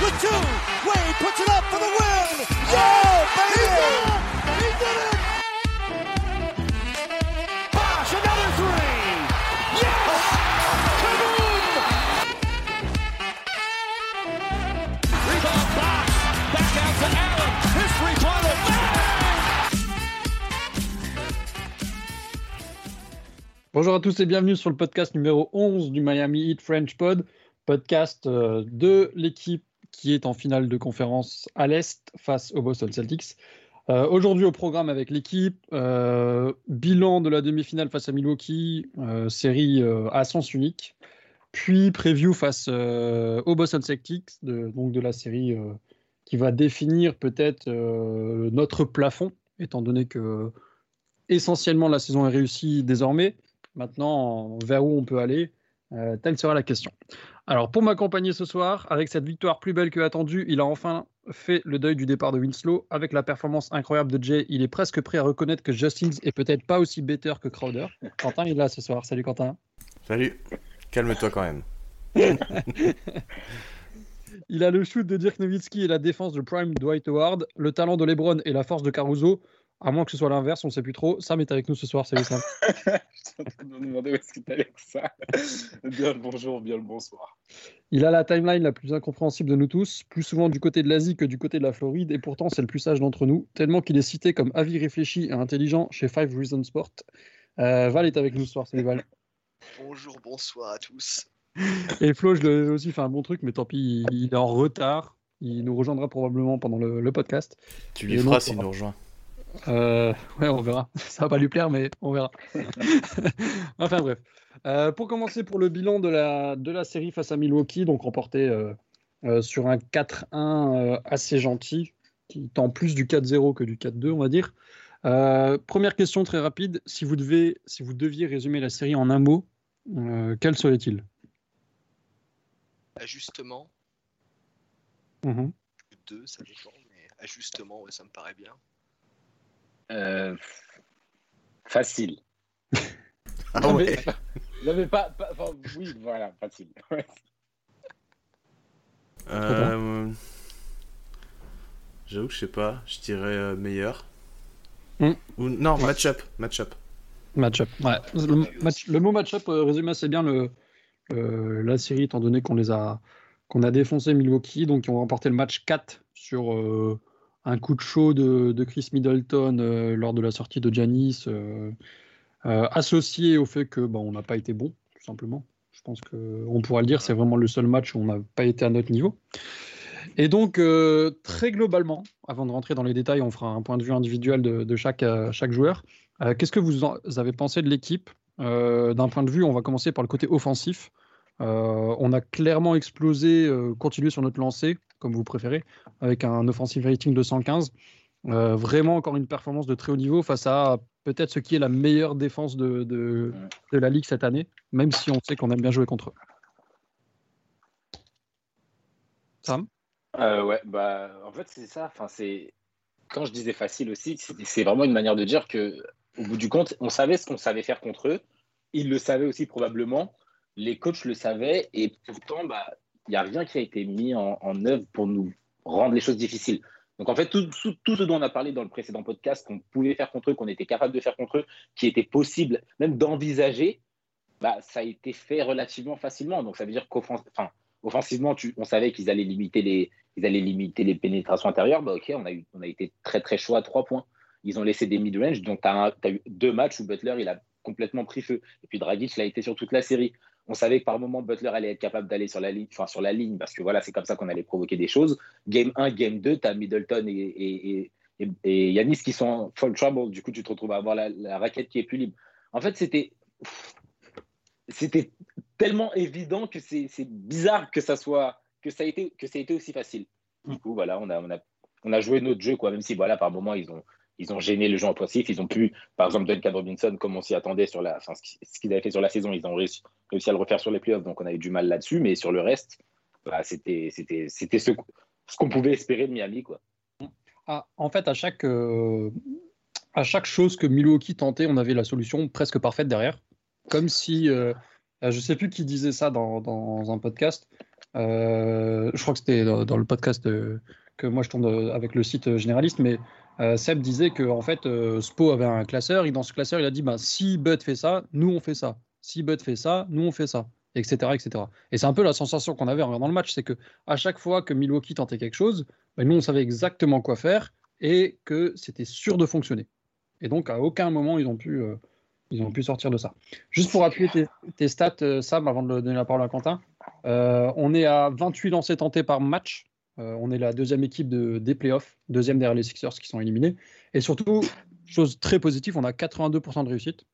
with two. Wade puts it up for the win. Yeah, baby! He did it! Bosh, another three. Yes! Kaboom! Rebound Bosh. Back out to Allen. His three-pointer. Bonjour à tous et bienvenue sur le podcast numéro 11 du Miami Heat French Pod, podcast euh, de l'équipe qui est en finale de conférence à l'Est face aux Boston Celtics. Euh, Aujourd'hui au programme avec l'équipe, euh, bilan de la demi-finale face à Milwaukee, euh, série à sens unique, puis preview face aux Boston Celtics, de, donc de la série qui va définir peut-être notre plafond, étant donné que essentiellement la saison est réussie désormais. Maintenant, vers où on peut aller, euh, telle sera la question. Alors, pour m'accompagner ce soir, avec cette victoire plus belle que attendue, il a enfin fait le deuil du départ de Winslow. Avec la performance incroyable de Jay, il est presque prêt à reconnaître que Justin est peut-être pas aussi better que Crowder. Quentin il est là ce soir. Salut Quentin. Salut. Calme-toi quand même. Il a le shoot de Dirk Nowitzki et la défense de Prime Dwight Howard, le talent de LeBron et la force de Caruso. À moins que ce soit l'inverse, on ne sait plus trop. Sam est avec nous ce soir. Salut Sam. Je suis en train de me demander où est-ce que tu allais avec ça. bien le bonjour, bien le bonsoir. Il a la timeline la plus incompréhensible de nous tous, plus souvent du côté de l'Asie que du côté de la Floride, et pourtant c'est le plus sage d'entre nous, tellement qu'il est cité comme avis réfléchi et intelligent chez Five Reasons Sport. Euh, Val est avec nous ce soir, salut Val. Bonjour, bonsoir à tous. Et Flo, je lui ai aussi fait un bon truc, mais tant pis, il, est en retard. Il nous rejoindra probablement pendant le, le podcast. Tu lui feras s'il nous rejoint. Euh, ouais, on verra. Ça va pas lui plaire, mais on verra. enfin bref. Euh, pour commencer, pour le bilan de la, de la série face à Milwaukee, donc remporté euh, euh, sur un 4-1 euh, assez gentil, qui tend plus du 4-0 que du 4-2, on va dire. Euh, première question très rapide. Si vous, devez, si vous deviez résumer la série en un mot, euh, quel serait-il? Ajustement, Mhm. deux, ça dépend, mais ajustement, ouais, ça me paraît bien. Euh, facile. Ah ouais. Non, mais pas, pas- enfin, oui, voilà, facile. Ouais. Euh, J'avoue que je sais pas. Je dirais euh, meilleur. Hmm. Ou non, match-up. Match-up. Match-up. Ouais. Le, match- le mot match-up euh, résume assez bien le, la série, étant donné qu'on les a, qu'on a défoncé Milwaukee, donc ils ont remporté le match 4 sur euh, un coup de chaud de, Chris Middleton euh, lors de la sortie de Giannis, euh, euh, associé au fait que bah, on n'a pas été bon, tout simplement. Je pense qu'on pourra le dire, c'est vraiment le seul match où on n'a pas été à notre niveau. Et donc, très globalement, avant de rentrer dans les détails, on fera un point de vue individuel de, chaque, joueur. Qu'est-ce que vous en- avez pensé de l'équipe? D'un point de vue, on va commencer par le côté offensif. On a clairement explosé, continué sur notre lancée, comme vous préférez, avec un offensive rating de 115. Euh, vraiment encore une performance de très haut niveau face à peut-être ce qui est la meilleure défense de, de, la ligue cette année, même si on sait qu'on aime bien jouer contre eux. Sam? Euh, ouais, bah, en fait, c'est ça. Enfin, quand je disais facile aussi, c'est c'est vraiment une manière de dire que, au bout du compte, on savait ce qu'on savait faire contre eux. Ils le savaient aussi probablement. Les coachs le savaient et pourtant, bah, il n'y a rien qui a été mis en, œuvre pour nous rendre les choses difficiles. Donc en fait, tout, ce dont on a parlé dans le précédent podcast, qu'on pouvait faire contre eux, qu'on était capable de faire contre eux, qui était possible même d'envisager, bah, ça a été fait relativement facilement. Donc ça veut dire qu'offensivement, on savait qu'ils allaient limiter les, allaient limiter les pénétrations intérieures. Bah, ok, on a, eu, on a été très très chaud à trois points. Ils ont laissé des mid-range, donc tu as, eu deux matchs où Butler il a complètement pris feu. Et puis Dragic l'a été sur toute la série. On savait que par moment Butler allait être capable d'aller sur la ligne, enfin sur la ligne, parce que voilà, c'est comme ça qu'on allait provoquer des choses. Game 1, game 2, tu as Middleton et, et, et, et, Yanis qui sont en full trouble. Du coup, tu te retrouves à avoir la, la raquette qui est plus libre. En fait, c'était c'était tellement évident que c'est c'est bizarre que ça soit que ça a été que ça a été aussi facile. Du coup, voilà, on a on a on a joué notre jeu quoi, même si voilà par moment ils ont ils ont gêné le jeu offensif, ils ont pu par exemple Duncan Robinson comme on s'y attendait sur la ce qu'ils avaient fait sur la saison, ils ont réussi, à le refaire sur les playoffs, donc on a eu du mal là-dessus, mais sur le reste, bah, c'était c'était c'était ce qu'on pouvait espérer de Miami quoi. Ah, en fait, à chaque, euh, à chaque chose que Milwaukee tentait, on avait la solution presque parfaite derrière. Comme si, euh, je sais plus qui disait ça dans, dans un podcast, Euh, je crois que c'était dans, dans le podcast euh, que moi je tourne avec le site généraliste, mais euh, Seb disait que en fait, euh, Spo avait un classeur, et dans ce classeur, il a dit bah, si Bud fait ça, nous on fait ça. Si Bud fait ça, nous on fait ça, etc. etc. Et c'est un peu la sensation qu'on avait en regardant le match, c'est que à chaque fois que Milwaukee tentait quelque chose, bah, nous on savait exactement quoi faire et que c'était sûr de fonctionner. Et donc à aucun moment ils ont pu, euh, ils ont pu sortir de ça. Juste pour appuyer tes, tes stats, euh, Sam, avant de donner la parole à Quentin, on est à 28 lancers tentés par match. Euh, on est la deuxième équipe de, des playoffs, deuxième derrière les Sixers qui sont éliminés. Et surtout, chose très positive, on a 82% de réussite.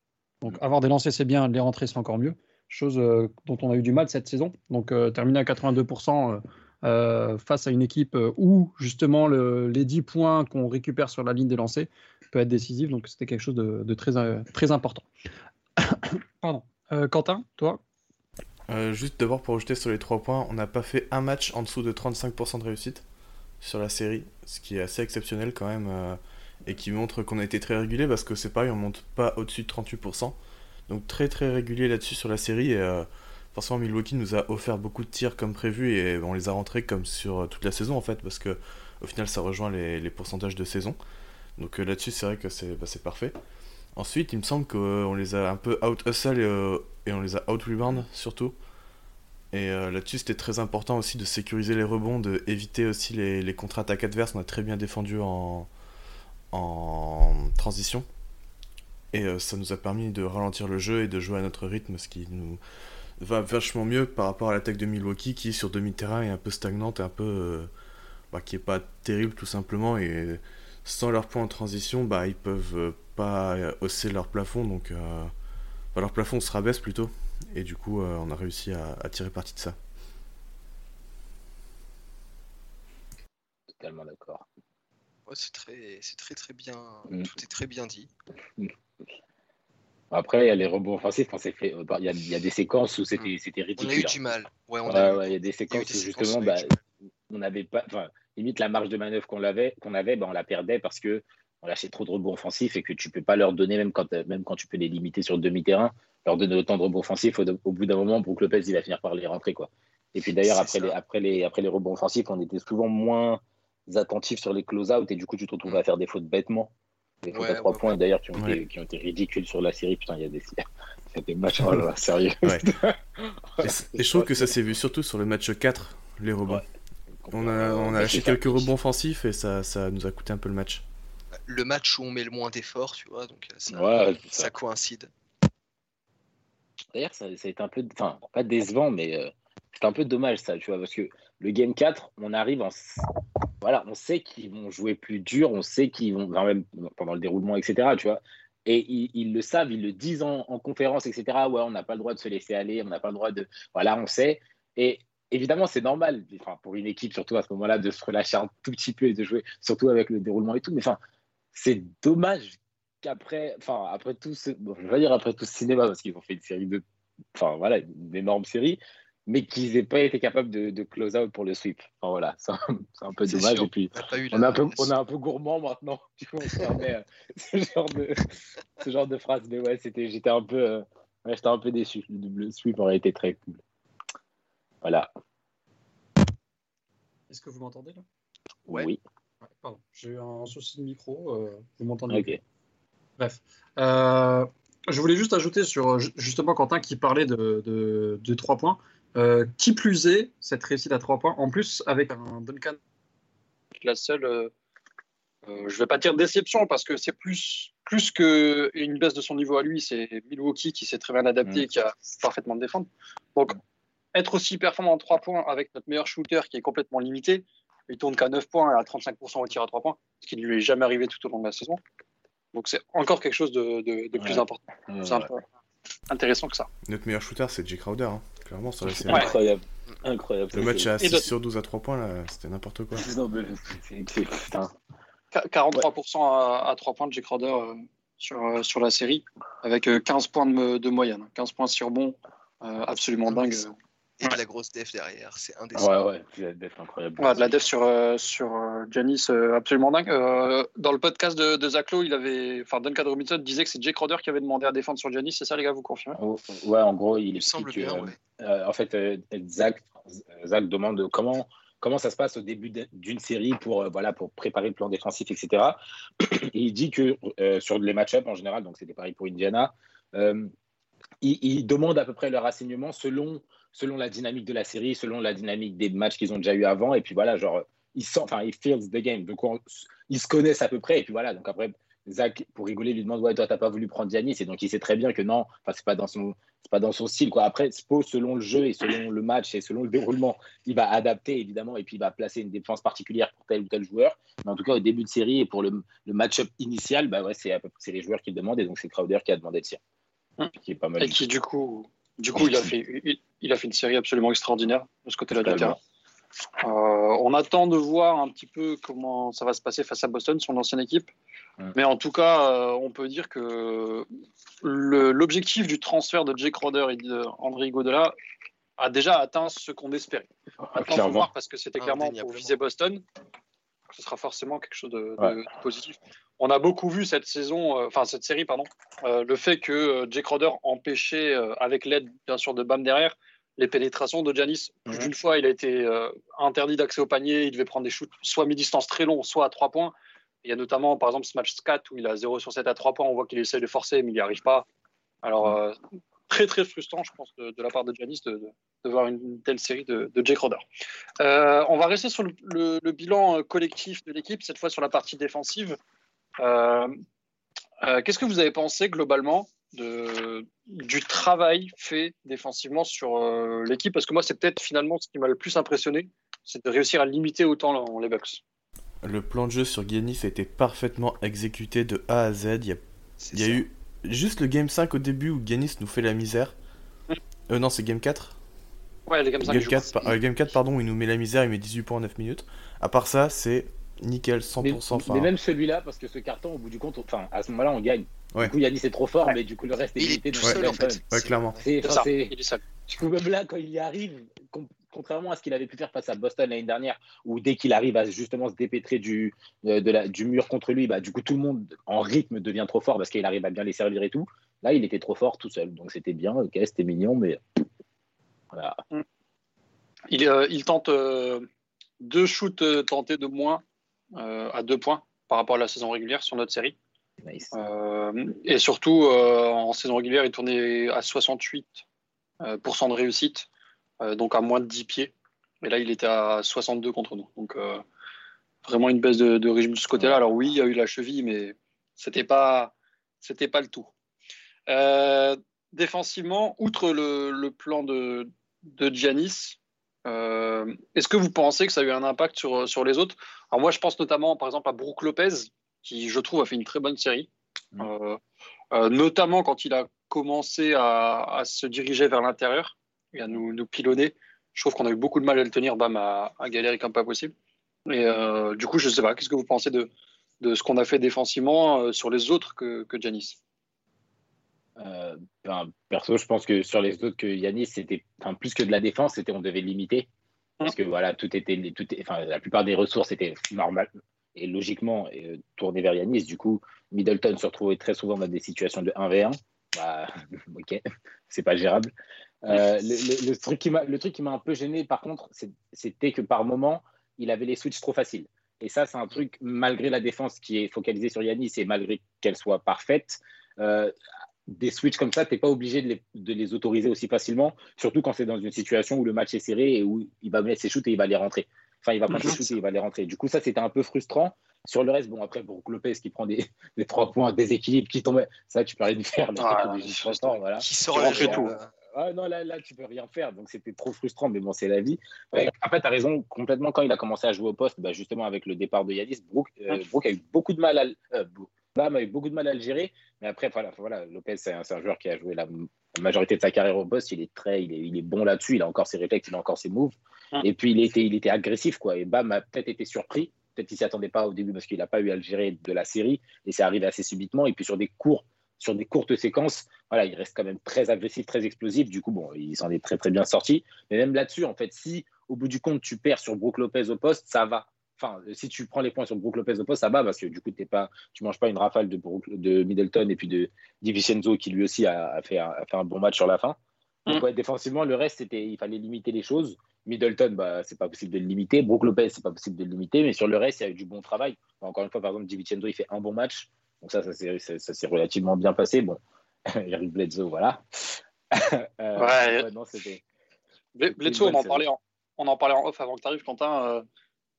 Donc avoir des lancers c'est bien, les rentrées c'est encore mieux. Chose euh, dont on a eu du mal cette saison. Donc euh, terminer à 82% euh, euh, face à une équipe où justement le- les 10 points qu'on récupère sur la ligne des lancers peut être décisif. Donc c'était quelque chose de, de très, très important. Pardon. Quentin, toi? Euh, juste d'abord pour ajouter sur les 3 points, on n'a pas fait un match en dessous de 35% de réussite sur la série, ce qui est assez exceptionnel quand même, euh, et qui montre qu'on a été très régulier parce que c'est pareil, on monte pas au-dessus de 38%. Donc très très régulier là-dessus sur la série, et euh, forcément Milwaukee nous a offert beaucoup de tirs comme prévu, et on les a rentrés comme sur toute la saison en fait, parce que au final ça rejoint les, pourcentages de saison. Donc là-dessus c'est vrai que c'est bah, c'est parfait. Ensuite, il me semble qu'on les a un peu out-hustle euh, et on les a out-rebound surtout. Et euh, là-dessus, c'était très important aussi de sécuriser les rebonds, de éviter aussi les, les contre-attaques adverses. On a très bien défendu en, en transition. Et euh, ça nous a permis de ralentir le jeu et de jouer à notre rythme, ce qui nous va vachement mieux par rapport à l'attaque de Milwaukee qui, sur demi-terrain, est un peu stagnante et un peu. euh, bah, qui est pas terrible tout simplement. Et sans leur point en transition, bah, ils peuvent euh, pas euh, hausser leur plafond. Donc, euh, enfin, leur plafond se rabaisse plutôt. Et du coup, euh, on a réussi à, à tirer parti de ça. Totalement d'accord. Ouais, c'est très, c'est très très bien. Mm. Tout est très bien dit. Après, il y a les rebonds offensifs. on s'est fait- Il y, a, il y a des séquences où c'était c'était On a ridicule. eu hein. du mal. Ouais, on Ouais, a eu- ouais, il y a des a séquences des où justement, on bah, on n'avait pas, enfin, limite la marge de manœuvre qu'on avait, qu'on avait, bah, on la perdait parce que on lâchait trop de rebonds offensifs et que tu peux pas leur donner, même quand, même quand tu peux les limiter sur le demi-terrain, leur donner autant de rebonds offensifs. Au, au bout d'un moment, Brook Lopez, il va finir par les rentrer, quoi. Et puis d'ailleurs, C'est après ça. les, après, les, après les rebonds offensifs, on était souvent moins attentifs sur les close-out et du coup, tu te retrouves à faire des fautes bêtement. Des fautes Ouais, à trois ouais, points, ouais. d'ailleurs, qui, ont Ouais. été- qui ont été ridicules sur la série. Putain, il y a des, des matchs, oh là sérieux. Ouais. Et, je trouve que ça s'est vu surtout sur le match 4, les rebonds. Ouais. On a, on a lâché c'est quelques rebonds offensifs et ça, ça nous a coûté un peu le match. Le match où on met le moins d'efforts, tu vois, donc euh, ça, Ouais, c'est ça ça. coïncide. D'ailleurs, ça, ça a été un peu, enfin, pas décevant, mais euh, c'est un peu dommage ça, tu vois, parce que le game 4, on arrive en. Voilà, on sait qu'ils vont jouer plus dur, on sait qu'ils vont, enfin, même pendant le déroulement, etc., tu vois. Et ils, ils le savent, ils le disent en, en conférence, etc. Ouais, on n'a pas le droit de se laisser aller, on n'a pas le droit de. Voilà, on sait. Et évidemment, c'est normal, enfin, pour une équipe, surtout à ce moment-là, de se relâcher un tout petit peu et de jouer, surtout avec le déroulement et tout. Mais enfin, c'est dommage qu'après, enfin, après tout ce, bon, je vais pas dire après tout ce cinéma, parce qu'ils ont fait une série de, enfin, voilà, une énorme série, mais qu'ils aient pas été capables de, de close out pour le sweep. Enfin, voilà, c'est un, peu dommage. sûr. Et puis, On est un peu, on est un peu gourmand maintenant. Du coup, on se permet euh, ce genre de, ce genre de phrase. Mais ouais, c'était, j'étais un peu, euh, ouais, j'étais un peu déçu. Le double sweep aurait été très cool. Voilà. Est-ce que vous m'entendez là? Ouais. Oui. Pardon, j'ai eu un souci de micro. euh, vous m'entendez. Bref. Euh, je voulais juste ajouter sur ju- justement Quentin qui parlait de, de, de 3 points. Euh, qui plus est, cette réussite à 3 points, en plus avec un Duncan. La seule, je vais pas dire déception parce que c'est plus, plus qu'une baisse de son niveau à lui, c'est Milwaukee qui s'est très bien adapté Mm. et qui a parfaitement de défendre. Donc, être aussi performant en 3 points avec notre meilleur shooter qui est complètement limité, il tourne qu'à 9 points et à 35% au tir à 3 poins, ce qui ne lui est jamais arrivé tout au long de la saison. Donc c'est encore quelque chose de, de- de plus Ouais. important, Euh, plus imp- intéressant que ça. Notre meilleur shooter, c'est Jay Crowder, hein, clairement, sur la série. Ouais. Incroyable. Incroyable. Le match à Et 6 de- sur 12 à 3 points, là, c'était n'importe quoi. Non, mais c'est- c'est- putain. Qu- 43% à, à 3 points de Jay Crowder euh, sur, euh, sur la série, avec euh, 15 points de, moyenne. 15 points sur bon, euh, absolument dingue. Et de la grosse def derrière, c'est Ouais, indécent. ouais, la def incroyable. Ouais, de la def sur, euh, sur euh, Giannis, euh, absolument dingue. Euh, dans le podcast de, de Zach Lowe, il avait, enfin, Duncan Robinson disait que c'est Jake Crowder qui avait demandé à défendre sur Giannis. C'est ça, les gars, vous confirmez? Oh, Ouais, en gros, il Il explique semble que, bien, ouais. en fait, euh, Zach, Zach demande comment, comment ça se passe au début de- d'une série pour, euh, voilà, pour préparer le plan défensif, etc. Et il dit que euh, sur les match-ups en général, donc c'était pareil pour Indiana, euh, il, il demande à peu près leur renseignement selon, selon la dynamique de la série, selon la dynamique des matchs qu'ils ont déjà eu avant. Et puis voilà, genre, ils sent, enfin, ils feels the game. Donc, on- ils se connaissent à peu près. Et puis voilà, donc après, Zach, pour rigoler, lui demande Ouais, toi, t'as pas voulu prendre Giannis. Et donc, il sait très bien que non, enfin, c'est pas dans son. Pas dans son style. Quoi. Après, Spo, selon le jeu et selon le match et selon le déroulement, il va adapter évidemment et puis il va placer une défense particulière pour tel ou tel joueur. Mais en tout cas, au début de série et pour le, le match-up initial, bah ouais, c'est, les joueurs qui le demandent et donc c'est Crowder qui a demandé le sien. Hum. Qui est pas mal. Et qui, du coup, du coup il, a fait, il, il a fait une série absolument extraordinaire de ce côté-là du terrain. Euh, on attend de voir un petit peu comment ça va se passer face à Boston, son ancienne équipe. Mais en tout cas, euh, on peut dire que l'objectif du transfert de Jake Crowder et d'André Iguodala a déjà atteint ce qu'on espérait. Maintenant, faut Clairement. voir parce que c'était clairement pour viser Boston. Ce sera forcément quelque chose de, de- Ouais. de positif. On a beaucoup vu cette saison, euh, enfin cette série, pardon, euh, le fait que euh, Jake Crowder empêchait, avec l'aide bien sûr de Bam derrière, les pénétrations de Giannis. Plus Mhm. d'une fois, il a été interdit d'accès au panier. Il devait prendre des shoots soit mi-distance très longs, soit à 3 points. Il y a notamment, par exemple, ce match 4 où il a 0 sur 7 à 3 points. On voit qu'il essaie de forcer, mais il n'y arrive pas. Alors, euh, très très frustrant, je pense, de, de la part de Giannis de, de- de voir une telle série de, Jake Crowder. Euh, on va rester sur le, le- le bilan euh, collectif de l'équipe, cette fois sur la partie défensive. Euh, euh, Qu'est-ce que vous avez pensé globalement du travail fait défensivement sur l'équipe? Parce que moi, c'est peut-être finalement ce qui m'a le plus impressionné, c'est de réussir à limiter autant les Bucks. Le plan de jeu sur Giannis a été parfaitement exécuté de A à Z. Il y a, C'est il y a ça. eu juste le game 5 au début où Giannis nous fait la misère. Euh, non, c'est game 4 Ouais, les comme ça, Game 4, par- euh, game 4, pardon, où il nous met la misère, il met 18 points en 9 minutes. À part ça, c'est nickel, 100%. Mais, même celui-là, parce que ce carton, au bout du compte, enfin, à ce moment-là, on gagne. Ouais. Du coup, Yannis est trop fort, Ouais. mais du coup, le reste est Il est limité. tout seul en fait. Ouais, clairement. C'est- C'est enfin, ça, c'est- il est seul. Du coup, même là, quand il y arrive, contrairement à ce qu'il avait pu faire face à Boston l'année dernière, où dès qu'il arrive à justement se dépêtrer du, euh, de la, du mur contre lui, bah, du coup, tout le monde en rythme devient trop fort parce qu'il arrive à bien les servir et tout. Là, il était trop fort tout seul. Donc, c'était bien, ok, c'était mignon, mais voilà. Il, euh, il tente euh, deux shoots tentés de moins euh, à deux points par rapport à la saison régulière sur notre série. Nice. Et surtout, en saison régulière, il tournait à 68% euh, pourcent de réussite, donc à moins de 10 pieds. Et là, il était à 62 contre nous. Donc, euh, vraiment une baisse de, de régime de ce côté-là. Alors oui, il y a eu la cheville, mais c'était pas, c'était pas le tout. Euh, défensivement, outre le, le plan de, de Giannis, euh, est-ce que vous pensez que ça a eu un impact sur, sur les autres? Alors moi, je pense notamment, par exemple, à Brook Lopez, qui, je trouve, a fait une très bonne série. Mm. Euh, euh, notamment quand il a commencé à, à se diriger vers l'intérieur et à nous, pilonner. Je trouve qu'on a eu beaucoup de mal à le tenir, Bam a, a galéré comme pas possible. Et euh, du coup, je sais pas, qu'est-ce que vous pensez de, de ce qu'on a fait défensivement euh, sur les autres que, que Giannis? Euh, ben, perso, je pense que sur les autres que Yanis, c'était enfin, plus que de la défense, c'était on devait limiter parce que voilà, tout était, tout enfin, la plupart des ressources étaient normales et logiquement tournées vers Yanis. Du coup, Middleton se retrouvait très souvent dans des situations de 1v1. Bah, ok, c'est pas gérable. Euh, le, le- le truc qui m'a, le truc qui m'a un peu gêné, par contre, c'était que par moment, il avait les switches trop faciles. Et ça, c'est un truc, malgré la défense qui est focalisée sur Yanis et malgré qu'elle soit parfaite, euh, des switches comme ça, tu n'es pas obligé de les, de les autoriser aussi facilement, surtout quand c'est dans une situation où le match est serré et où il va mettre ses shoots et il va les rentrer. Enfin, il va prendre ses shoots et il va les rentrer. Du coup, ça, c'était un peu frustrant. Sur le reste, bon, après, Brook Lopez qui prend des, des trois points, des équilibres qui tombent, ça, tu peux rien faire. Ah, voilà. Qui sort la tout. Euh, Ah non, là, là, tu peux rien faire. Donc, c'était trop frustrant, mais bon, c'est la vie. Ouais, après, tu as raison, complètement, quand il a commencé à jouer au poste, bah, justement, avec le départ de Yanis, Brook, euh, a eu beaucoup de mal à, euh, Bam a eu beaucoup de mal à le gérer. Mais après, voilà, voilà Lopez, c'est un, un joueur qui a joué la, majorité de sa carrière au poste. Il est très, il est, il est bon là-dessus. Il a encore ses réflexes, il a encore ses moves. Et puis, il était, il était agressif, quoi. Et Bam a peut-être été surpris. Peut-être qu'il s'y attendait pas au début parce qu'il n'a pas eu à le gérer de la série. Et c'est arrivé assez subitement. Et puis, sur des courts, sur des courtes séquences, voilà, il reste quand même très agressif, très explosif. Du coup, bon, il s'en est très très bien sorti. Mais même là-dessus, en fait, si au bout du compte tu perds sur Brook Lopez au poste, ça va. Enfin, si tu prends les points sur Brook Lopez au poste, ça va parce que du coup, tu ne manges pas une rafale de, de Middleton et puis de DiVincenzo qui lui aussi a, fait un, a, fait un, bon match sur la fin. Donc, mm. ouais, défensivement, le reste, c'était, il fallait limiter les choses. Middleton, bah, c'est pas possible de le limiter. Brook Lopez, c'est pas possible de le limiter. Mais sur le reste, il y a eu du bon travail. Encore une fois, par exemple, DiVincenzo, il fait un bon match. Donc ça, ça s'est relativement bien passé. Bon, Eric Bledsoe, voilà. euh, ouais. non, c'était. Bledsoe, on en, parlait en, on en parlait en off avant que tu arrives, Quentin. Euh,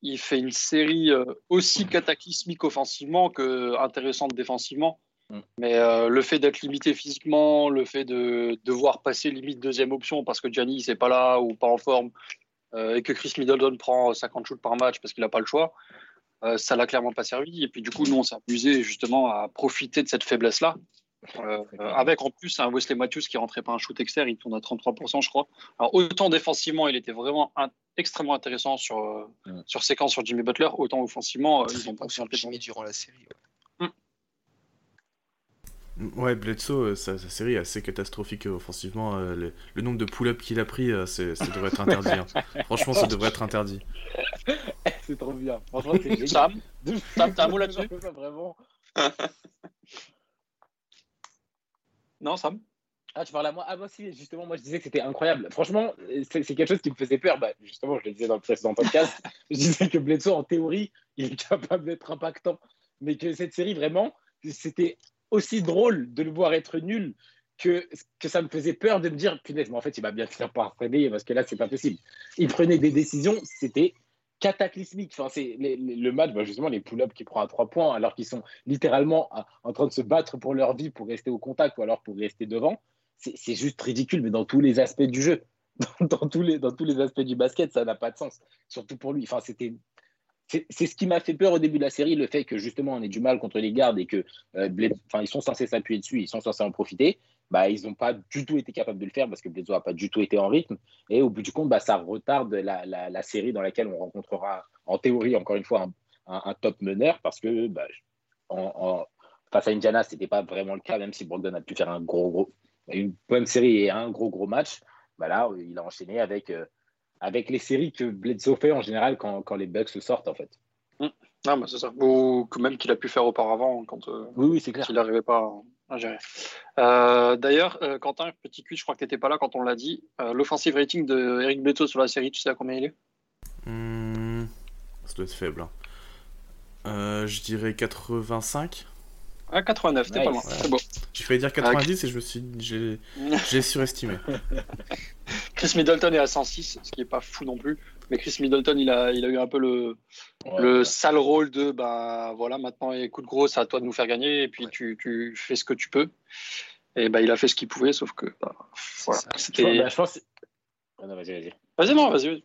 il fait une série euh, aussi cataclysmique offensivement que intéressante défensivement. Mm. Mais le fait d'être limité physiquement, le fait de devoir passer limite deuxième option parce que Gianni n'est pas là ou pas en forme et que Chris Middleton prend 50 shoots par match parce qu'il n'a pas le choix, euh, ça l'a clairement pas servi. Et puis du coup, nous, on s'est amusé justement à profiter de cette faiblesse-là. avec en plus un Wesley Matthews qui rentrait pas un shoot externe, il tourne à 33%, je crois. Alors autant défensivement, il était vraiment extrêmement intéressant sur, mm. sur séquence sur Jimmy Butler, autant offensivement, ils ont pas sur Jimmy durant la série. Ouais, Bledsoe, euh, sa, série est assez catastrophique euh, offensivement. Euh, le, nombre de pull-ups qu'il a pris, ça devrait être interdit. Hein. Franchement, ça devrait être interdit. c'est trop bien. Franchement, c'est Sam, Sam t'as un mot là-dessus? Vraiment. non, Sam? Ah, tu parles à moi? Ah, moi aussi, justement, moi je disais que c'était incroyable. Franchement, c'est quelque chose qui me faisait peur. Bah, justement, je le disais dans le précédent podcast. je disais que Bledsoe, en théorie, il est capable d'être impactant. Mais que cette série, vraiment, c'était aussi drôle de le voir être nul que, que ça me faisait peur de me dire, punaise, mais en fait, il va bien finir par réveiller parce que là, c'est pas possible. Il prenait des décisions, c'était cataclysmique. Enfin, c'est le match, bah, justement, les pull-ups qui prend à trois points alors qu'ils sont littéralement en train de se battre pour leur vie pour rester au contact ou alors pour rester devant. C'est juste ridicule, mais dans tous les aspects du jeu. Dans, tous les, dans tous les aspects du basket, ça n'a pas de sens. Surtout pour lui. Enfin, c'était c'est ce qui m'a fait peur au début de la série, le fait que justement on ait du mal contre les gardes et que euh, ils sont censés s'appuyer dessus, ils sont censés en profiter. Bah, ils n'ont pas du tout été capables de le faire parce que Bledsoe n'a pas du tout été en rythme. Et au bout du compte, bah, ça retarde la, la, série dans laquelle on rencontrera, en théorie, encore une fois, un, top meneur parce que bah, face à Indiana, ce n'était pas vraiment le cas, même si Brogdon a pu faire un gros, gros, une bonne série et un gros, gros match. Bah, là, il a enchaîné avec. Euh, avec les séries que Bledsoe fait en général quand, quand les Bucks sortent en fait. Mmh. Ah, bah, c'est ça. Ou même qu'il a pu faire auparavant quand euh, oui, oui, c'est clair. il n'arrivait pas à gérer. Euh, d'ailleurs, euh, Quentin, petit quiz, je crois que tu n'étais pas là quand on l'a dit. L'offensive rating de Eric Bledsoe sur la série, tu sais à combien il est? Mmh, Ça doit être faible. Hein. je dirais 85. Ah, 89, t'es pas loin. C'est beau. J'ai failli dire 90 et je me suis j'ai surestimé. Chris Middleton est à 106, ce qui est pas fou non plus. Mais Chris Middleton, il a, il a eu un peu le, le sale rôle de bah voilà, maintenant, écoute gros, c'est à toi de nous faire gagner et puis tu, tu, fais ce que tu peux. Et bah, il a fait ce qu'il pouvait, sauf que bah, voilà. C'était. Bah, je pense. Ah non, vas-y, vas-y. Vas-y, non, vas-y.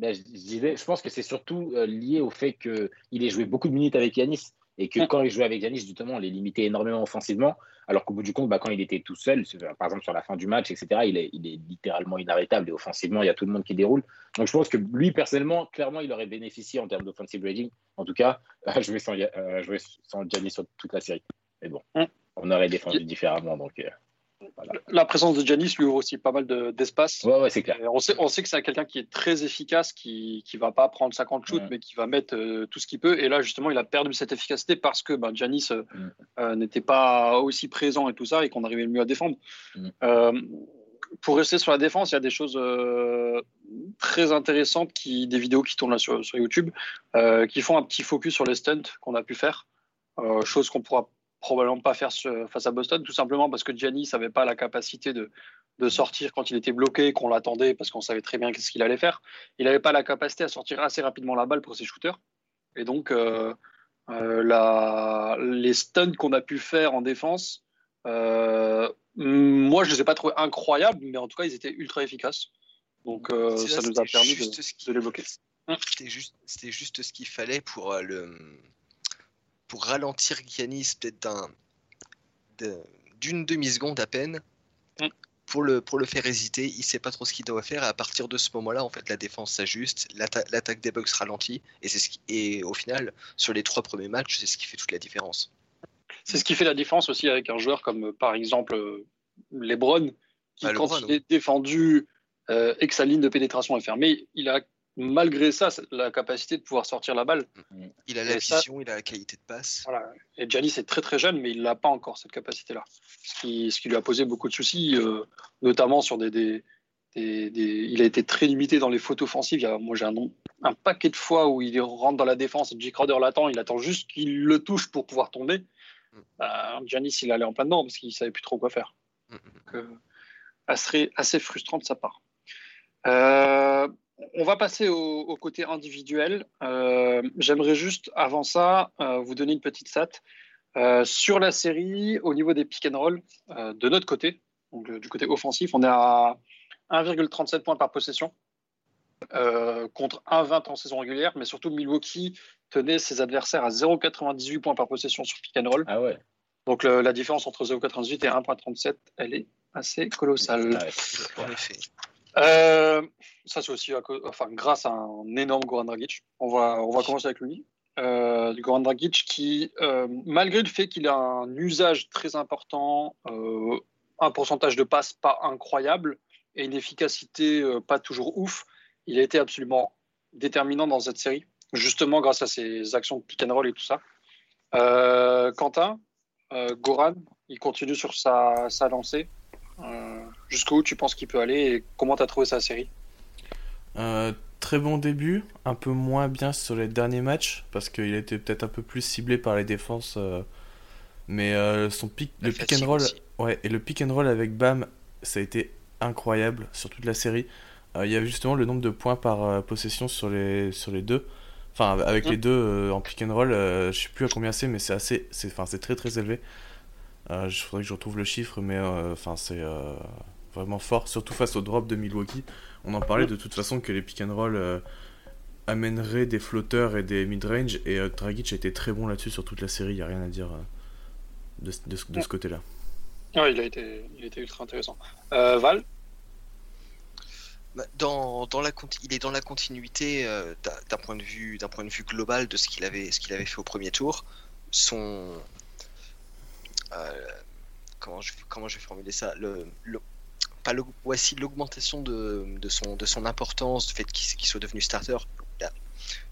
Je, disais, je pense que c'est surtout euh, lié au fait qu'il ait joué beaucoup de minutes avec Yanis et que quand il jouait avec Yanis, justement, on les limitait énormément offensivement, alors qu'au bout du compte, bah, quand il était tout seul, par exemple sur la fin du match, etc., il est, il est littéralement inarrêtable et offensivement, il y a tout le monde qui déroule. Donc je pense que lui, personnellement, clairement, il aurait bénéficié en termes d'offensive rating. En tout cas, je vais sans, euh, jouer sans Giannis sur toute la série. Mais bon, on aurait défendu différemment. Donc, euh, la présence de Janis lui ouvre aussi pas mal d'espace. ouais, ouais, c'est clair. on sait, on sait que c'est quelqu'un qui est très efficace, qui ne va pas prendre 50 shoots, mais qui va mettre euh, tout ce qu'il peut. Et là, justement, il a perdu cette efficacité parce que ben, Janis euh, euh, n'était pas aussi présent et tout ça, et qu'on arrivait mieux à défendre. Pour rester sur la défense, il y a des choses très intéressantes, qui, des vidéos qui tournent là sur, sur YouTube, qui font un petit focus sur les stunts qu'on a pu faire. chose qu'on pourra probablement pas faire face à Boston, tout simplement parce que Giannis n'avait pas la capacité de, de, sortir quand il était bloqué, qu'on l'attendait parce qu'on savait très bien ce qu'il allait faire. Il n'avait pas la capacité à sortir assez rapidement la balle pour ses shooters. Et donc, euh, euh, la, les stuns qu'on a pu faire en défense, euh, moi, je ne les ai pas trouvés incroyables, mais en tout cas, ils étaient ultra efficaces. Donc, ça nous a permis de, de, les bloquer. C'était juste, juste ce qu'il fallait pour le pour ralentir Giannis peut-être d'une demi-seconde à peine. Mm. Pour le, pour le faire hésiter, il sait pas trop ce qu'il doit faire. Et à partir de ce moment-là, en fait, la défense s'ajuste, l'attaque des Bucks ralentit. Et, c'est ce qui, et au final, sur les trois premiers matchs, c'est ce qui fait toute la différence. C'est ce qui fait la différence aussi avec un joueur comme par exemple Lebron, qui Bah, quand Lebron, il est défendu euh, et que sa ligne de pénétration est fermée, il a malgré ça la capacité de pouvoir sortir la balle. Il a la Et ça- vision, il a la qualité de passe. Voilà. Et Giannis est très très jeune, mais il n'a pas encore cette capacité-là. Ce qui, ce qui lui a posé beaucoup de soucis, euh, notamment sur des, des, des- des- Il a été très limité dans les fautes offensives. Il y a- moi, j'ai un, paquet de fois où il rentre dans la défense et J. Crowder l'attend, il attend juste qu'il le touche pour pouvoir tomber. Mm. Bah, Giannis, il allait en plein dedans parce qu'il savait plus trop quoi faire. Mm, mm. Donc, euh, assez, assez frustrant de sa part. Euh, on va passer au, au côté individuel. Euh, J'aimerais juste, avant ça, euh, vous donner une petite stat. Euh, sur la série, au niveau des pick and roll, euh, de notre côté, donc du côté offensif, on est à 1,37 points par possession euh, contre 1,20 en saison régulière, mais surtout Milwaukee tenait ses adversaires à 0,98 points par possession sur pick and roll. Ah ouais. Donc le- la différence entre 0,98 et 1,37, elle est assez colossale. Ah ouais. En effet. Euh, ça, c'est aussi à cause- enfin, grâce à un énorme Goran Dragic. On va, on va commencer avec lui. Euh, Goran Dragic qui, euh, malgré le fait qu'il a un usage très important, un pourcentage de passes pas incroyable et une efficacité pas toujours ouf, il a été absolument déterminant dans cette série, justement grâce à ses actions de pick and roll et tout ça. Quentin, Goran, il continue sur sa, sa lancée. Jusqu'où tu penses qu'il peut aller et comment tu as trouvé sa série Euh, très bon début, un peu moins bien sur les derniers matchs parce qu'il était peut-être un peu plus ciblé par les défenses. euh, mais euh, son pick, La le pick and roll, aussi. ouais, et le pick and roll avec Bam, ça a été incroyable sur toute la série. Euh, il y avait justement le nombre de points par euh, possession sur les sur les deux. Enfin, avec Mhm. les deux euh, en pick and roll, euh, je sais plus à combien c'est, mais c'est assez, c'est, enfin, c'est très très élevé. Euh, je faudrait que je retrouve le chiffre, mais euh, enfin, c'est euh, vraiment fort, surtout face au drop de Milwaukee. On en parlait de toute façon que les pick and roll euh, amèneraient des flotteurs et des mid-range, et euh, Dragic a été très bon là-dessus sur toute la série, il n'y a rien à dire euh, de, ce- de ce- de ce côté-là. Ouais, il, a été, il a été ultra intéressant. Euh, Val? Bah, Dans, dans la, il est dans la continuité euh, d'un d'un point de vue d'un point de vue global de ce qu'il avait ce qu'il avait fait au premier tour. Son euh, comment je comment je vais formuler ça? Le, le- pas le, ouais, si, l'augmentation de, de son de son importance, le fait qu'il soit devenu starter. là,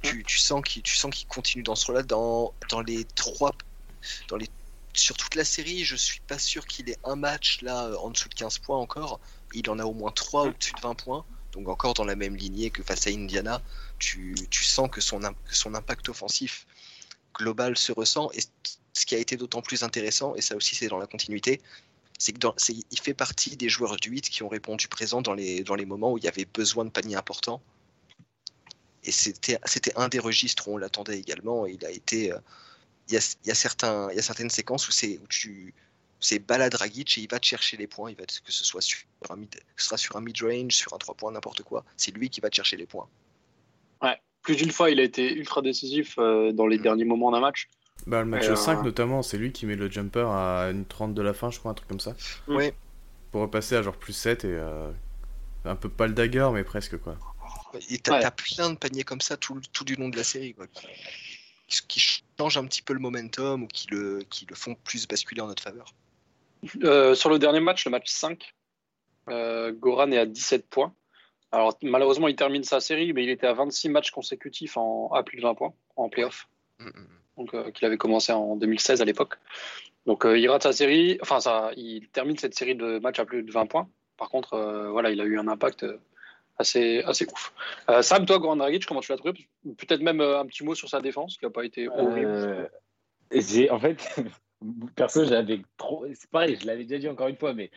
tu, tu sens qu'il continue dans ce rôle-là dans dans les trois dans les sur toute la série, je suis pas sûr qu'il ait un match là en dessous de 15 points encore. Il en a au moins 3 au-dessus de 20 points. Donc encore dans la même lignée que face à Indiana, tu, tu sens que son, im- que son impact offensif global se ressent. Et ce qui a été d'autant plus intéressant, et ça aussi c'est dans la continuité, c'est que dans- c'est- il fait partie des joueurs du 8 qui ont répondu présent dans les, dans les moments où il y avait besoin de paniers importants. Et c'était un des registres où on l'attendait également. Et il a été. euh, Il y, a, il y, a certains, il y a certaines séquences où, c'est, où tu, c'est balade et il va te chercher les points, il va que ce soit sur un mid, ce sera sur un mid-range, sur un 3 points, n'importe quoi. C'est lui qui va te chercher les points. Plus d'une fois, il a été ultra décisif euh, dans les Mm. derniers moments d'un match. Bah, le match Et, euh, 5 notamment, c'est lui qui met le jumper à une 30 de la fin, je crois, un truc comme ça. Ouais. Pour repasser à genre plus 7 et euh, un peu pas le dagger, mais presque quoi. Et t'as, Ouais. t'as plein de paniers comme ça tout, tout du long de la série, quoi, qui, qui changent un petit peu le momentum ou qui le, qui le font plus basculer en notre faveur. Euh, sur le dernier match, le match 5, euh, Goran est à 17 points. Alors malheureusement, il termine sa série, mais il était à 26 matchs consécutifs en, à plus de 20 points en playoff. Mm, mm. donc euh, qu'il avait commencé en 2016 à l'époque. Donc euh, il rate sa série, enfin ça, il termine cette série de matchs à plus de 20 points. Par contre, euh, voilà, il a eu un impact assez, assez ouf. Euh, Sam, toi, Goran Dragic, comment tu l'as trouvé? Peut-être même euh, un petit mot sur sa défense, qui n'a pas été horrible. Euh, j'ai en fait perso j'avais trop c'est pareil je l'avais déjà dit encore une fois mais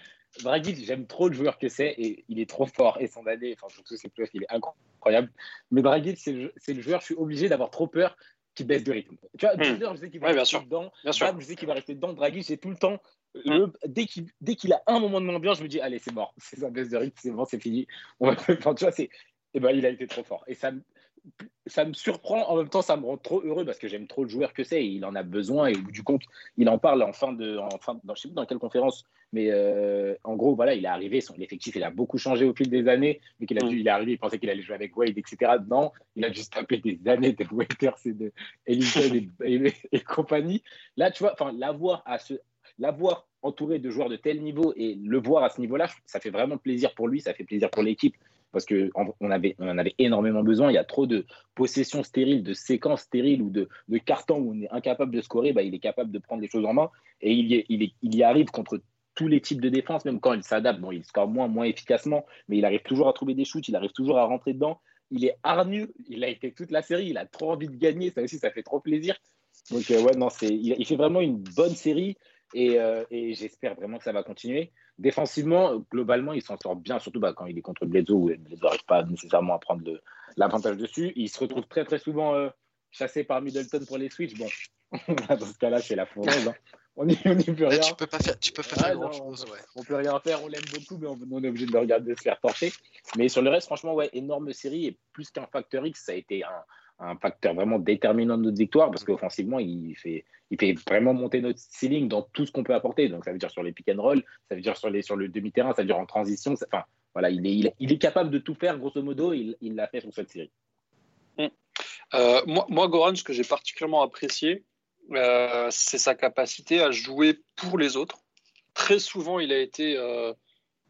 Dragic j'aime trop le joueur que c'est et il est trop fort et son année enfin surtout ses playoffs il est incroyable mais Dragic c'est le, c'est le joueur je suis obligé d'avoir trop peur qu'il baisse de rythme. Tu vois Hmm. Tinder, je sais qu'il va Ouais, rester sûr. dedans. Bien sûr. Bam, je sais qu'il va rester dedans. Dragic j'ai tout le temps le- dès qu'il a un moment de moins bien je me dis allez c'est mort. C'est sa baisse de rythme c'est bon c'est fini. On va enfin, tu vois c'est et ben il a été trop fort. Et ça ça me surprend, en même temps, ça me rend trop heureux parce que j'aime trop le joueur que c'est. Il en a besoin et au bout du compte, il en parle en fin de. En fin, dans, je sais plus dans quelle conférence, mais euh, en gros, voilà, il est arrivé, son effectif, il a beaucoup changé au fil des années. Mais qu'il a dû, il est arrivé, il pensait qu'il allait jouer avec Wade, etc. Non, il a juste tapé des années de Waiters et de Ellington et, et, compagnie. Là, tu vois, l'avoir à ce, l'avoir entouré de joueurs de tel niveau et le voir à ce niveau-là, ça fait vraiment plaisir pour lui, ça fait plaisir pour l'équipe parce qu'on on avait, avait énormément besoin. Il y a trop de possessions stériles, de séquences stériles ou de, cartons où on est incapable de scorer. Bah, il est capable de prendre les choses en main et il y, arrive contre tous les types de défense, même quand il s'adapte. Bon, il score moins, moins efficacement, mais il arrive toujours à trouver des shoots, il arrive toujours à rentrer dedans. Il est hargneux, il a été toute la série, il a trop envie de gagner, ça aussi, ça fait trop plaisir. Donc, euh, ouais, non, il, fait vraiment une bonne série. Euh, et, j'espère vraiment que ça va continuer. Défensivement, globalement, il s'en sort bien, surtout bah, quand il est contre Bledsoe, où Bledsoe n'arrive pas nécessairement à prendre l'avantage dessus. Il se retrouve très très souvent euh, chassé par Middleton pour les switches. Bon, dans ce cas-là, c'est la fournaise. Hein. On n'y peut rien. tu peux pas faire, tu peux pas faire grand chose. On, peut rien faire, on l'aime beaucoup, mais on, est obligé de le regarder se faire torcher. Mais sur le reste, franchement, ouais, énorme série. Et plus qu'un facteur X, ça a été un, un facteur vraiment déterminant de notre victoire parce qu'offensivement, il fait, il fait vraiment monter notre ceiling dans tout ce qu'on peut apporter. Donc, ça veut dire sur les pick and roll, ça veut dire sur, les, sur le demi-terrain, ça veut dire en transition. enfin, voilà, il est, il, est capable de tout faire, grosso modo, il l'a fait sur cette série. Mm. Euh, moi, moi, Goran, ce que j'ai particulièrement apprécié, euh, c'est sa capacité à jouer pour les autres. Très souvent, il a été. Euh,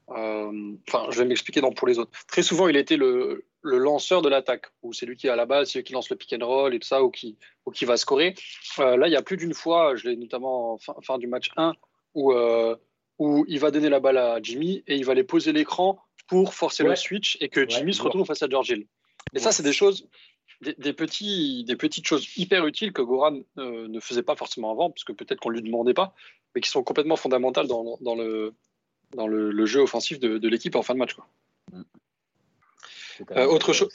enfin, je vais m'expliquer pour les autres. Très souvent, il a été le, le lanceur de l'attaque, ou c'est lui qui est à la base, c'est lui qui lance le pick and roll et tout ça, ou qui, ou qui va scorer. Euh, là, il y a plus d'une fois, je l'ai notamment en fin, fin, du match 1, où, euh, où il va donner la balle à Jimmy et il va aller poser l'écran pour forcer le switch et que Jimmy se retrouve face à George Hill. Et ça, c'est des choses, des, petits, des petites choses hyper utiles que Goran euh, ne faisait pas forcément avant, parce que peut-être qu'on ne lui demandait pas, mais qui sont complètement fondamentales dans, dans le, dans le, jeu offensif de, de l'équipe en fin de match. Quoi. Mm. Euh, autre, chose,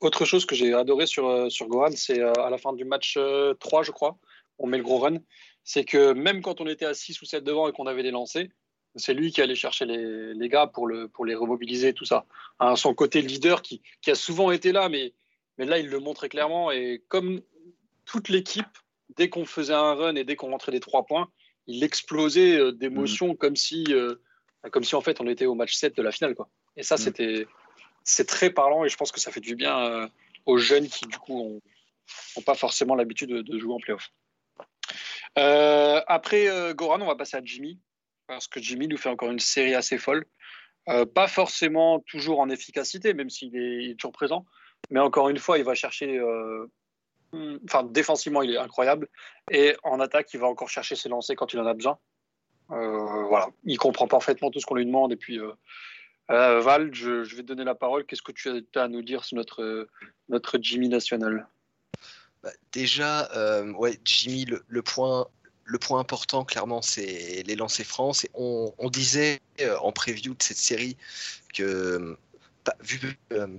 autre chose que j'ai adoré sur, euh, sur Goran, c'est euh, à la fin du match 3, je crois, on met le gros run, c'est que même quand on était à 6 ou 7 devant et qu'on avait des lancers, c'est lui qui allait chercher les, les, gars pour, le, pour les remobiliser, tout ça. Hein, son côté leader qui, qui, a souvent été là, mais, mais là, il le montrait clairement. Et comme toute l'équipe, dès qu'on faisait un run et dès qu'on rentrait des 3 points, il explosait d'émotions mmh. comme, si, comme si, en fait, on était au match 7 de la finale. Quoi. Et ça, mmh. c'était c'est très parlant et je pense que ça fait du bien euh, aux jeunes qui, du coup, n'ont pas forcément l'habitude de, jouer en playoff. Euh, après euh, Goran, on va passer à Jimmy, parce que Jimmy nous fait encore une série assez folle. pas forcément toujours en efficacité, même s'il est, toujours présent, mais encore une fois, il va chercher. Enfin, défensivement, il est incroyable. Et en attaque, il va encore chercher ses lancers quand il en a besoin. Voilà, il comprend parfaitement tout ce qu'on lui demande. Et puis, euh, Val, je, vais te donner la parole. Qu'est-ce que tu as à nous dire sur notre, notre Jimmy national? Bah, Déjà, euh, Jimmy, le, point, important, clairement, c'est les lancers France. Et on, disait euh, en preview de cette série que,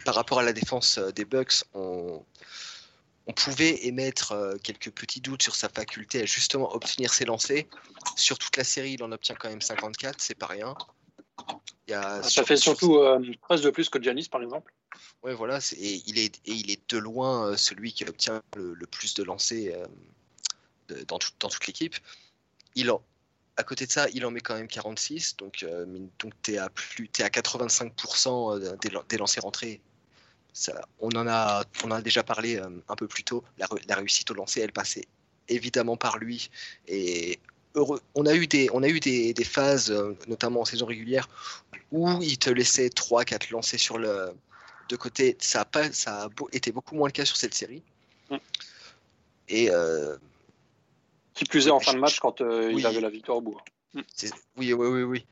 par rapport à la défense des Bucks, on, on pouvait émettre quelques petits doutes sur sa faculté à justement obtenir ses lancers. Sur toute la série, il en obtient quand même 54, c'est pas rien. Ça fait surtout euh, presque de plus que Giannis, par exemple. Ouais, voilà, et il, est, et il est de loin euh, celui qui obtient le, plus de lancers euh, dans, dans, toute l'équipe. Il à côté de ça, il en met quand même 46, donc, donc tu es, es à 85% des, des lancers rentrés. Ça, on, en a, on a déjà parlé un peu plus tôt. La, la réussite au lancer, elle passait évidemment par lui. Et on a eu des, on a eu des, phases, euh, notamment en saison régulière, où il te laissait 3-4 lancers sur le de côté. Ça a, pas, ça a été beaucoup moins le cas sur cette série. Mm. Et euh, qui plus est en fin de match quand euh, il avait la victoire au bout. Mm. Oui, oui, oui, oui.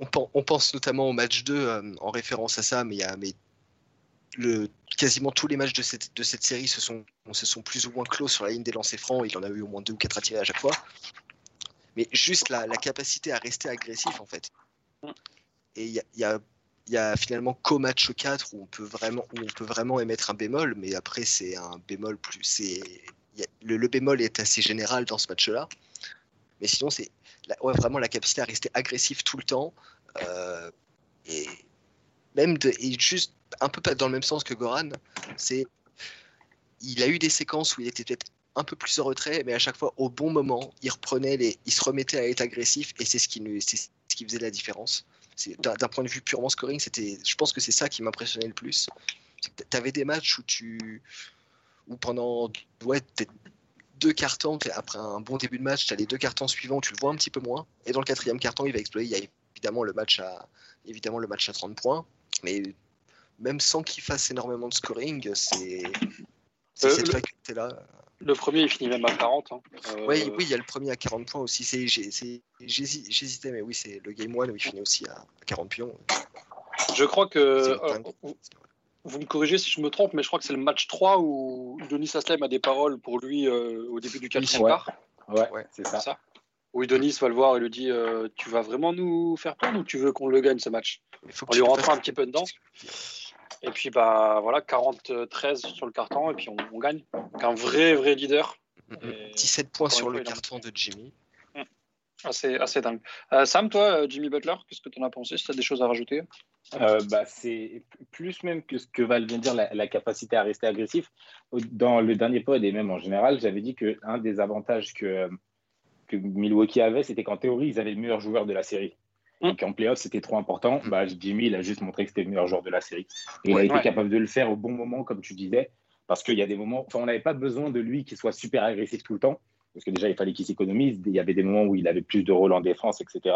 On, pense notamment au match 2 en référence à ça, mais y a mais quasiment tous les matchs de cette, de cette série se sont, se sont plus ou moins clos sur la ligne des lancers francs. Il en a eu au moins deux ou quatre à tirer à chaque fois. Mais juste la, la capacité à rester agressif, en fait. Et il y a, y a, finalement qu'au match 4 où on, peut vraiment, où on peut vraiment émettre un bémol, mais après, c'est un bémol plus. c'est le, le, bémol est assez général dans ce match-là. Mais sinon, c'est ouais, vraiment la capacité à rester agressif tout le temps. Euh, et même de, et juste un peu dans le même sens que Goran. C'est il a eu des séquences où il était peut-être un peu plus en retrait, mais à chaque fois au bon moment, il reprenait les, il se remettait à être agressif et c'est ce qui c'est ce qui faisait la différence. D'un point de vue purement scoring, c'était, je pense que c'est ça qui m'impressionnait le plus. Tu avais des matchs où tu, où pendant ouais, deux cartons, après un bon début de match, tu as les deux cartons suivants, tu le vois un petit peu moins. Et dans le quatrième carton, il va exploser. Il y a évidemment le match à, évidemment le match à 30 points. Mais même sans qu'il fasse énormément de scoring, c'est euh, cette faculté-là. Le premier, il finit même à 40. Hein. Euh, oui, oui, il y a le premier à 40 points aussi. J'hésitais, mais oui, c'est le Game 1 où il finit aussi à 40 pions. Je crois que. Euh, vous me corrigez si je me trompe, mais je crois que c'est le match 3 où Denis Aslem a des paroles pour lui au début du quatrième quart. Ouais, c'est ça. Oui, Denis va le voir et lui dit Tu vas vraiment nous faire perdre ou tu veux qu'on le gagne ce match On lui rentre un petit peu dedans. Et puis, bah, voilà, 40-13 sur le carton, et puis on, gagne. Donc, un vrai, vrai leader. 17 points sur le carton de Jimmy. Mm. Assez, assez dingue. Euh, Sam, toi, euh, Jimmy Butler, qu'est-ce que tu en as pensé? Si tu as des choses à rajouter? Euh, bah, C'est plus même que ce que Val vient de dire, la, capacité à rester agressif. Dans le dernier pod et même en général, j'avais dit qu'un des avantages que, que Milwaukee avait, c'était qu'en théorie, ils avaient le meilleur joueur de la série. Donc en playoff, c'était trop important. Bah, Jimmy, il a juste montré que c'était le meilleur joueur de la série. Et il a été capable de le faire au bon moment, comme tu disais, parce qu'il y a des moments, enfin, on n'avait pas besoin de lui qui soit super agressif tout le temps, parce que déjà, il fallait qu'il s'économise. Il y avait des moments où il avait plus de rôle en défense, etc.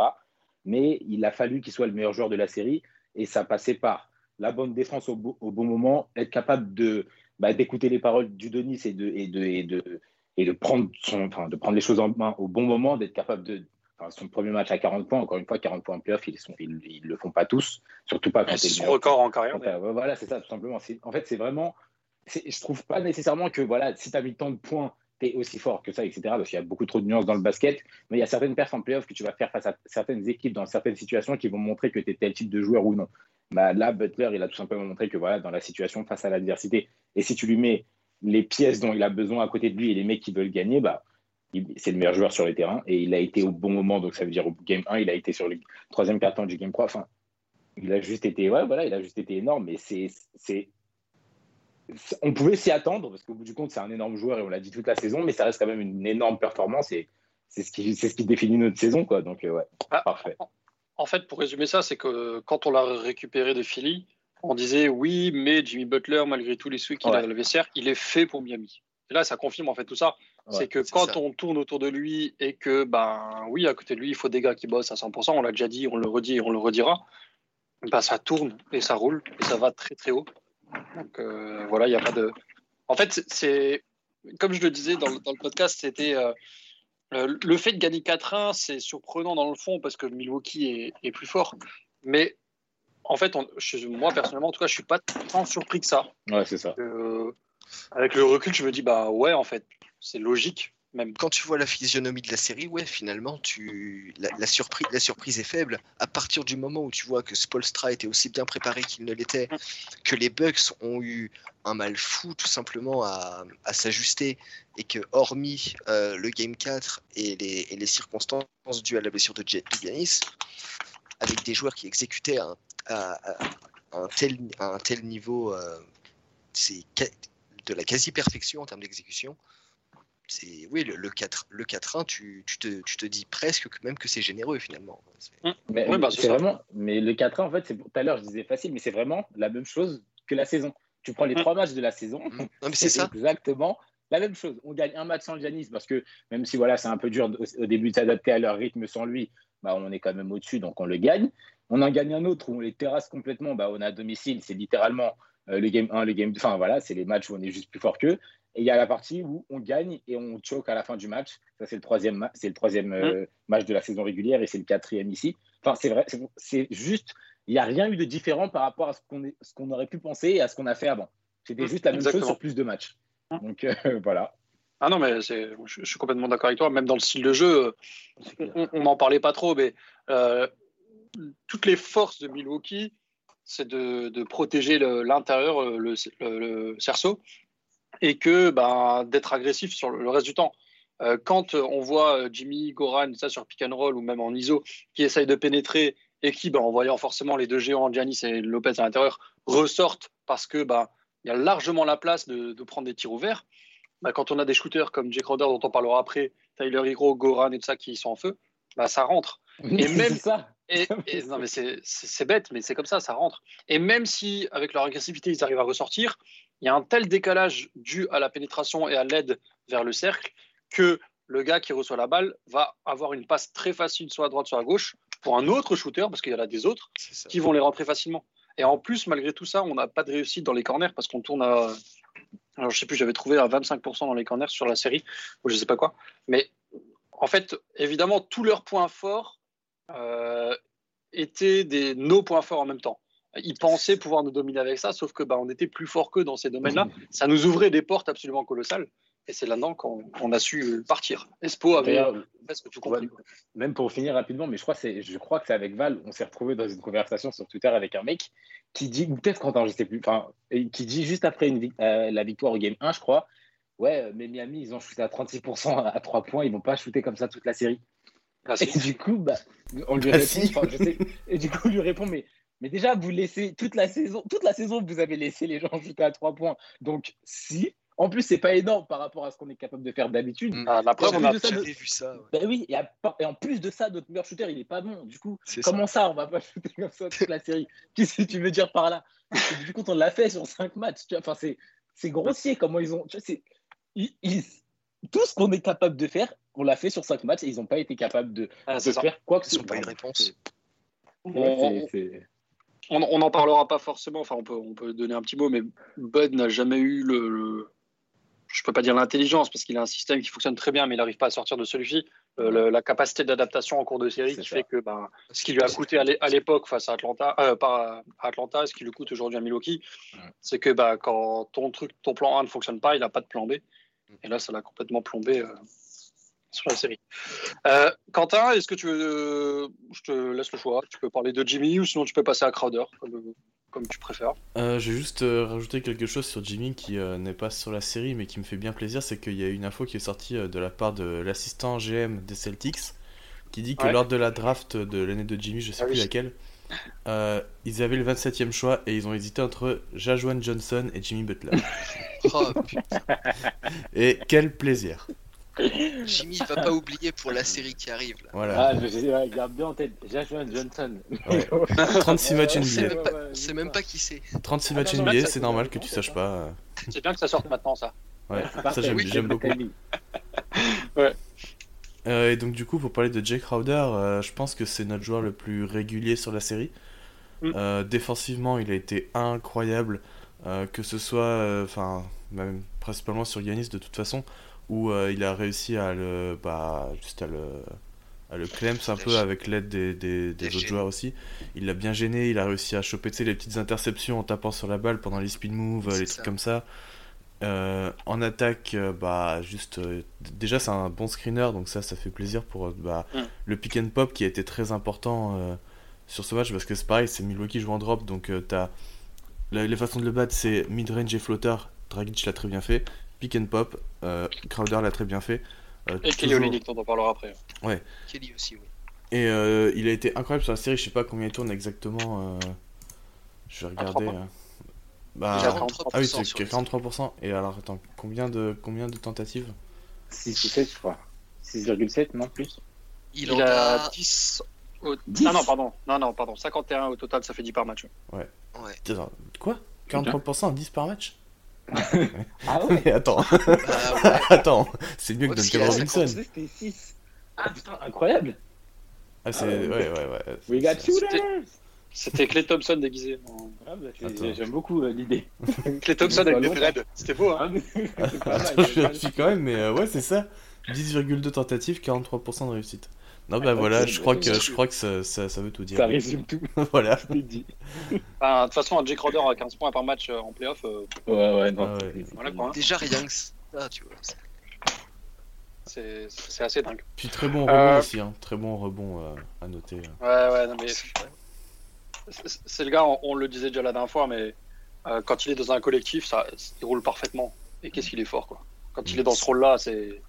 Mais il a fallu qu'il soit le meilleur joueur de la série, et ça passait par la bonne défense au, bon moment, être capable de bah, d'écouter les paroles du Denis et de, et de, et de, et de prendre, son, enfin, de prendre les choses en main au bon moment, d'être capable de, son premier match à 40 points, encore une fois, 40 points en playoff, ils ne ils, le font pas tous, surtout pas quand c'est son record en carrière. voilà, c'est ça, tout simplement. En fait, c'est vraiment. Je trouve pas nécessairement que voilà, si tu as mis tant de points, aussi fort que ça, etc. Parce qu'il y a beaucoup trop de nuances dans le basket. Mais il y a certaines perfs en playoff que tu vas faire face à certaines équipes dans certaines situations qui vont montrer que tu es tel type de joueur ou non. Bah, là, Butler, il a tout simplement montré que voilà, dans la situation face à l'adversité, et si tu lui mets les pièces dont il a besoin à côté de lui et les mecs qui veulent gagner, bah, c'est le meilleur joueur sur les terrains et il a été au bon moment. Donc ça veut dire au game 1, il a été sur le troisième carton du game 3. Enfin, il a juste été, ouais, voilà, il a juste été énorme. Mais c'est, on pouvait s'y attendre parce qu'au bout du compte, c'est un énorme joueur et on l'a dit toute la saison, mais ça reste quand même une énorme performance et c'est ce qui, c'est ce qui définit notre saison, quoi. Donc euh, ouais, ah, parfait. En fait, pour résumer ça, c'est que quand on l'a récupéré de Philly, on disait oui, mais Jimmy Butler, malgré tous les souhaits qu'il a dans le vestiaire, il est fait pour Miami. Et là, ça confirme en fait tout ça c'est que quand on tourne autour de lui et que, ben oui, à côté de lui, il faut des gars qui bossent à 100%, on l'a déjà dit, on le redit et on le redira, ben, ça tourne et ça roule et ça va très très haut. Donc euh, voilà, il n'y a pas de. En fait, c'est comme je le disais dans le, dans le podcast, c'était euh, le fait de gagner 4-1, c'est surprenant dans le fond parce que Milwaukee est, est plus fort. Mais en fait, on, moi personnellement, en tout cas, je suis pas tant surpris que ça. Ouais, c'est ça. Euh, avec le recul, je me dis bah ouais, en fait, c'est logique. Même. Quand tu vois la physionomie de la série, ouais, finalement, tu... la, surprise, la surprise est faible. À partir du moment où tu vois que Spolstra était aussi bien préparé qu'il ne l'était, que les Bucks ont eu un mal fou tout simplement à, s'ajuster, et que hormis euh, le Game 4 et les, circonstances dues à la blessure de Jet Giannis, avec des joueurs qui exécutaient un, un, tel, un tel niveau, euh, c'est de la quasi-perfection en termes d'exécution, c'est oui le, 4 le 4-1 tu, tu, te, tu, te, dis presque que même que c'est généreux finalement. Mmh. mais, bah, c'est vraiment mais le 4-1 en fait c'est tout à l'heure je disais facile mais c'est vraiment la même chose que la saison. Tu prends les mmh. trois matchs de la saison mmh. c'est ça. exactement la même chose. On gagne un match sans Giannis parce que même si voilà c'est un peu dur au, début de s'adapter à leur rythme sans lui bah, on est quand même au-dessus donc on le gagne. On en gagne un autre où on les terrasse complètement bah, on a à domicile c'est littéralement euh, le game 1 le game 2 enfin voilà c'est les matchs où on est juste plus fort qu'eux et il y a la partie où on gagne et on choke à la fin du match. Ça, c'est le troisième, c'est le troisième euh, mmh. match de la saison régulière et c'est le quatrième ici. Enfin, c'est vrai, c'est juste, il n'y a rien eu de différent par rapport à ce qu'on qu'on aurait pu penser et à ce qu'on a fait avant. C'était mmh. juste la même chose sur plus de matchs. Mmh. Donc euh, voilà. Ah non, mais je, je, suis complètement d'accord avec toi. Même dans le style de jeu, on n'en parlait pas trop, mais euh, toutes les forces de Milwaukee, c'est de, de, protéger l'intérieur, le, le, le, cerceau, et que ben, d'être agressif sur le reste du temps. Euh, quand on voit euh, Jimmy Goran, ça sur pick and roll ou même en ISO, qui essaye de pénétrer et qui, ben, en voyant forcément les deux géants, Giannis et Lopez à l'intérieur, ressortent parce que bah, il y a largement la place de, de prendre des tirs ouverts. Bah, quand on a des shooters comme Jake Crowder, dont on parlera après, Tyler Hero, Goran et tout ça qui sont en feu, bah, ça rentre. Et même ça. Et, et- non, mais c'est bête, mais c'est comme ça, ça rentre. Et même si, avec leur agressivité, ils arrivent à ressortir, il y a un tel décalage dû à la pénétration et à l'aide vers le cercle que le gars qui reçoit la balle va avoir une passe très facile, soit à droite, soit à gauche, pour un autre shooter, parce qu'il y en a des autres, qui vont les rentrer facilement. Et en plus, malgré tout ça, on n'a pas de réussite dans les corners parce qu'on tourne à. Alors, je sais plus, j'avais trouvé à 25% dans les corners sur la série, ou je sais pas quoi. Mais en fait, évidemment, tous leurs points forts euh, étaient des, nos points forts en même temps. Ils pensaient pouvoir nous dominer avec ça, sauf que bah, on était plus fort qu'eux dans ces domaines-là. Ça nous ouvrait des portes absolument colossales. Et c'est là-dedans qu'on a su partir. Espo avait presque tout compris. Même pour finir rapidement, mais je crois, que c'est- je crois que c'est avec Val, on s'est retrouvé dans une conversation sur Twitter avec un mec qui dit, ou peut-être Quentin, je sais plus, enfin, qui dit juste après une, euh, la victoire au game 1, je crois, ouais, euh, mais Miami, ils ont shooté à 36% à 3 points, ils vont pas shooter comme ça toute la série. Ah, Et du coup, bah, on lui Bah, répond, si. enfin, je sais, et du coup, on lui répond, mais, mais déjà, vous laissez toute la saison, toute la saison, vous avez laissé les gens shooter à 3 points. Donc, si, en plus, c'est pas énorme par rapport à ce qu'on est capable de faire d'habitude. Ah, la preuve, en on a plus de ça, J'avais vu ça. ouais. Ben oui, et, à part- et en plus de ça, notre meilleur shooter, il est pas bon. Du coup, C'est ça. comment ça, on va pas shooter comme ça toute la série? Qu'est-ce que tu veux dire par là? Du coup, on l'a fait sur 5 matchs. Tu vois, enfin, c'est, c'est grossier comment ils ont. Tu vois, c'est, ils- ils- tout ce qu'on est capable de faire, on l'a fait sur 5 matchs et ils n'ont pas été capables de, Ah, de faire quoi que ce Ils soit. n'ont pas une réponse. Ouais, on n'en parlera pas forcément, enfin on peut, on peut donner un petit mot, mais Bud n'a jamais eu le, le- je peux pas dire l'intelligence parce qu'il a un système qui fonctionne très bien, mais il n'arrive pas à sortir de celui-ci. Euh, le- la capacité d'adaptation en cours de série qui ça. fait que ben, ce qui lui a coûté à l'é- à l'époque face à Atlanta, euh, pas à Atlanta, ce qui lui coûte aujourd'hui à Milwaukee, Ouais. c'est que bah, quand ton truc, ton plan A ne fonctionne pas, il n'a pas de plan B. Et là, ça l'a complètement plombé euh, sur la série. Euh, Quentin, est-ce que tu veux, je te laisse le choix. Tu peux parler de Jimmy ou sinon tu peux passer à Crowder, comme, comme tu préfères. Euh, je vais juste euh, rajouter quelque chose sur Jimmy qui euh, n'est pas sur la série mais qui me fait bien plaisir, c'est qu'il y a une info qui est sortie euh, de la part de l'assistant GM des Celtics qui dit que Ouais. lors de la draft de l'année de Jimmy, je sais Ah plus oui. laquelle, euh, ils avaient le 27e choix et ils ont hésité entre Jajuan Johnson et Jimmy Butler. Oh, putain. et quel plaisir. Jimmy va pas oublier pour la série qui arrive. Là. Voilà. Ah, je ouais, garde bien en tête. Joshua Johnson. Ouais. 36 matchs NBA. même pas, ouais, on sait même pas qui c'est. 36 Ah, matchs NBA, c'est c'est normal que tu c'est saches pas. euh, C'est bien que ça sorte maintenant, ça. Ouais, ça j'aime oui, j'aime beaucoup. timing. Euh, et donc du coup, pour parler de Jake Crowder, euh, je pense que c'est notre joueur le plus régulier sur la série. Mm. Euh, défensivement, il a été incroyable, euh, que ce soit, enfin, même principalement sur Yanis de toute façon, où euh, il a réussi à le, bah, juste à le, à le clems un peu avec l'aide des, des, autres joueurs aussi. Il l'a bien gêné, il a réussi à choper tu sais, les petites interceptions en tapant sur la balle pendant les spin moves, les ça. trucs comme ça. Euh, en attaque, euh, bah juste euh, déjà c'est un bon screener, donc ça ça fait plaisir pour bah, Mm. le pick and pop qui a été très important euh, sur ce match parce que c'est pareil, c'est Milwaukee joue en drop, donc euh, t'as la- les façons de le battre c'est mid range et flotter. Dragic l'a très bien fait, pick and pop, euh, Crowder l'a très bien fait. euh, Et Kelly Olynyk, on parlera après. Kelly aussi, oui. et euh, il a été incroyable sur la série, je sais pas combien il tourne exactement. euh, Je vais regarder. 3 euh. Bah, 43% ah oui, c'est les 43%. Et alors, attends, combien de, combien de tentatives? 6 ou 7, je crois. 6,7, non plus? Il, Il, en a a 10. au- 10. Ah non, pardon. Non, non, pardon. 51 au total, ça fait 10 par match. Ouais. Attends, Quoi? 43% 10 par match? Ah ouais Mais attends, ouais. attends, c'est mieux que Duncan a Robinson. C'était 6. Ah putain, incroyable Ah, c'est. Ah ouais. Ouais, ouais. We got shooters C'était Clay Thompson déguisé. en- Ah bah, Attends. J'aime beaucoup euh, l'idée. Clay Thompson avec des dreads. C'était beau, hein Ah, Attends, je vérifie quand même, mais euh, ouais, c'est ça. 10,2 tentatives, 43% de réussite. Non, bah Ouais, voilà, je crois bah, que, je crois que ça, ça, ça veut tout dire. Ça résume tout, voilà. Enfin, De toute façon, un Jake Crowder à 15 points par match euh, en playoff, euh, Ouais, ouais, non. Ah ouais. c'est- voilà quoi. hein. Déjà rien que ça, tu vois. c'est- assez dingue. Puis très bon rebond Euh, aussi, hein. très bon rebond euh, à noter. Ouais, ouais, non, mais c'est c'est le gars, on, on le disait déjà la dernière fois, mais euh, quand il est dans un collectif, ça, il roule parfaitement. Et qu'est-ce qu'il est fort, quoi. Quand il est dans ce rôle-là, c'est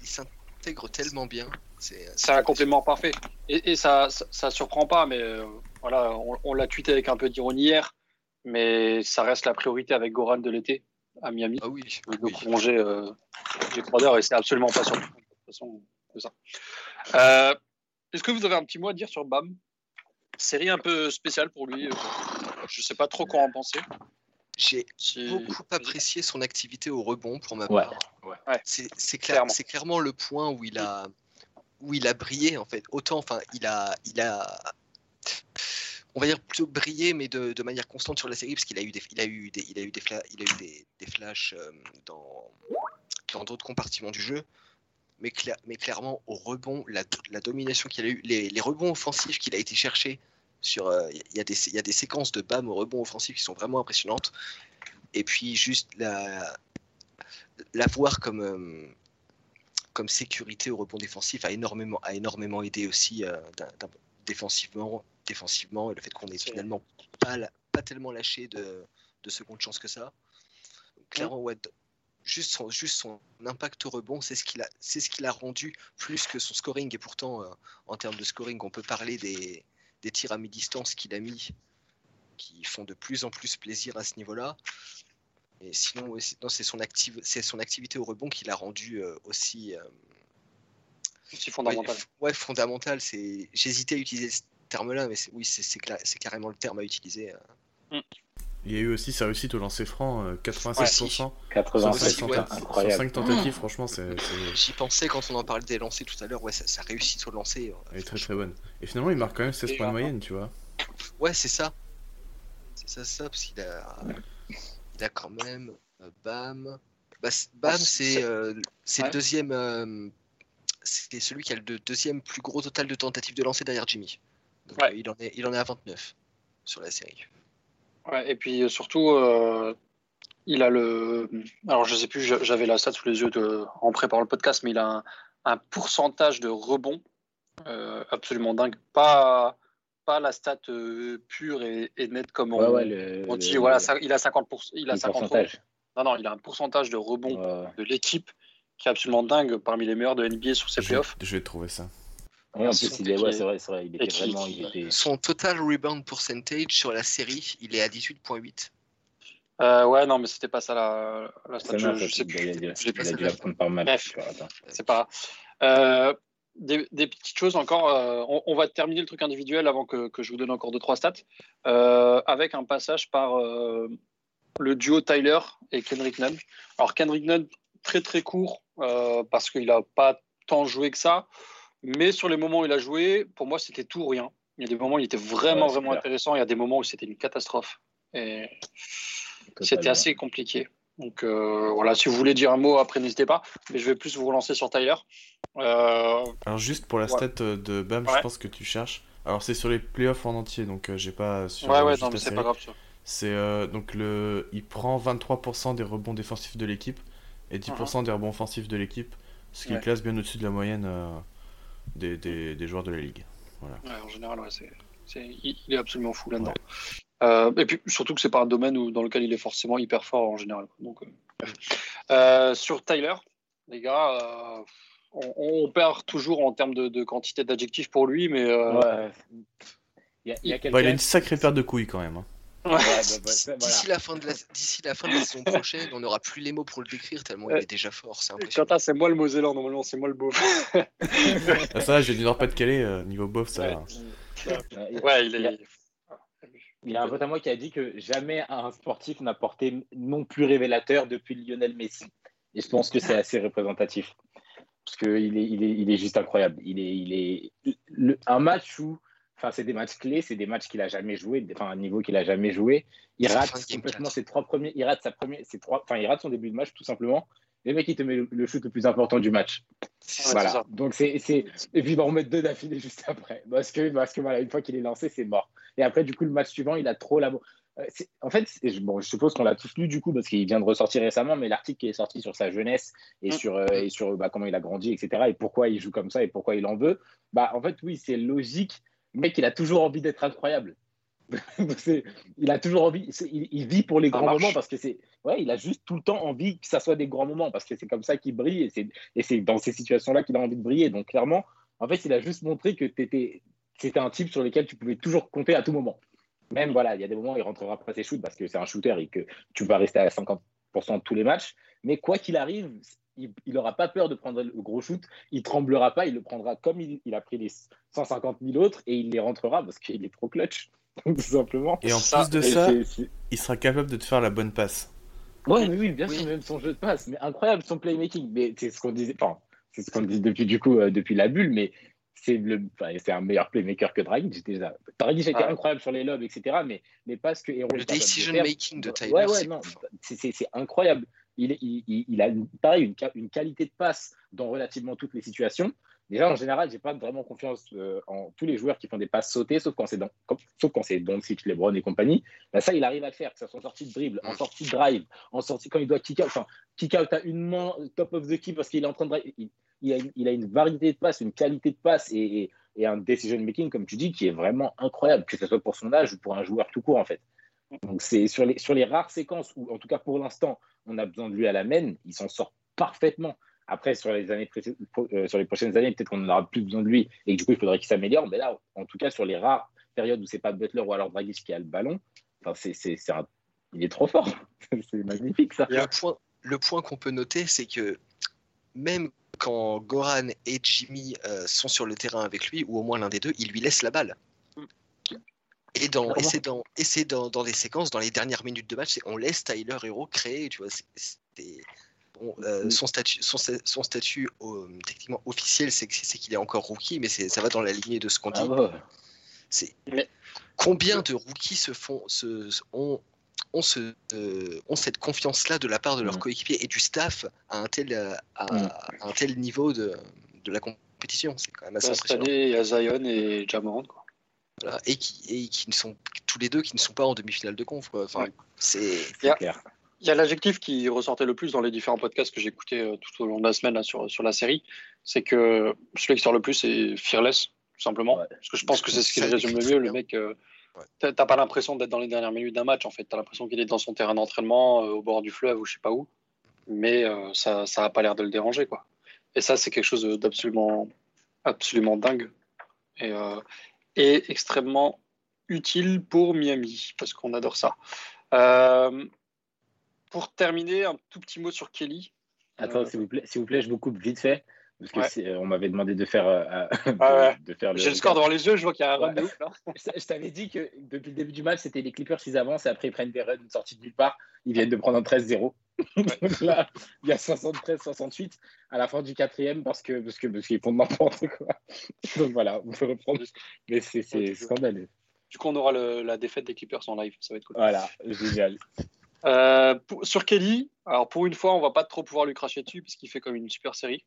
Il s'intègre tellement bien. C'est c'est un complément parfait. Et, et ça, ça, ça surprend pas, mais euh, voilà, on, on l'a tweeté avec un peu d'ironie hier. mais ça reste la priorité avec Goran de l'été à Miami. Ah oui, de oui. prolonger euh, Crowder et c'est absolument pas surprenant. De toute façon, c'est ça. Euh, Est-ce que vous avez un petit mot à dire sur Bam? Série un peu spéciale pour lui. euh, je sais pas trop quoi en penser. J'ai beaucoup apprécié son activité au rebond pour ma Ouais. part. Ouais. C'est c'est clair, Clairement. c'est clairement le point où il a où il a brillé en fait. Autant, enfin, il a il a on va dire plutôt brillé, mais de, manière constante sur la série parce qu'il a eu des il a eu des il a eu des il a eu des, des flashs euh, dans dans d'autres compartiments du jeu. Mais, cla- mais clairement, au rebond, la, la domination qu'il a eu, les, les rebonds offensifs qu'il a été chercher euh, il y, a des, il y a des séquences de BAM au rebond offensif qui sont vraiment impressionnantes. Et puis juste la, la voir comme, euh, comme sécurité au rebond défensif a énormément, a énormément aidé aussi euh, défensivement, défensivement et le fait qu'on ait finalement pas, pas tellement lâché de, de seconde chance que ça. Clairement, ouais, juste son, juste son impact au rebond, c'est ce qu'il a, c'est ce qu'il a rendu plus que son scoring. Et pourtant, euh, en termes de scoring, on peut parler des, des tirs à mi-distance qu'il a mis, qui font de plus en plus plaisir à ce niveau-là. Et sinon, ouais, c'est son, active, c'est son activité au rebond qui l'a rendu euh, aussi euh, aussi ouais, fondamental. f- ouais, fondamental. J'hésitais à utiliser ce terme-là, mais oui, c'est, carrément le terme à utiliser. euh. Il y a eu aussi sa réussite au lancer franc, euh, 87%. 85, Aussi, ouais. Sur incroyable. 5 tentatives, franchement, c'est c'est- J'y pensais quand on en parlait des lancers tout à l'heure. Ouais, ça, ça réussit sur le lancer. euh, elle est très très bonne. Et finalement, il marque quand même 16 Et points de moyenne, tu vois. Ouais, c'est ça. C'est ça, c'est ça, parce qu'il a, il a quand même euh, Bam. Bah, c- Bam, Ah, c'est c'est- euh, Ouais. deuxième. euh, c'est celui qui a le deux- deuxième plus gros total de tentatives de lancer derrière Jimmy. Donc, Ouais. euh, il, en est, il en est à 29 sur la série. Ouais, et puis surtout, il a le. Alors, je sais plus, j'a- j'avais la stat sous les yeux de... en préparant le podcast, mais il a un, un pourcentage de rebond absolument dingue. Pas, pas la stat euh, pure et, et nette comme on, Ouais, ouais, le, on dit. le- Voilà, ça- il a 50%. Il a le 50 pourcentage. Non, non, il a un pourcentage de rebond Ouais. de l'équipe qui est absolument dingue, parmi les meilleurs de NBA sur ses Je, playoffs. je vais trouver ça. Ouais, en plus, il est, Qui ouais, est- c'est vrai, c'est vrai, il était et qui- vraiment, il était. Son total rebound percentage sur la série, il est à 18,8. Euh, ouais, non, mais c'était pas ça la, la stat. C'est Je, je sais plus. match. Bref. C'est pas. Euh, des, des petites choses encore. euh, on, on va terminer le truc individuel avant que, que je vous donne encore deux trois stats. Euh, avec un passage par euh, le duo Tyler et Kendrick Nunn. Alors Kendrick Nunn très très court parce qu'il n'a pas tant joué que ça. Mais sur les moments où il a joué, pour moi c'était tout ou rien. Il y a des moments où il était vraiment Ouais, vraiment clair. intéressant. Il y a des moments où c'était une catastrophe. Et c'était assez compliqué. Donc euh, voilà, si vous voulez dire un mot après, n'hésitez pas. Mais je vais plus vous relancer sur Tyler. Euh, Alors juste pour la Ouais. stat euh, de Bam, Ouais. je pense que tu cherches. Alors c'est sur les playoffs en entier, donc j'ai pas sur ouais, ouais, non, mais c'est pas grave. ça. C'est euh, donc le, il prend 23% des rebonds défensifs de l'équipe et 10% des rebonds offensifs de l'équipe, ce qui Ouais. classe bien au-dessus de la moyenne euh, des, des, des joueurs de la ligue. Ouais, en général, ouais, c'est, il est absolument fou là-dedans. Euh, et puis surtout que c'est pas un domaine où, dans lequel il est forcément hyper fort en général. Donc, euh. Euh, sur Tyler, les gars, euh, on, on perd toujours en termes de, de quantité d'adjectifs pour lui, mais euh, Ouais. Il y a, il y a Bah, il a quelqu'un. une sacrée paire de couilles quand même. hein. Ouais, bah, bah, D'ici voilà. la fin de la d'ici la fin de la saison prochaine, on n'aura plus les mots pour le décrire tellement il est déjà fort. C'est impressionnant. C'est moi le Mosellan, normalement, c'est moi le beau. Ah, ça, j'ai du Nord-Pas-de-Calais, euh, niveau bof, ça. Ouais, ouais, il est. Il y a- un pote à moi qui a dit que jamais un sportif n'a porté non plus révélateur depuis Lionel Messi. Et je pense que c'est assez représentatif. Parce qu'il est, il est, il est juste incroyable. Il est, il est, le- un match où, enfin, c'est des matchs clés, c'est des matchs qu'il a jamais joué, enfin, un niveau qu'il a jamais joué. Il rate complètement 4. ses trois premiers, il rate sa première, ses trois, enfin, il rate son début de match tout simplement. Le mec, il te met le, le shoot le plus important du match. Voilà. ça. Donc c'est, et puis il va en mettre deux d'affilée juste après, parce que, parce que voilà, une fois qu'il est lancé, c'est mort. Et après, du coup, le match suivant, il a trop la. Euh, En fait, bon, je suppose qu'on l'a tous lu du coup parce qu'il vient de ressortir récemment, mais l'article qui est sorti sur sa jeunesse et Mm. sur, euh, et sur bah, comment il a grandi, etc. et pourquoi il joue comme ça et pourquoi il en veut, bah en fait, oui, c'est logique. Le mec, il a toujours envie d'être incroyable. Il a toujours envie, il, il vit pour les Ça grands marche. moments parce que c'est, ouais, il a juste tout le temps envie que ça soit des grands moments parce que c'est comme ça qu'il brille et c'est, dans ces situations-là qu'il a envie de briller. Donc clairement, en fait, il a juste montré que c'était un type sur lequel tu pouvais toujours compter à tout moment. Même, voilà, il y a des moments où il rentrera pas ses shoots parce que c'est un shooter et que tu vas rester à 50% de tous les matchs. Mais quoi qu'il arrive, il n'aura pas peur de prendre le gros shoot. Il tremblera pas, il le prendra comme il, il a pris les 150 000 autres et il les rentrera parce qu'il est trop clutch, tout simplement. Et en Ça, plus de ça, il sera capable de te faire la bonne passe. Ouais, mais oui, bien Oui. sûr, même son jeu de passe, mais incroyable son playmaking. Mais c'est ce qu'on disait, enfin, c'est ce qu'on dit depuis du coup euh, depuis la bulle, mais c'est le, enfin, c'est un meilleur playmaker que Dragic déjà. Dragic était Ouais. incroyable sur les lobes, etc. Mais mais pas ce que Hero Le de decision making de Tyler, Ouais, ouais, c'est non, c'est- incroyable. Il, il, il- il a une, pareil une, une qualité de passe dans relativement toutes les situations. Déjà, en général, j'ai pas vraiment confiance euh, en tous les joueurs qui font des passes sautées, sauf quand c'est dans, sauf quand c'est Doncic, LeBron et compagnie. Là, ça, il arrive à le faire, que ce soit en sortie de dribble, en sortie de drive, en sortie quand il doit kick out, enfin, kick out à une main, top of the key parce qu'il est en train de. Il, il a, une- il a une variété de passes, une qualité de passe et, et- et un decision making, comme tu dis, qui est vraiment incroyable, que ce soit pour son âge ou pour un joueur tout court, en fait. Donc, c'est sur les, sur les rares séquences où, en tout cas pour l'instant, on a besoin de lui à la main, il s'en sort parfaitement. Après, sur les, années euh, sur les prochaines années, peut-être qu'on n'aura plus besoin de lui et que du coup, il faudrait qu'il s'améliore. Mais là, en tout cas, sur les rares périodes où c'est pas Butler ou alors Dragic qui a le ballon, enfin, c'est, c'est, il est trop fort. c'est magnifique, ça. Le point, le point qu'on peut noter, c'est que même quand Goran et Jimmy euh, sont sur le terrain avec lui, ou au moins l'un des deux, il lui laisse la balle. Et, dans, et c'est dans, et dans, dans des séquences, dans les dernières minutes de match, on laisse Tyler Hero créer, tu vois, c'est- bon, euh, son statut, son, son statut euh, techniquement officiel, c'est que- c'est qu'il est encore rookie, mais c'est- ça va dans la lignée de ce qu'on dit. Ah ouais. C'est Mais- combien de rookies se font, se, se- ont, ont, ce, euh, ont cette confiance-là de la part de leurs Mm. coéquipiers et du staff à un tel, à, Mm. à un tel niveau de, de la compétition? C'est quand même assez Bah, Cette impressionnant. année, il y a Zion et Jamorant. Quoi. Voilà. Et, qui, et qui ne sont tous les deux qui ne sont pas en demi-finale de conf. quoi. Enfin, Ouais. c'est C'est Yeah. clair. Il y a l'adjectif qui ressortait le plus dans les différents podcasts que j'ai écoutés euh, tout au long de la semaine là, sur, sur la série. C'est que celui qui sort le plus, c'est fearless, tout simplement. Ouais. Parce que je pense que c'est ce qui le résume le mieux. Le mec, euh, Ouais. t'as t'as pas l'impression d'être dans les dernières minutes d'un match, en fait. T'as l'impression qu'il est dans son terrain d'entraînement, euh, au bord du fleuve ou je sais pas où. Mais euh, ça ça a pas l'air de le déranger. quoi. Et ça, c'est quelque chose d'absolument absolument dingue. Et, euh, et extrêmement utile pour Miami, parce qu'on adore ça. Euh, pour terminer, un tout petit mot sur Kelly. Attends, Euh, s'il vous plaît, s'il vous plaît, je vous coupe vite fait. Parce que Ouais. c'est- on m'avait demandé de faire, euh, de, Ah ouais. de faire le. J'ai le score devant les yeux, je vois qu'il y a un run Ouais. de ouf là. Je t'avais dit que depuis le début du match, c'était les Clippers qui avancent et après ils prennent des runs sortis de nulle part. Ils viennent de prendre un 13-0. Donc là, il y a 73-68 à la fin du quatrième parce que parce que parce qu'ils font n'importe quoi. Donc voilà, on peut reprendre. Mais c'est c'est scandaleux. Du coup, on aura le- la défaite des Clippers en live, ça va être cool. Voilà, génial. Euh, pour- sur Kelly, alors pour une fois, on va pas trop pouvoir lui cracher dessus parce qu'il fait comme une super série.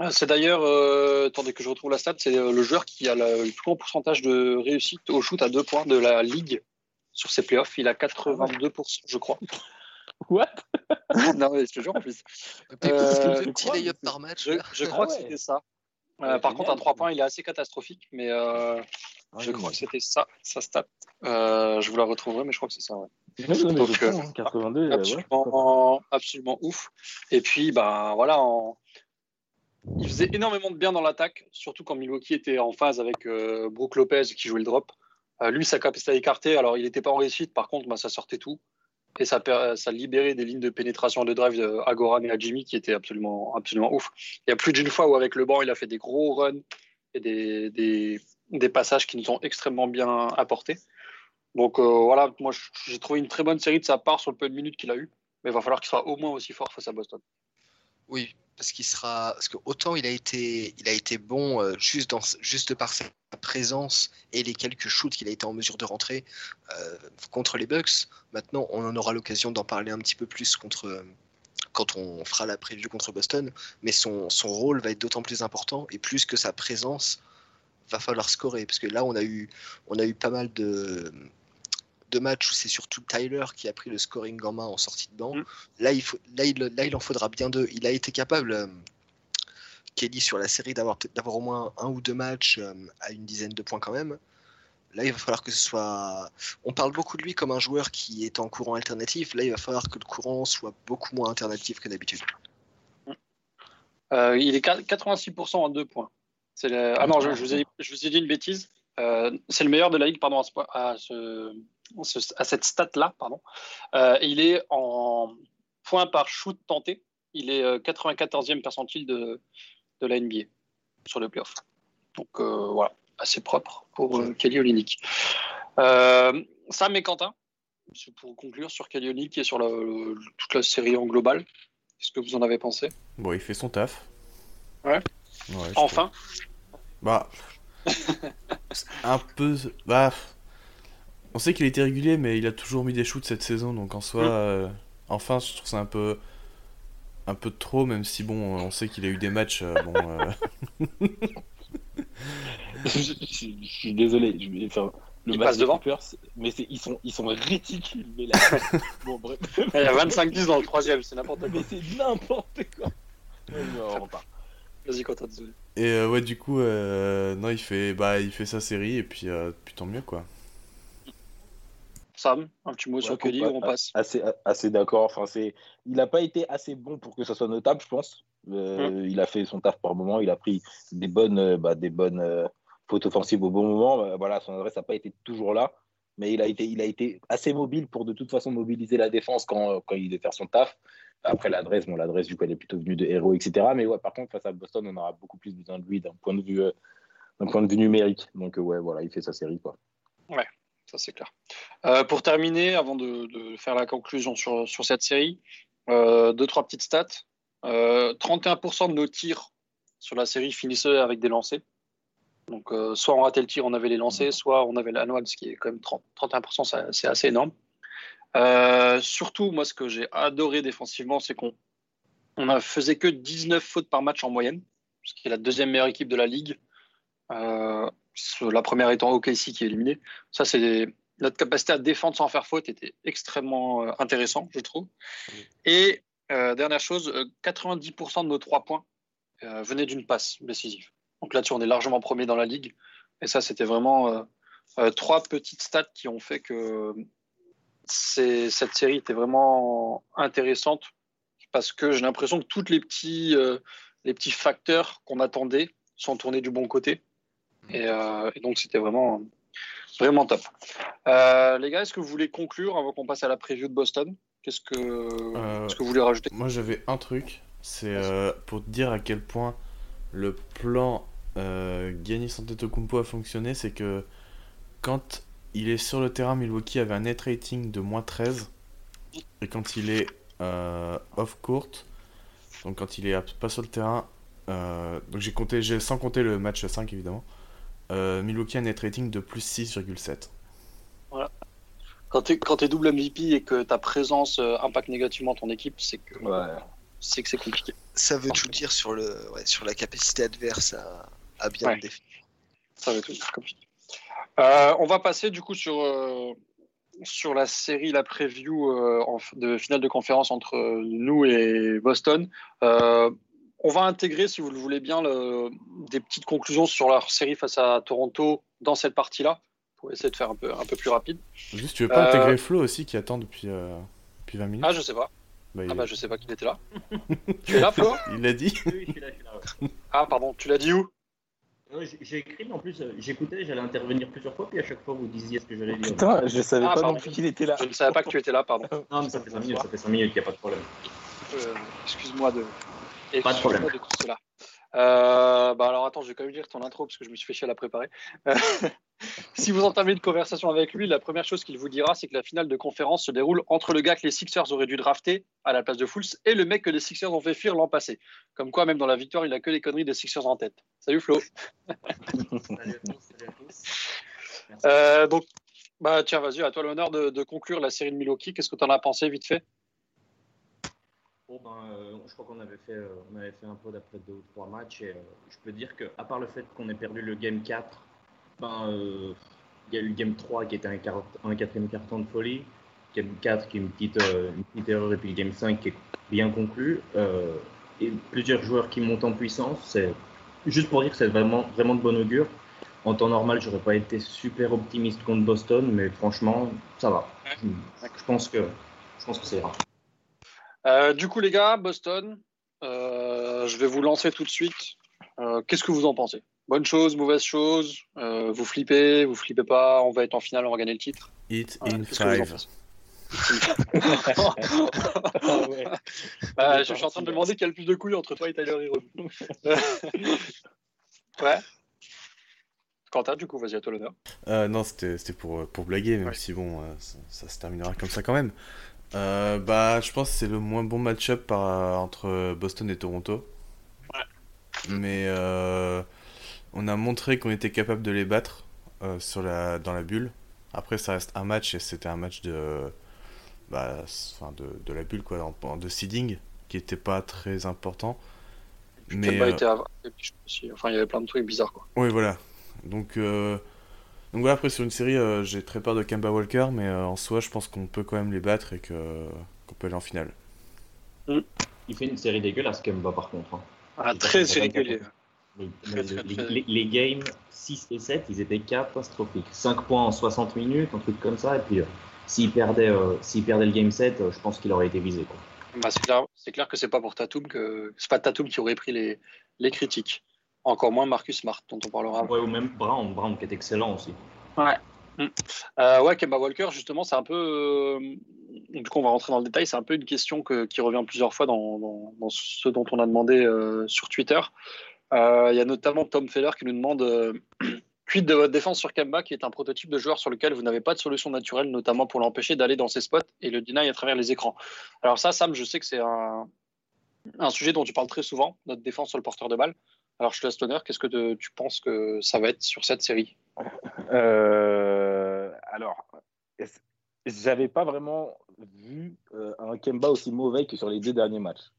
Euh, C'est d'ailleurs, euh, attendez que je retrouve la stat, c'est euh, le joueur qui a le, le plus grand pourcentage de réussite au shoot à deux points de la ligue sur ses playoffs. Il a 82%, je crois. What? Non, mais je te jure en plus. Euh, petits crois, par match. Je, crois Ah que c'était ça. Euh, par génial. contre, à 3 points, il est assez catastrophique, mais euh, je crois que c'était ça, sa stat. Euh, je vous la retrouverai, mais je crois que c'est ça. ouais. Donc, je euh, prends, hein, 82, euh, ouais. absolument, ouf. Et puis, ben voilà, en- il faisait énormément de bien dans l'attaque, surtout quand Milwaukee était en phase avec euh, Brook Lopez qui jouait le drop. Euh, lui, sa capacité à écarter, alors il n'était pas en réussite, par contre, ben, ça sortait tout. Et ça, ça libérait des lignes de pénétration de drive à Goran et à Jimmy qui étaient absolument, absolument ouf. Il y a plus d'une fois où, avec le banc, il a fait des gros runs et des, passages qui nous ont extrêmement bien apportés. Donc euh, voilà, moi j'ai trouvé une très bonne série de sa part sur le peu de minutes qu'il a eu, mais il va falloir qu'il soit au moins aussi fort face à Boston. Oui, parce qu'il sera. Parce que autant il a été, il a été bon euh, juste, par sa présence et les quelques shoots qu'il a été en mesure de rentrer euh, contre les Bucks. Maintenant, on en aura l'occasion d'en parler un petit peu plus contre. euh, quand on fera la preview contre Boston, mais son, son rôle va être d'autant plus important et plus que sa présence va falloir scorer parce que là on a eu on a eu pas mal de de matchs où c'est surtout Tyler qui a pris le scoring en main en sortie de banc. Mm. Là, il faut, là, il, là, il en faudra bien deux. Il a été capable, euh, Kelly, sur la série, d'avoir au moins un ou deux matchs euh, à une dizaine de points quand même. Là, il va falloir que ce soit. On parle beaucoup de lui comme un joueur qui est en courant alternatif. Là, il va falloir que le courant soit beaucoup moins alternatif que d'habitude. Euh, il est 86% en deux points. Le- Ah non, je, je vous ai, je vous ai dit une bêtise. Euh, c'est le meilleur de la ligue pardon, à, ce, à, ce, à cette stat-là. Pardon. Euh, il est en points par shoot tenté. Il est 94e percentile de, de la NBA sur le playoff. Donc voilà, assez propre pour Kelly Olynyk. Sam et Quentin, pour conclure sur Kelly Olynyk et sur la, toute la série en global, qu'est-ce que vous en avez pensé? Bon, il fait son taf. Ouais. enfin Bah. un peu. Bah. On sait qu'il était régulier, mais il a toujours mis des shoots cette saison, donc en soi. Mm. Euh, enfin, je trouve ça un peu. Un peu trop, même si bon, on sait qu'il a eu des matchs. Euh, bon, euh. je, suis désolé. Je vais faire le il passe devant. mais ils sont, ils sont ridicules. bon, bref. Il y a 25-10 dans le troisième, c'est n'importe quoi. Mais c'est n'importe quoi. Vas-y, Quentin, désolé. Et euh, ouais, du coup, euh, non, il fait, bah, il fait sa série et puis, euh, puis tant mieux, quoi. Sam, un petit mot sur Kelly, on passe. Assez, assez d'accord. Enfin, c'est, il n'a pas été assez bon pour que ça soit notable, je pense. Hum. Il a fait son taf par moment. Il a pris des bonnes, bah, des bonnes fautes offensives au bon moment. voilà, son adresse n'a pas été toujours là, mais il a été, il a été assez mobile pour de toute façon mobiliser la défense quand, quand il devait faire son taf. Après, l'adresse, bon, l'adresse, du coup, elle est plutôt venue de héros, etc. Mais ouais, par contre, face à Boston, on aura beaucoup plus besoin de lui d'un point de vue, euh, d'un point de vue numérique. Donc, euh, ouais, voilà, il fait sa série, quoi. Ouais, ça c'est clair. Euh, pour terminer, avant de, faire la conclusion sur, sur cette série, deux, trois petites stats. 31% de nos tirs sur la série finissaient avec des lancers. Donc, soit on ratait le tir, on avait les lancers, soit on avait l'annual, ce qui est quand même 30, 31%, c'est assez énorme. Euh, surtout, moi, ce que j'ai adoré défensivement, c'est qu'on on faisait que 19 fautes par match en moyenne, ce qui est la deuxième meilleure équipe de la ligue. Euh, la première étant OKC qui est éliminée. Ça, c'est notre capacité à défendre sans faire faute était extrêmement euh, intéressant, je trouve. Et dernière chose, 90% de nos trois points venaient d'une passe décisive. Donc là-dessus, on est largement premier dans la ligue. Et ça, c'était vraiment trois petites stats qui ont fait que cette série était vraiment intéressante parce que j'ai l'impression que tous les petits, euh, les petits facteurs qu'on attendait sont tournés du bon côté. Et, euh, donc, c'était vraiment, vraiment top. Euh, les gars, est-ce que vous voulez conclure avant qu'on passe à la preview de Boston? Qu'est-ce que, vous voulez rajouter? Moi, j'avais un truc. C'est pour dire à quel point le plan euh, Giannis Antetokounmpo a fonctionné. C'est que quand il est sur le terrain, Milwaukee avait un net rating de moins 13. Et quand il est euh, off-court, donc quand il est pas sur le terrain, euh, donc j'ai compté, sans compter le match 5 évidemment, euh, Milwaukee a un net rating de plus 6,7. Voilà. Quand tu es, double MVP et que ta présence impacte négativement ton équipe, c'est que c'est que c'est compliqué. Ça veut tout dire sur, le, sur la capacité adverse à, bien définir. Ça veut tout dire, compliqué. Euh, on va passer du coup sur, euh, sur la série, la preview euh, de finale de conférence entre nous et Boston. On va intégrer, si vous le voulez bien, des petites conclusions sur leur série face à Toronto dans cette partie-là, pour essayer de faire un peu, un peu plus rapide. Juste, tu veux pas intégrer Flo aussi qui attend depuis, depuis 20 minutes? Ah, je sais pas. Bah, ah bah je sais pas qu'il était là. tu es là Flo? Il l'a dit. Oui, je suis là, je suis là. Ah pardon, tu l'as dit où? J'ai écrit, mais en plus, euh, j'écoutais, j'allais intervenir plusieurs fois, puis à chaque fois, vous disiez ce que j'allais dire. Putain, je savais ah, pas non plus qu'il était là. Je ne savais pas que tu étais là, pardon. Non, mais ça fait 5 minutes, ça fait 5 minutes, il n'y a pas de problème. Euh, excuse-moi de. Pas de problème. De tout cela. Euh, bah alors attends, je vais quand même lire ton intro parce que je me suis fait chier à la préparer. Euh, si vous entamez une conversation avec lui, la première chose qu'il vous dira, c'est que la finale de conférence se déroule entre le gars que les Sixers auraient dû drafter à la place de Fools et le mec que les Sixers ont fait fuir l'an passé. Comme quoi, même dans la victoire, il a que les conneries des Sixers en tête. Salut Flo. salut à tous. Salut à tous. Euh, donc, bah tiens, vas-y, à toi l'honneur de, de, conclure la série de Milwaukee. Qu'est-ce que tu en as pensé vite fait? Bon, ben, euh, je crois qu'on avait, fait, euh, on avait fait un peu d'après deux ou trois matchs. Et euh, je peux dire qu'à part le fait qu'on ait perdu le game 4, ben, il y a eu le game 3 qui était un, un quatrième carton de folie. Game 4 qui est une petite, une petite erreur. Et puis le game 5 qui est bien conclu. et plusieurs joueurs qui montent en puissance. C'est juste pour dire que c'est vraiment, vraiment de bon augure. En temps normal, j'aurais pas été super optimiste contre Boston, mais franchement, ça va. Je, pense que, je pense que c'est rare. Euh, du coup, les gars, Boston, euh, je vais vous lancer tout de suite. Euh, qu'est-ce que vous en pensez? Bonne chose, mauvaise chose. euh, vous flippez, vous flippez pas. On va être en finale, on va gagner le titre? Ouais, in five. je suis en train de me demander qui a le plus de couilles entre toi et Tyler Hero. ouais. Quentin, du coup, vas-y à toi l'honneur. Euh, non, c'était c'était pour, pour blaguer, même Ouais. si bon, euh, ça, ça se terminera comme ça quand même. Euh, bah, je pense que c'est le moins bon match-up par- entre Boston et Toronto. Mais euh, on a montré qu'on était capable de les battre euh, sur la, dans la bulle. Après, ça reste un match et c'était un match de, bah, enfin de, de la bulle, quoi, en, en- de seeding, qui était pas très important. Mais, euh. Enfin, il y avait plein de trucs bizarres, quoi. Oui, voilà. Donc, euh, donc voilà, après sur une série, euh, j'ai très peur de Kemba Walker, mais euh, en soi, je pense qu'on peut quand même les battre et que qu'on peut aller en finale. Il fait une série dégueulasse, Kemba, par contre. hein. Ah, très irrégulier. Les, games 6 et 7, ils étaient catastrophiques. 5 points en 60 minutes, un truc comme ça. Et puis, euh, s'il perdait, euh, s'il perdait le game 7, euh, je pense qu'il aurait été visé. Quoi. Bah, c'est clair, c'est clair que c'est pas pour Tatum que c'est pas Tatum qui aurait pris les, les critiques. Encore moins Marcus Smart, dont on parlera. Ouais, ou même Brown, Brown qui est excellent aussi. Euh, ouais, Kemba Walker, justement, c'est un peu. euh, du coup, on va rentrer dans le détail. C'est un peu une question que- qui revient plusieurs fois dans, dans- dans ce dont on a demandé euh, sur Twitter. Euh, Il y a notamment Tom Feller qui nous demande euh, Quid de votre défense sur Kemba, qui est un prototype de joueur sur lequel vous n'avez pas de solution naturelle, notamment pour l'empêcher d'aller dans ses spots et le deny à travers les écrans. Alors, ça, Sam, je sais que c'est un, un sujet dont tu parles très souvent, notre défense sur le porteur de balle. Alors, je te laisse l'honneur. Qu'est-ce que te- tu penses que ça va être sur cette série? Euh, alors, j'avais pas vraiment vu euh, un Kemba aussi mauvais que sur les deux derniers matchs.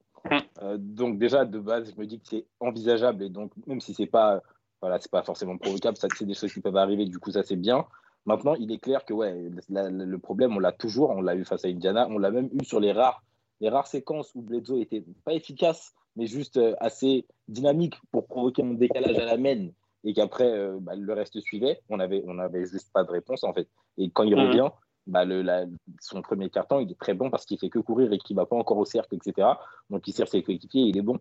Euh, donc déjà de base, je me dis que c'est envisageable et donc même si c'est pas voilà, c'est pas forcément provocable, ça c'est des choses qui peuvent arriver. Du coup, ça c'est bien. Maintenant, il est clair que ouais, la- la- le problème, on l'a toujours, on l'a eu face à Indiana, on l'a même eu sur les rares les rares séquences où Bledsoe était pas efficace, mais juste euh, assez dynamique pour provoquer un décalage à la main et qu'après euh, bah, le reste suivait, on avait, on avait juste pas de réponse en fait. Et quand il Mhm. revient, bah, le, la- son premier carton, il est très bon parce qu'il fait que courir et qu'il va pas encore au cercle, etc. Donc il sert ses coéquipiers, il est bon.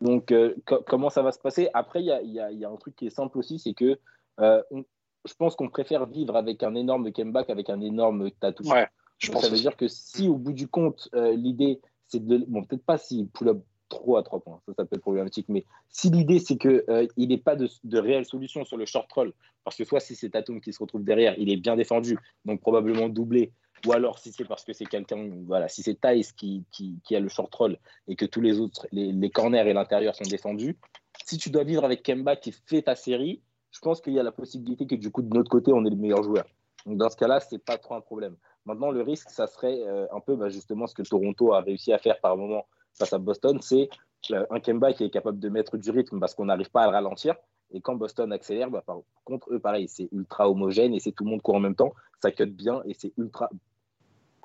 Donc euh, co- comment ça va se passer? Après, il y a, y a- y a un truc qui est simple aussi, c'est que euh, on- je pense qu'on préfère vivre avec un énorme Kemba qu'avec un énorme Tatum. Ouais, je Donc, pense. ça veut aussi. dire que si au bout du compte, l'idée, c'est de. Bon, peut-être pas s'il pull up trop à trois points, ça, ça peut être problématique, mais si l'idée, c'est qu'il il n'ait pas de, réelle solution sur le short roll, parce que soit si c'est Tatum qui se retrouve derrière, il est bien défendu, donc probablement doublé, ou alors si c'est parce que c'est quelqu'un, voilà, si c'est Tice qui, a le short roll et que tous les autres, les, corners et l'intérieur sont défendus, si tu dois vivre avec Kemba qui fait ta série, je pense qu'il y a la possibilité que du coup, de notre côté, on est le meilleur joueur. Donc dans ce cas-là, c'est pas trop un problème. Maintenant, le risque, ça serait euh, un peu bah, justement ce que Toronto a réussi à faire par moment face à Boston, c'est euh, un Kemba qui est capable de mettre du rythme parce qu'on n'arrive pas à le ralentir. Et quand Boston accélère, bah, par contre, eux, pareil, c'est ultra homogène et c'est tout le monde court en même temps. Ça cut bien et c'est ultra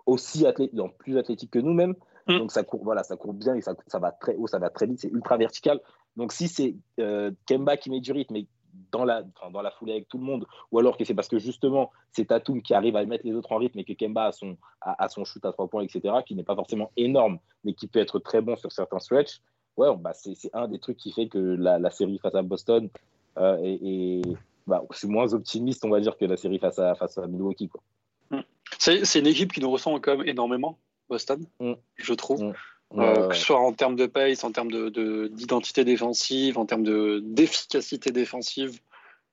aussi athlétique, non, plus athlétique que nous-mêmes. Mm. Donc ça court, voilà, ça court bien et ça, ça va très haut, ça va très vite, c'est ultra vertical. Donc si c'est euh, Kemba qui met du rythme et dans la, enfin, dans la foulée avec tout le monde, ou alors que c'est parce que justement c'est Tatum qui arrive à mettre les autres en rythme et que Kemba a son, a, a son shoot à trois points, etc., qui n'est pas forcément énorme, mais qui peut être très bon sur certains stretches, ouais, bah, c'est un des trucs qui fait que la, la série face à Boston euh, et, et, bah, je suis moins optimiste, on va dire, que la série face à, face à Milwaukee. Quoi. C'est c'est une équipe qui nous ressemble quand même énormément, Boston, Mm. je trouve. Mm. Euh, que ce soit en termes de pace, en termes d'identité de, d'identité défensive, en termes de- d'efficacité défensive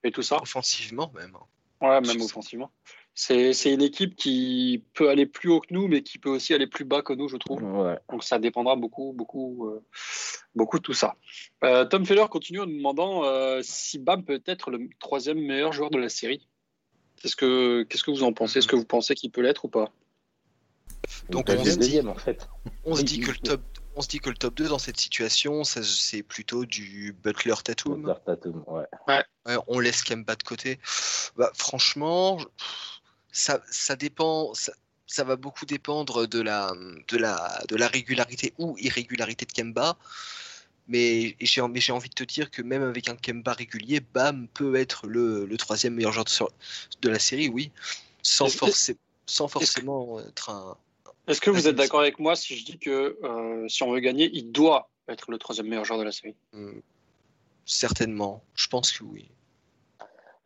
et tout ça. Offensivement même. Ouais, même offensivement. C'est une équipe qui peut aller plus haut que nous, mais qui peut aussi aller plus bas que nous, je trouve. ouais. Donc ça dépendra beaucoup, beaucoup, euh, beaucoup de tout ça. Euh, Tom Feller continue en nous demandant si Bam peut être le troisième meilleur joueur de la série. Qu'est-ce que, qu'est-ce que vous en pensez? Est-ce que vous pensez qu'il peut l'être ou pas? Donc, on se dit- deuxième, en fait. On se dit que le top, on se dit que le top 2 dans cette situation, ça, c'est plutôt du Butler Tatum. Butler, Tatum, ouais. Ouais, on laisse Kemba de côté. Bah, franchement, ça, ça dépend. Ça, ça va beaucoup dépendre de la, de, la, de la régularité ou irrégularité de Kemba. Mais j'ai mais j'ai envie de te dire que même avec un Kemba régulier, Bam peut être le, le troisième meilleur joueur de, la série, oui. Sans, sans forcément être un. Est-ce que vous êtes d'accord avec moi si je dis que euh, si on veut gagner, il doit être le troisième meilleur joueur de la série? Hmm. certainement. Je pense que oui.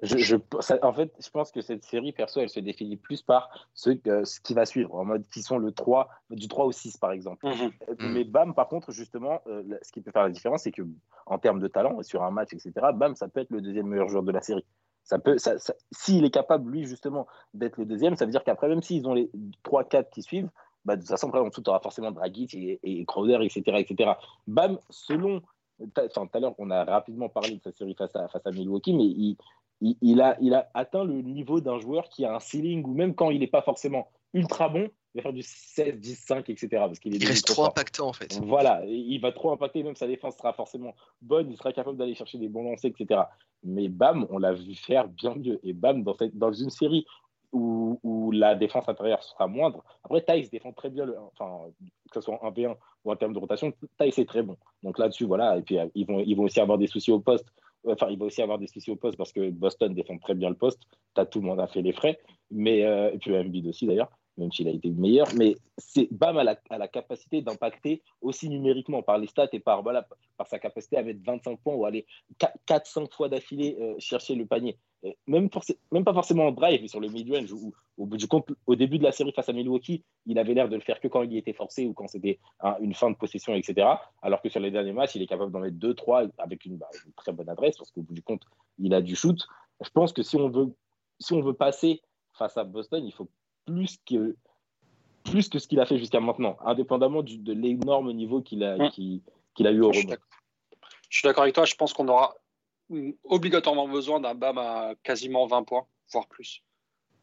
Je, je- ça- en fait, je pense que cette série, perso, elle se définit plus par ce, ce qui va suivre, en mode qui sont le 3, du 3 au 6, par exemple. Mhm. Euh, Mm. Mais Bam, par contre, justement, euh, ce qui peut faire la différence, c'est que en termes de talent, sur un match, etc., Bam, ça peut être le deuxième meilleur joueur de la série. S'il est capable, lui, justement, d'être le deuxième, ça veut dire qu'après, même s'ils ont les 3-4 qui suivent, bah, de toute façon, après, en tu forcément Dragic et, Crowder, etc., etc. Bam, selon. Enfin, tout à l'heure, on a rapidement parlé de sa série face à, face à Milwaukee, mais a, il a atteint le niveau d'un joueur qui a un ceiling où même quand il n'est pas forcément ultra bon, il va faire du 16, 10, 5, etc. Parce qu'il est Il reste trop impactant en fait. Voilà, il va trop impacter, même sa défense sera forcément bonne, il sera capable d'aller chercher des bons lancers, etc. Mais Bam, on l'a vu faire bien mieux. Et Bam, dans, cette, dans une série où, où la défense intérieure sera moindre, après Thais défend très bien, le, enfin, que ce soit en 1v1 ou en termes de rotation, Thais est très bon. Donc là-dessus, voilà, et puis euh, ils vont, ils vont aussi avoir des soucis au poste. Enfin, il va aussi avoir des soucis au poste parce que Boston défend très bien le poste. T'as tout le monde a fait les frais, mais euh, et puis Embiid aussi d'ailleurs même s'il a été meilleur. Mais c'est Bam a la, capacité d'impacter aussi numériquement par les stats et par, voilà, par sa capacité à mettre 25 points ou aller 4-5 fois d'affilée euh, chercher le panier. Euh, Même, pas forcément en drive, mais sur le mid-range, où, du compte, au début de la série face à Milwaukee, il avait l'air de le faire que quand il y était forcé ou quand c'était un- une fin de possession, etc. Alors que sur les derniers matchs, il est capable d'en mettre 2-3 avec une, bah, une très bonne adresse, parce qu'au bout du compte, il a du shoot. Je pense que si on veut, si on veut passer face à Boston, il faut plus que, plus que ce qu'il a fait jusqu'à maintenant, indépendamment du- de l'énorme niveau qu'il a, qu'il- qu'il a eu au Je rebond. Je suis d'accord avec toi. Je pense qu'on aura obligatoirement besoin d'un BAM à quasiment 20 points, voire plus.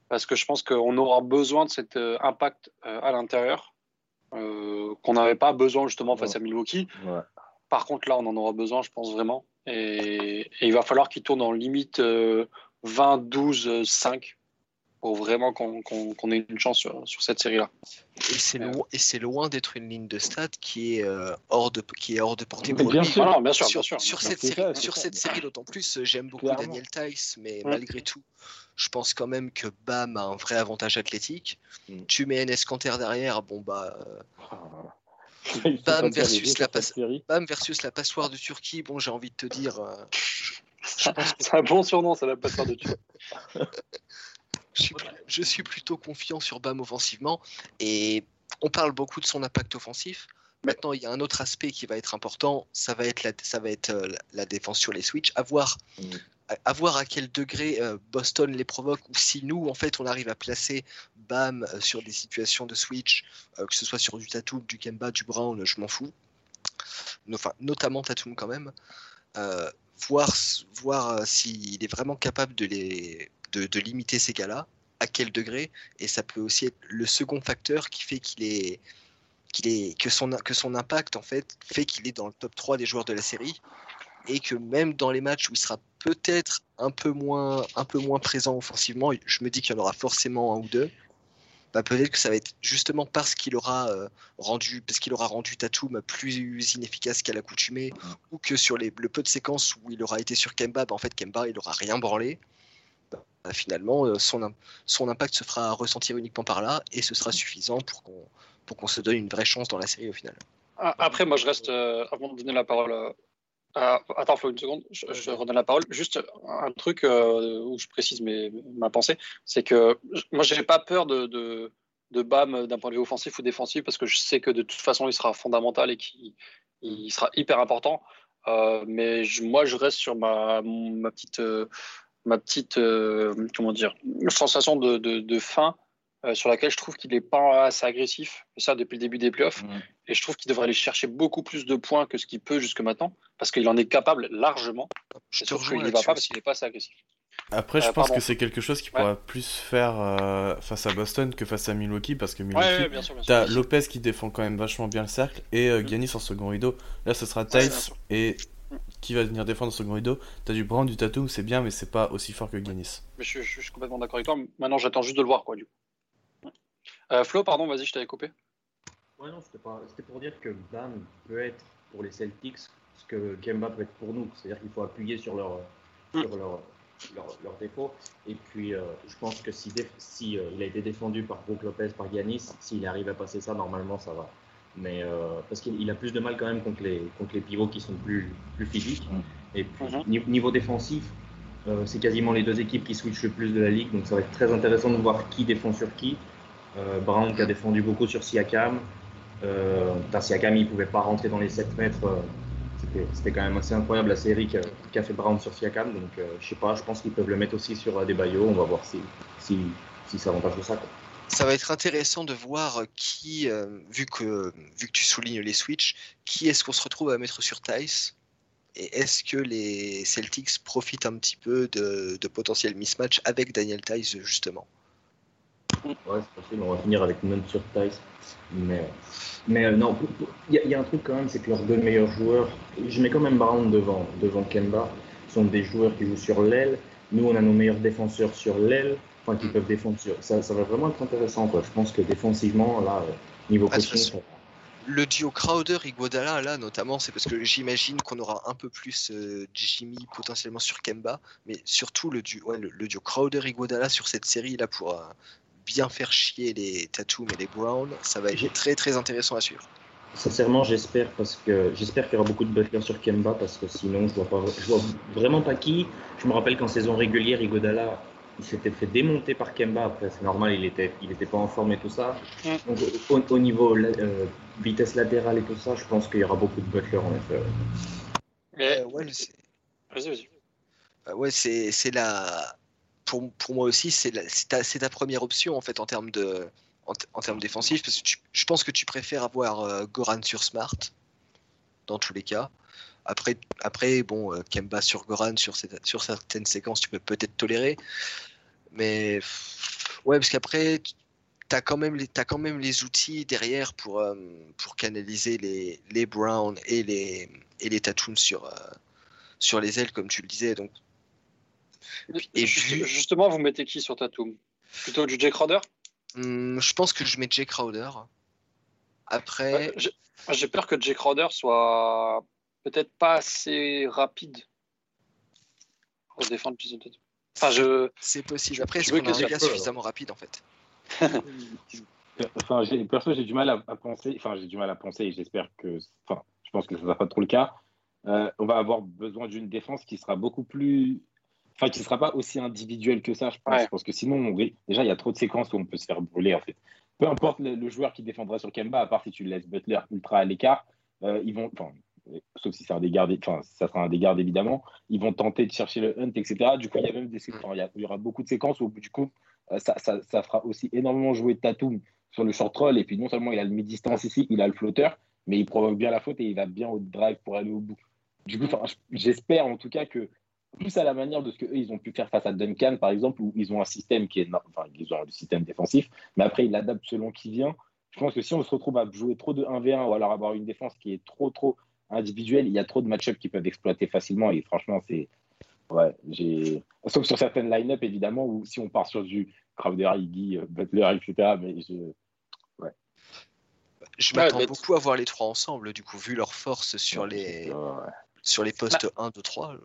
Parce que je pense qu'on aura besoin de cet euh, impact euh, à l'intérieur euh, qu'on n'avait pas besoin justement face Ouais. à Milwaukee. Ouais. Par contre, là, on en aura besoin, je pense vraiment. Et, et il va falloir qu'il tourne en limite euh, 20, 12, 5 pour vraiment qu'on ait une chance sur, sur cette série-là. Et c'est Euh. loin, et c'est loin d'être une ligne de stats qui est euh, hors de qui est hors de portée pour bien lui. sûr. Ah non, bien sûr, sur, bien sûr. sur Mais cette c'est série, ça, c'est sur ça. cette série d'autant plus, euh, j'aime beaucoup Clairement. Daniel Tice, mais malgré tout, je pense quand même que Bam a un vrai avantage athlétique. Mm. Tu mets NS Canter derrière, bon bah euh, faut Bam versus la passe-. Bam versus la passoire de Turquie, bon j'ai envie de te dire, euh, C'est un bon surnom, ça va pas faire de tuer. je suis, je suis plutôt confiant sur Bam offensivement et on parle beaucoup de son impact offensif. Maintenant, il y a un autre aspect qui va être important, ça va être la, ça va être euh, la, défense sur les switches. À voir, Mm. à, à voir à quel degré euh, Boston les provoque ou si nous, en fait, on arrive à placer Bam euh, sur des situations de switch, que ce soit sur du Tatum, du Kemba, du Brown, je m'en fous. Enfin, notamment Tatum quand même. Voir voir s'il est vraiment capable de, les, de, limiter ces gars-là, à quel degré, et ça peut aussi être le second facteur qui fait qu'il est, est que, son, que son impact en fait fait qu'il est dans le top 3 des joueurs de la série, et que même dans les matchs où il sera peut-être un peu moins un peu moins présent offensivement, je me dis qu'il y en aura forcément un ou deux. Bah, peut-être que ça va être justement parce qu'il aura euh, rendu parce qu'il aura rendu Tatum plus inefficace qu'à l'accoutumée ou que sur les, le peu de séquences où il aura été sur Kemba, bah, en fait Kemba il aura rien branlé. Bah, finalement euh, son, son impact se fera ressentir uniquement par là et ce sera suffisant pour qu'on pour qu'on se donne une vraie chance dans la série au final. Ah, Après, moi, je reste, euh, avant de donner la parole à. attends, Flo, une seconde, je, je redonne la parole. Juste un truc euh, où je précise mes, ma pensée, c'est que je- moi, j'ai pas peur de, de, Bam d'un point de vue offensif ou défensif parce que je sais que de toute façon, il sera fondamental et qu'il il sera hyper important. Euh, mais je- moi, je reste sur ma, ma petite, euh, ma petite euh, comment dire, sensation de, de, de fin euh, sur laquelle je trouve qu'il n'est pas assez agressif. Et ça, depuis le début des playoffs. Mm. Et je trouve qu'il devrait aller chercher beaucoup plus de points que ce qu'il peut jusque maintenant, parce qu'il en est capable largement. Je te qu'il n'y va pas parce qu'il n'est pas assez agressif. Après, je Euh, pense pardon. que c'est quelque chose qui Ouais. pourra plus faire euh, face à Boston que face à Milwaukee, parce que Milwaukee, Ouais, ouais, bien sûr, bien sûr. t'as Lopez qui défend quand même vachement bien le cercle et euh, Giannis en second rideau. Là, ce sera Tice et qui va venir défendre en second rideau. T'as du Brown, du Tatum, c'est bien, mais c'est pas aussi fort que Giannis. Mais je, je- je suis complètement d'accord avec toi. Maintenant, j'attends juste de le voir, quoi, du coup. Euh, Flo, pardon, vas-y, je t'avais coupé. Ouais, non, c'était pas- c'était pour dire que Bam peut être pour les Celtics ce que Kemba peut être pour nous. C'est-à-dire qu'il faut appuyer sur leur, Mm. sur leur, leur, leur défaut. Et puis, euh, je pense que si, euh, il a été défendu par Brook Lopez, par Giannis, s'il arrive à passer ça, normalement, ça va. Mais euh, parce qu'il il a plus de mal quand même contre les, contre les pivots qui sont plus, plus physiques. Mm. Et puis, Mhm. ni- niveau défensif, euh, c'est quasiment les deux équipes qui switchent le plus de la ligue. Donc, ça va être très intéressant de voir qui défend sur qui. Euh, Brown qui a défendu beaucoup sur Siakam. Siakam, il ne pouvait pas rentrer dans les 7 mètres. c'était- C'était quand même assez incroyable la série qu'a qu'a fait Brown sur Siakam. Donc, je sais pas, je pense qu'ils peuvent le mettre aussi sur des Bayo. On va voir si, si, si ça avantage de ça. quoi. Ça va être intéressant de voir qui, euh, vu, que, vu que tu soulignes les switches, qui est-ce qu'on se retrouve à mettre sur Tice Et est-ce que les Celtics profitent un petit peu de, de potentiels mismatch avec Daniel Tice, justement? Ouais, c'est possible. On va finir avec None sur Tice. Mais, mais euh, non, il y, y a un truc quand même, c'est que leurs deux meilleurs joueurs, je mets quand même Brown devant, devant Kemba, sont des joueurs qui jouent sur l'aile. Nous, on a nos meilleurs défenseurs sur l'aile, enfin qui peuvent défendre sur. Ça, ça va vraiment être intéressant. Quoi. Je pense que défensivement, là, euh, niveau Ah, coaching, Le duo Crowder-Iguodala, là, notamment, c'est parce que j'imagine qu'on aura un peu plus euh, Jimmy potentiellement sur Kemba, mais surtout le duo, ouais, le, le duo Crowder-Iguodala sur cette série, là, pour euh, bien faire chier les Tatum et les Brown, ça va être très très intéressant à suivre. Sincèrement, j'espère parce que j'espère qu'il y aura beaucoup de Butler sur Kemba parce que sinon, je vois pas, je vois vraiment pas qui. Je me rappelle qu'en saison régulière, Igodala, il s'était fait démonter par Kemba. Après, c'est normal, il était, il était pas en forme et tout ça. Donc, au, au niveau euh, vitesse latérale et tout ça, je pense qu'il y aura beaucoup de Butler en effet. Mais- Euh, ouais, c'est- Vas-y, vas-y. euh, ouais, c'est c'est la. Pour, pour moi aussi, c'est la- c'est ta, c'est ta première option en fait en termes de en, t- en termes défensifs parce que tu- je pense que tu préfères avoir euh, Goran sur Smart dans tous les cas. Après, après bon, euh, Kemba sur Goran sur, cette- sur certaines séquences, tu peux peut-être tolérer, mais ouais, parce qu'après, tu as quand même les quand même les outils derrière pour euh, pour canaliser les les Brown et les et les Tatum sur euh, sur les ailes comme tu le disais. Donc et, puis- Justement, vous mettez qui sur Tatum? Plutôt du Jake Crowder? Hum, je pense que je mets Jay Crowder. Après, Ouais, J'ai peur que Jake Crowder soit peut-être pas assez rapide pour défendre Jason Tatum. Enfin, je... c'est possible. Après, je est-ce veux qu'on a que gars suffisamment rapide en fait Enfin, j'ai- perso, j'ai du mal à, à penser. Enfin, j'ai du mal à penser et j'espère que. Enfin, je pense que ça ne sera pas trop le cas. Euh, on va avoir besoin d'une défense qui sera beaucoup plus. Enfin, qui ne sera pas aussi individuelle que ça, je pense. Ouais. Parce que sinon, on déjà, il y a trop de séquences où on peut se faire brûler, en fait. Peu importe le, le joueur qui défendra sur Kemba, à part si tu laisses Butler ultra à l'écart, euh, ils vont. Enfin, sauf si c'est un des gardes, enfin, ça sera un des gardes évidemment, ils vont tenter de chercher le hunt, etc. Du coup, il y a même des séquences, enfin, il y, aura beaucoup de séquences où, au bout du compte, euh, ça, ça, ça fera aussi énormément jouer Tatum sur le short roll. Et puis, non seulement il a le mid-distance ici, il a le flotteur, mais il provoque bien la faute et il va bien au drive pour aller au bout. Du coup, j'espère en tout cas que plus à la manière de ce qu'eux, ils ont pu faire face à Duncan, par exemple, où ils ont un système qui est. Enfin, ils ont un système défensif, mais après, ils l'adaptent selon qui vient. Je pense que si on se retrouve à jouer trop de 1v1 ou alors avoir une défense qui est trop, trop individuelle, il y a trop de match-ups qui peuvent exploiter facilement. Et franchement, c'est. Ouais, j'ai. Sauf sur certaines line-up, évidemment, où si on part sur du Crowder, Iggy, euh, Butler, etc. Mais je. Je Ouais, m'attends mais- beaucoup à voir les trois ensemble, du coup, vu leur force sur les, sur les postes 1, 2, 3.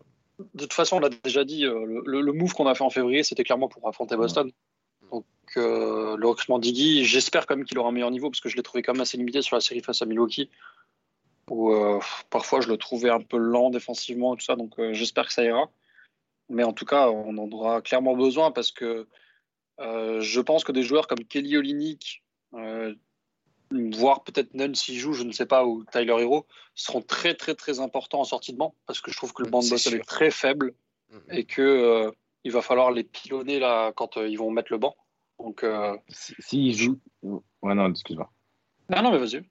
De toute façon, on l'a déjà dit, euh, le, le- le move qu'on a fait en février, c'était clairement pour affronter Boston. Donc, euh, le recrutement d'Iggy, j'espère quand même qu'il aura un meilleur niveau parce que je l'ai trouvé quand même assez limité sur la série face à Milwaukee, où euh, parfois je le trouvais un peu lent défensivement et tout ça. Donc, euh, j'espère que ça ira. Mais en tout cas, on en aura clairement besoin parce que euh, je pense que des joueurs comme Kelly Olynyk, euh, voire peut-être Nunn s'il joue, je ne sais pas, ou Tyler Hero, seront très très très importants en sortie de banc parce que je trouve que le banc de Boston est très faible Mhm. et que euh, il va falloir les pilonner là quand euh, ils vont mettre le banc. Donc euh, S'il si, s'il joue. Ouais, non, excuse-moi. non non mais vas-y.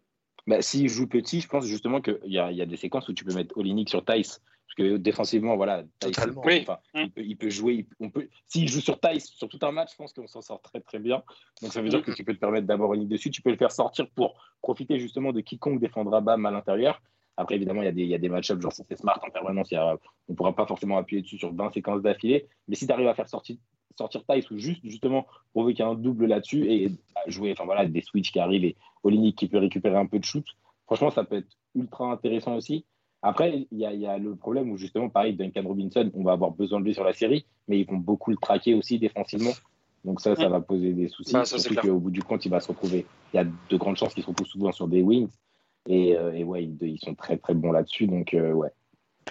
Bah, S'il joue petit, je pense justement qu'il y a, il y a des séquences où tu peux mettre Olinik sur Tice. Parce que défensivement, voilà, Tice, Oui. enfin, Mm. il, peut, il peut jouer. il- on peut, S'il joue sur Tice sur tout un match, je pense qu'on s'en sort très très bien. Donc ça veut dire que tu peux te permettre d'avoir Olinik dessus. Tu peux le faire sortir pour profiter justement de quiconque défendra Bam à l'intérieur. Après, évidemment, il y a des, il y a des match-ups, genre si c'est smart en permanence, il y a- on ne pourra pas forcément appuyer dessus sur 20 séquences d'affilée. Mais si tu arrives à faire sortir, sortir Tice ou juste justement provoquer un double là-dessus et bah, jouer enfin, voilà, des switches qui arrivent et Olinik qui peut récupérer un peu de shoot, franchement, ça peut être ultra intéressant aussi. Après, il y, a- il y a le problème où justement, pareil, Duncan Robinson, on va avoir besoin de lui sur la série, mais ils vont beaucoup le traquer aussi défensivement. Donc ça, ça va poser des soucis. Bah, ça, surtout qu'au bout du compte, il va se retrouver. Il y a de grandes chances qu'il se retrouve souvent sur des wings. Et, euh, et ouais, ils, ils sont très très bons là-dessus. Donc euh, ouais.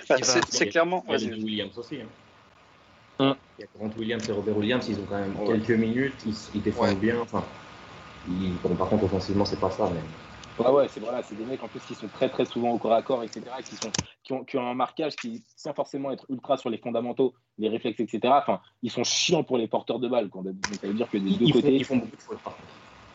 Bah, c'est- clairement-. Williams aussi. hein. Hum. Il y a Grant Williams et Robert Williams, ils ont quand même Ouais. quelques minutes, ils, ils défendent Ouais. bien. Enfin, ils- bon, par contre, offensivement, c'est pas ça. Mais... Ouais, ouais, c'est voilà, c'est des mecs en plus qui sont très très souvent au corps à corps, etc. Qui, sont, qui, ont, qui ont un marquage qui, sans forcément être ultra sur les fondamentaux, les réflexes, etc. Enfin, ils sont chiants pour les porteurs de balles. Quoi. Donc, ça veut dire que des Ils, deux ils font, côtés. ils font beaucoup de fautes.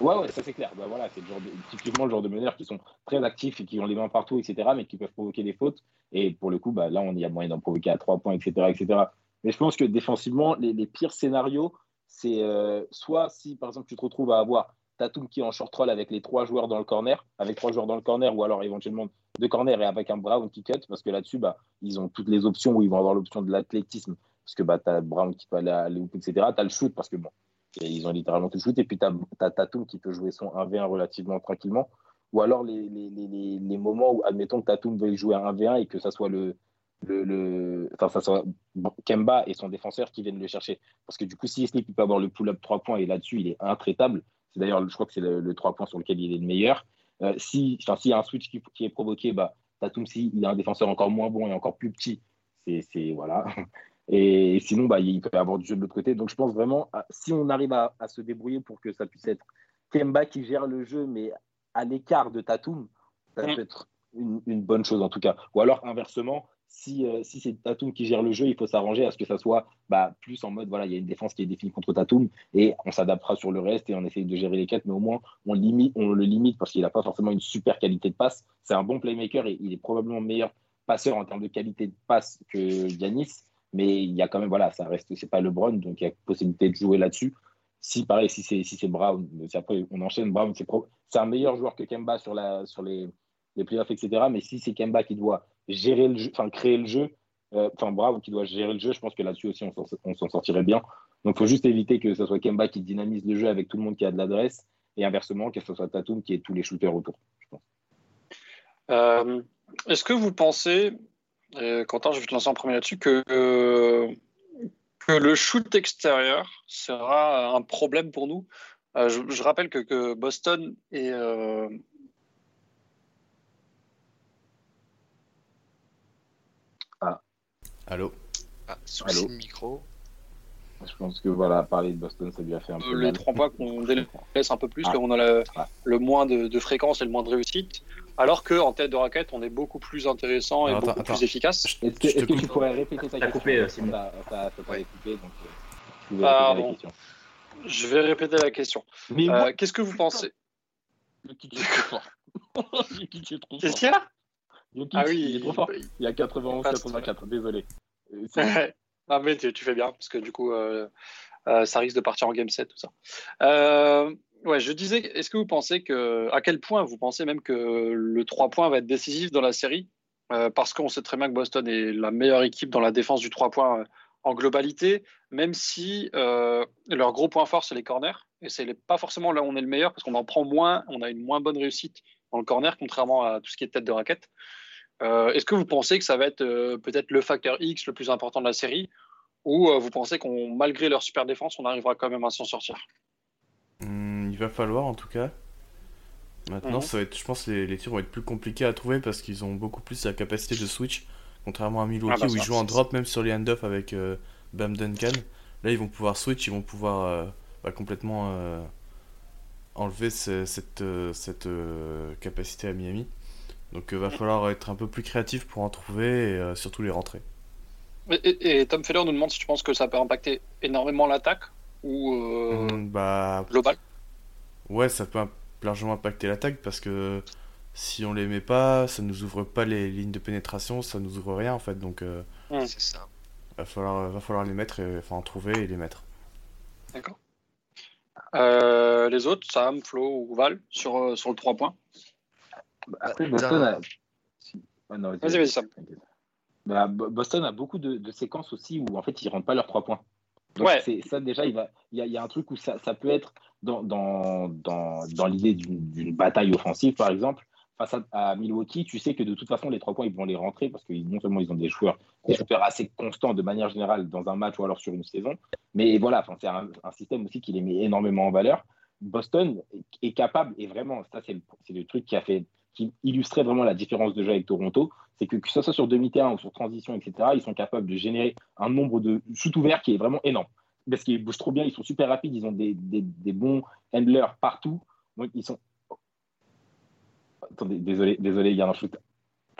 Ouais, ouais, ça c'est clair. Bah, voilà, c'est typiquement le genre de meneurs qui sont très actifs et qui ont les mains partout, etc., mais qui peuvent provoquer des fautes. Et pour le coup, bah, là, on y a moyen d'en provoquer à trois points, etc., etc. Mais je pense que défensivement, les, pires scénarios, c'est euh, soit si, par exemple, tu te retrouves à avoir Tatum qui est en short roll avec les trois joueurs dans le corner, avec trois joueurs dans le corner, ou alors éventuellement deux corners et avec un Brown qui cut, parce que là-dessus, bah, ils ont toutes les options où ils vont avoir l'option de l'athlétisme, parce que bah, tu as Brown qui peut aller à etc. Tu as le shoot, parce que bon, ils ont littéralement tout le shoot, et puis tu as, Tatum qui peut jouer son 1v1 relativement tranquillement, ou alors les moments où, admettons que Tatum veuille jouer à 1v1 et que ça soit le. Le, le enfin, ça soit bon, Kemba et son défenseur qui viennent le chercher. Parce que du coup, si Slip il peut avoir le pull-up 3 points et là-dessus, il est intraitable. C'est d'ailleurs, je crois que c'est le, le 3 points sur lequel il est le meilleur. Euh, si, enfin, s'il y a un switch qui, qui est provoqué, bah, Tatum, si il a un défenseur encore moins bon et encore plus petit, c'est, voilà. Et sinon, bah, il peut avoir du jeu de l'autre côté. Donc, je pense vraiment, si on arrive à, à se débrouiller pour que ça puisse être Kemba qui gère le jeu, mais à l'écart de Tatum, ça Mm. peut être une, une bonne chose en tout cas. Ou alors, inversement, si, euh, si c'est Tatum qui gère le jeu, il faut s'arranger à ce que ça soit bah, plus en mode, voilà, il y a une défense qui est définie contre Tatum et on s'adaptera sur le reste et on essaye de gérer les quêtes, mais au moins, on, limite, on le limite parce qu'il n'a pas forcément une super qualité de passe. C'est un bon playmaker et il est probablement meilleur passeur en termes de qualité de passe que Yanis, mais il y a quand même, voilà, ça reste, c'est pas LeBron, donc il y a possibilité de jouer là-dessus. Si, pareil, si c'est si c'est Brown, si après on enchaîne, Brown, c'est c'est un meilleur joueur que Kemba sur, la, sur les, les playoffs, etc. Mais si c'est Kemba qui doit gérer le jeu, enfin créer le jeu, euh, enfin Brown qui doit gérer le jeu, je pense que là-dessus aussi on s'en- sortirait bien. Donc il faut juste éviter que ce soit Kemba qui dynamise le jeu avec tout le monde qui a de l'adresse et inversement que ce soit Tatum qui ait tous les shooters autour. je pense. Euh, Est-ce que vous pensez, euh, Quentin, je vais te lancer en premier là-dessus, que, euh, que le shoot extérieur sera un problème pour nous? Je, rappelle que Boston est. euh, Allô Ah, souci Allô de micro. Je pense que voilà, parler de Boston, ça lui a fait un peu. les mal. trois points qu'on délaisse un peu plus, Ah. qu'on a le, Ah. le moins de, de fréquence et le moins de réussite, alors qu'en tête de raquette, on est beaucoup plus intéressant et beaucoup attends, plus efficace. Est-ce que, tu pourrais répéter ta T'as question coupé, euh, Simon. Ça t'avait coupé, donc euh, tu pouvais Ah, répéter bon. la question. Je vais répéter la question. Mais Euh, Qu'est-ce que vous pensez Qu'est-ce qu'il y a? Jokic, Ah oui, il est trop fort. Il y a 91-84, désolé. Euh, c'est- non, mais tu, tu fais bien, parce que du coup, euh, euh, ça risque de partir en game set, tout ça. Euh, ouais, je disais, est-ce que vous pensez que, à quel point vous pensez même que le 3 points va être décisif dans la série? Euh, Parce qu'on sait très bien que Boston est la meilleure équipe dans la défense du 3 points euh, en globalité, même si euh, leur gros point fort, c'est les corners. Et c'est pas forcément là où on est le meilleur, parce qu'on en prend moins, on a une moins bonne réussite dans le corner, contrairement à tout ce qui est tête de raquette. Euh, Est-ce que vous pensez que ça va être euh, peut-être le facteur X le plus important de la série? Ou euh, vous pensez qu'on, malgré leur super défense, on arrivera quand même à s'en sortir? Hmm, il va falloir en tout cas. Maintenant, Mhm. ça va être, je pense que les, les tirs vont être plus compliqués à trouver parce qu'ils ont beaucoup plus la capacité de switch, contrairement à Milwaukee Ah bah où ils jouent en drop même sur les handoffs avec Bam Duncan. Là, ils vont pouvoir switch, ils vont pouvoir bah, complètement enlever ce- cette, euh, cette euh, capacité à Miami. Donc, il va falloir être un peu plus créatif pour en trouver et euh, surtout les rentrer. et, et- et Tom Feller nous demande si tu penses que ça peut impacter énormément l'attaque ou euh, Hmm, bah, global. Ouais, ça peut largement impacter l'attaque parce que si on les met pas, ça nous ouvre pas les lignes de pénétration, ça nous ouvre rien en fait. Donc, euh, Mm. C'est ça. va falloir, va falloir les mettre, et, enfin en trouver et les mettre. D'accord. Euh, les autres, Sam, Flo ou Val, sur, euh, sur le 3 points Après, Bah, Boston t'as- a. Si. Ah, non, Vas-y, vas-y, Sam. t'inquiète. Bah, Bo- Boston a beaucoup de, de séquences aussi où en fait ils rentrent pas leurs trois points. Donc, Ouais. c'est- ça déjà, il, va, il, y a, il y a un truc où ça, ça peut être dans, dans, dans, dans l'idée d'une d'une bataille offensive, par exemple. Face à, à Milwaukee, tu sais que de toute façon, les trois points, ils vont les rentrer parce que non seulement ils ont des joueurs, des shooters assez constants de manière générale dans un match ou alors sur une saison, mais voilà, c'est un, un système aussi qui les met énormément en valeur. Boston est capable, et vraiment, ça c'est le, c'est le truc qui a fait qui illustrait vraiment la différence de jeu avec Toronto, c'est que que ce soit sur demi-terrain ou sur transition, etc., ils sont capables de générer un nombre de shoots ouverts qui est vraiment énorme. Parce qu'ils bougent trop bien, ils sont super rapides, ils ont des, des, des bons handlers partout. Donc ils sont. Attendez, désolé, désolé, il y a un shoot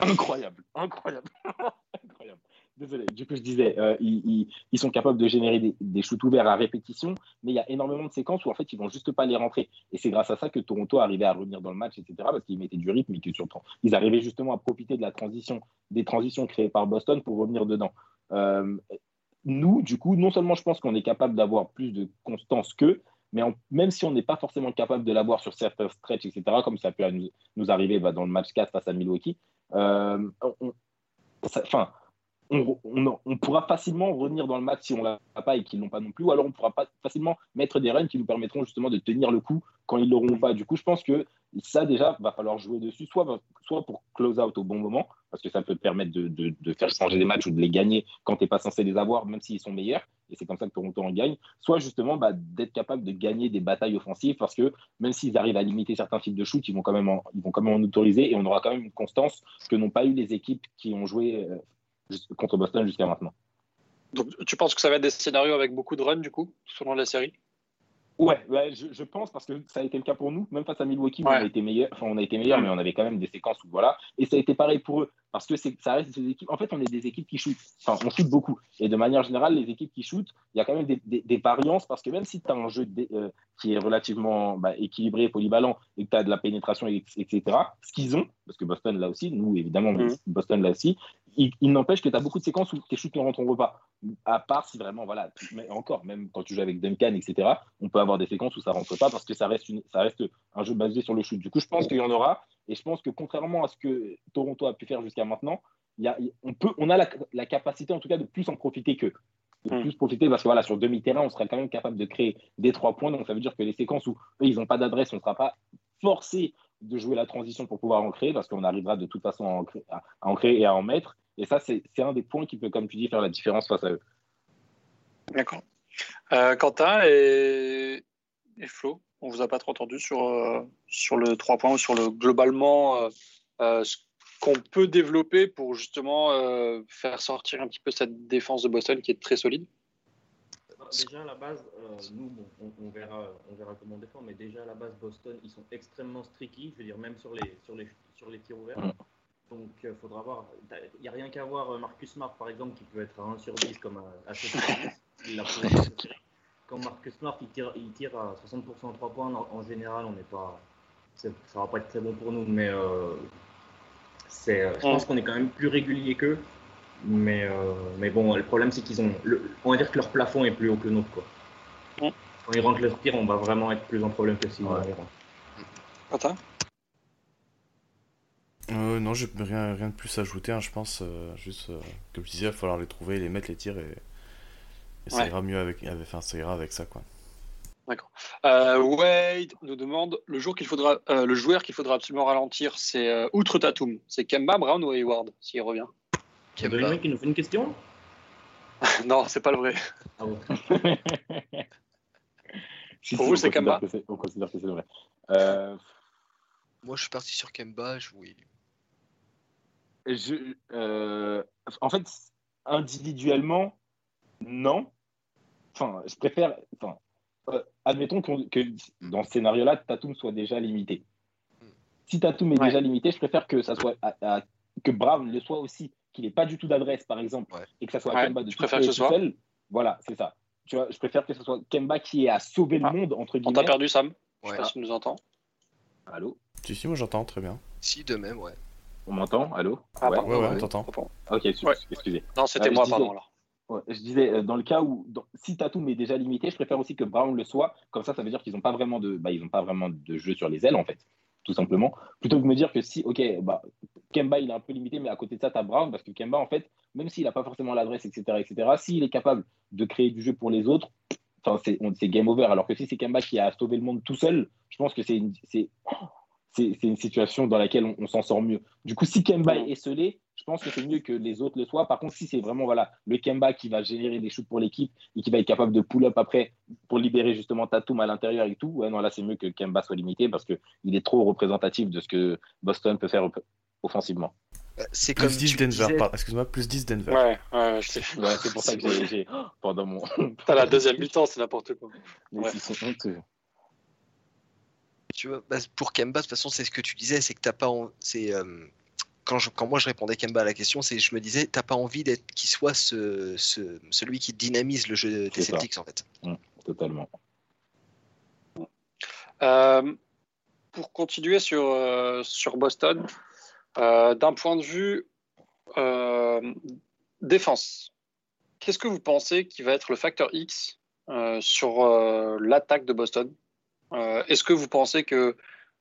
incroyable, incroyable, incroyable. Désolé. Du coup, je disais, euh, ils, sont capables de générer des, shoots ouverts à répétition, mais il y a énormément de séquences où en fait, ils vont juste pas les rentrer. Et c'est grâce à ça que Toronto arrivait à revenir dans le match, etc. Parce qu'ils mettaient du rythme et surtout, ils arrivaient justement à profiter de la transition, des transitions créées par Boston pour revenir dedans. Euh, nous, du coup, non seulement je pense qu'on est capable d'avoir plus de constance qu'eux, mais même si on n'est pas forcément capable de l'avoir sur certains stretches, etc., comme ça peut nous, nous arriver bah, dans le match 4 face à Milwaukee, euh, on, pourra facilement revenir dans le match si on l'a pas et qu'ils l'ont pas non plus, ou alors on pourra facilement mettre des runs qui nous permettront justement de tenir le coup quand ils l'auront pas. Du coup, je pense que ça déjà va falloir jouer dessus, soit, soit pour close out au bon moment, parce que ça peut permettre de, faire changer des matchs ou de les gagner quand tu n'es pas censé les avoir, même s'ils sont meilleurs, et c'est comme ça que Toronto en gagne, soit justement bah, d'être capable de gagner des batailles offensives, parce que même s'ils arrivent à limiter certains types de shoot, ils vont quand même en, ils vont quand même en autoriser, et on aura quand même une constance que n'ont pas eu les équipes qui ont joué euh, contre Boston jusqu'à maintenant. Donc, tu penses que ça va être des scénarios avec beaucoup de runs, du coup, selon la série? Ouais, je, je, pense parce que ça a été le cas pour nous, même face à Milwaukee, ouais. on a été meilleur, enfin on a été meilleur, mais on avait quand même des séquences où voilà, et ça a été pareil pour eux parce que ça reste des équipes. En fait, on est des équipes qui shootent, enfin on shoot beaucoup, et de manière générale, les équipes qui shootent, il y a quand même des, des, des variances parce que même si tu as un jeu de, euh, qui est relativement bah, équilibré, polyvalent, et que tu as de la pénétration, etc. Ce qu'ils ont, parce que Boston là aussi, nous évidemment, mmh. Boston là aussi, il, il n'empêche que tu as beaucoup de séquences où tes shoots ne rentreront pas. À part si vraiment, voilà, mais encore, même quand tu joues avec Duncan, etc., on peut avoir des séquences où ça ne rentre pas parce que ça reste, une, ça reste un jeu basé sur le shoot. Du coup, je pense qu'il y en aura. Et je pense que contrairement à ce que Toronto a pu faire jusqu'à maintenant, il y a, on, peut, on a la, la, capacité en tout cas de plus en profiter qu'eux. De plus profiter parce que voilà, sur demi-terrain, on serait quand même capable de créer des trois points. Donc ça veut dire que les séquences où eux, ils n'ont pas d'adresse, on ne sera pas forcé de jouer la transition pour pouvoir en créer parce qu'on arrivera de toute façon à en créer, et à en mettre. Et ça, c'est un des points qui peut, comme tu dis, faire la différence face à eux. D'accord. Euh, Quentin et, Flo, on vous a pas trop entendu sur, euh, sur le 3 points ou sur le globalement euh, ce qu'on peut développer pour justement faire sortir un petit peu cette défense de Boston qui est très solide? Déjà à la base, nous, bon, on, on, verra, on verra comment on défend, mais déjà à la base, Boston, ils sont extrêmement streaky, je veux dire, même sur les, sur les, sur les tirs ouverts. Donc, il euh, faudra voir. Il n'y a rien qu'à voir Marcus Smart, par exemple, qui peut être à 1 sur 10 comme à, à 7 sur 10. Il l'a Quand Marcus Smart il tire, il tire à 60% 3 points, en, en général, on n'est pas. Ça va pas être très bon pour nous, mais euh, c'est, je pense qu'on est quand même plus régulier qu'eux. Mais, euh, mais bon, le problème, c'est qu'ils ont. Le, on va dire que leur plafond est plus haut que le nôtre. Quoi. Quand ils rentrent leur tir, on va vraiment être plus en problème que s'ils ouais. Attends. Euh, non, j'ai rien, rien de plus à ajouter, hein, je pense. Euh, juste, euh, comme je disais, il va falloir les trouver, les mettre, les tirs, et, et ça ouais. ira mieux avec, enfin, ça ira avec ça, quoi. D'accord. Euh, Wade nous demande le, jour qu'il faudra, le joueur qu'il faudra absolument ralentir, c'est outre Tatum, c'est Kemba, Brown ou Hayward, s'il revient? Kemba qui nous fait une question? Non, c'est pas le vrai. Ah bon. Pour vous, c'est Kemba On considère que c'est vrai. Moi, je suis parti sur Kemba, je oui. Je, euh, en fait, individuellement, non. Enfin, je préfère. Enfin, euh, admettons qu que dans ce scénario-là, Tatum soit déjà limité. Si Tatum est ouais. déjà limité, je préfère que ça soit à, à, que Brown le soit aussi, qu'il n'ait pas du tout d'adresse, par exemple, ouais. et que ça soit ouais, Kemba de tout, que tout seul. Voilà, c'est ça. Tu vois, je préfère que ce soit Kemba qui est à sauver le monde entre guillemets. On t'a perdu, Sam. Je sais pas si tu nous entends. Allô. Si si, moi j'entends très bien. Si de même, ouais. On m'entend Allô ah, Ouais, ouais, ouais, on t'entend. Ok, ouais. excusez. Non, c'était euh, moi, disais, pardon. Alors. Ouais, je disais, euh, dans le cas où, dans, si Tatum est déjà limité, je préfère aussi que Brown le soit. Comme ça, ça veut dire qu'ils n'ont pas vraiment de, bah, ils ont pas vraiment de jeu sur les ailes, en fait, tout simplement. Plutôt que de me dire que si, ok, bah, Kemba il est un peu limité, mais à côté de ça, tu as Brown, parce que Kemba, en fait, même s'il n'a pas forcément l'adresse, etc., etc., s'il est capable de créer du jeu pour les autres, c'est game over. Alors que si c'est Kemba qui a sauvé le monde tout seul, je pense que c'est c'est une situation dans laquelle on, on s'en sort mieux. Du coup, si Kemba est scellé, je pense que c'est mieux que les autres le soient. Par contre, si c'est vraiment voilà, le Kemba qui va générer des shoots pour l'équipe et qui va être capable de pull-up après pour libérer justement Tatum à l'intérieur et tout, ouais, non, là, c'est mieux que Kemba soit limité parce qu'il est trop représentatif de ce que Boston peut faire offensivement. Bah, C'est Plus comme 10 tu Denver, disais- par- excuse-moi, plus 10 Denver. Ouais, c'est pour ça que j'ai- j'ai. Pendant mon. T'as la deuxième mi-temps, c'est n'importe quoi. Mais Ouais. ils sont honteux. Tu vois, bah, pour Kemba, de toute façon, c'est ce que tu disais, c'est que t'as pas. en- C'est euh, quand, je- quand moi je répondais Kemba à la question, c'est je me disais, t'as pas envie d'être qu'il soit ce, ce- celui qui dynamise le jeu des ça. Celtics en fait. Totalement. Euh, pour continuer sur, euh, sur Boston, euh, d'un point de vue euh, défense, qu'est-ce que vous pensez qui va être le facteur X euh, sur euh, l'attaque de Boston? Euh, Est-ce que vous pensez que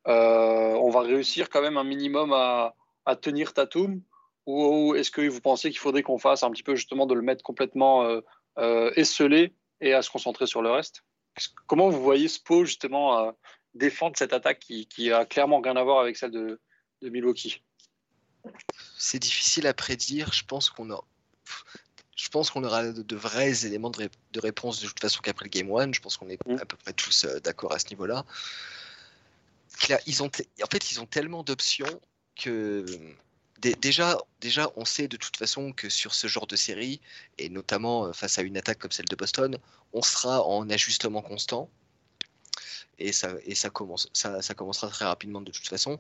euh, on va réussir quand même un minimum à, tenir Tatum? Ou, est-ce que vous pensez qu'il faudrait qu'on fasse un petit peu justement de le mettre complètement euh, euh, esselé et à se concentrer sur le reste? Comment vous voyez Spo justement défendre cette attaque qui, a clairement rien à voir avec celle de Milwaukee? C'est difficile à prédire. Je pense qu'on a. Je pense qu'on aura de, de vrais éléments de, ré- de réponse de toute façon qu'après le Game 1. Je pense qu'on est Mm. à peu près tous euh, d'accord à ce niveau-là. Ils ont en fait, ils ont tellement d'options que dé- déjà, déjà, on sait de toute façon que sur ce genre de série, et notamment euh, face à une attaque comme celle de Boston, on sera en ajustement constant. Et ça, et ça, commence, ça, ça commencera très rapidement de toute façon.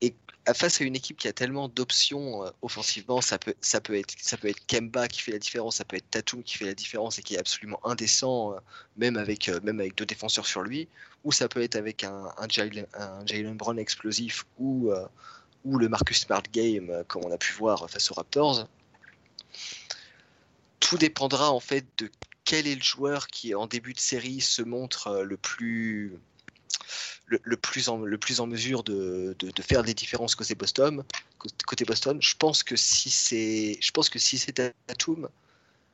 Et face à une équipe qui a tellement d'options euh, offensivement, ça peut, être, Kemba qui fait la différence, ça peut être Tatum qui fait la différence et qui est absolument indécent, euh, même, avec, euh, même avec deux défenseurs sur lui, ou ça peut être avec un, Jalen, Brown explosif ou, ou le Marcus Smart Game, comme on a pu voir face aux Raptors. Tout dépendra en fait de quel est le joueur qui en début de série se montre le plus le, plus en, le plus en mesure de, de, de faire des différences côté Boston. Côté Boston, je pense que si c'est, je pense que si c'est Tatum,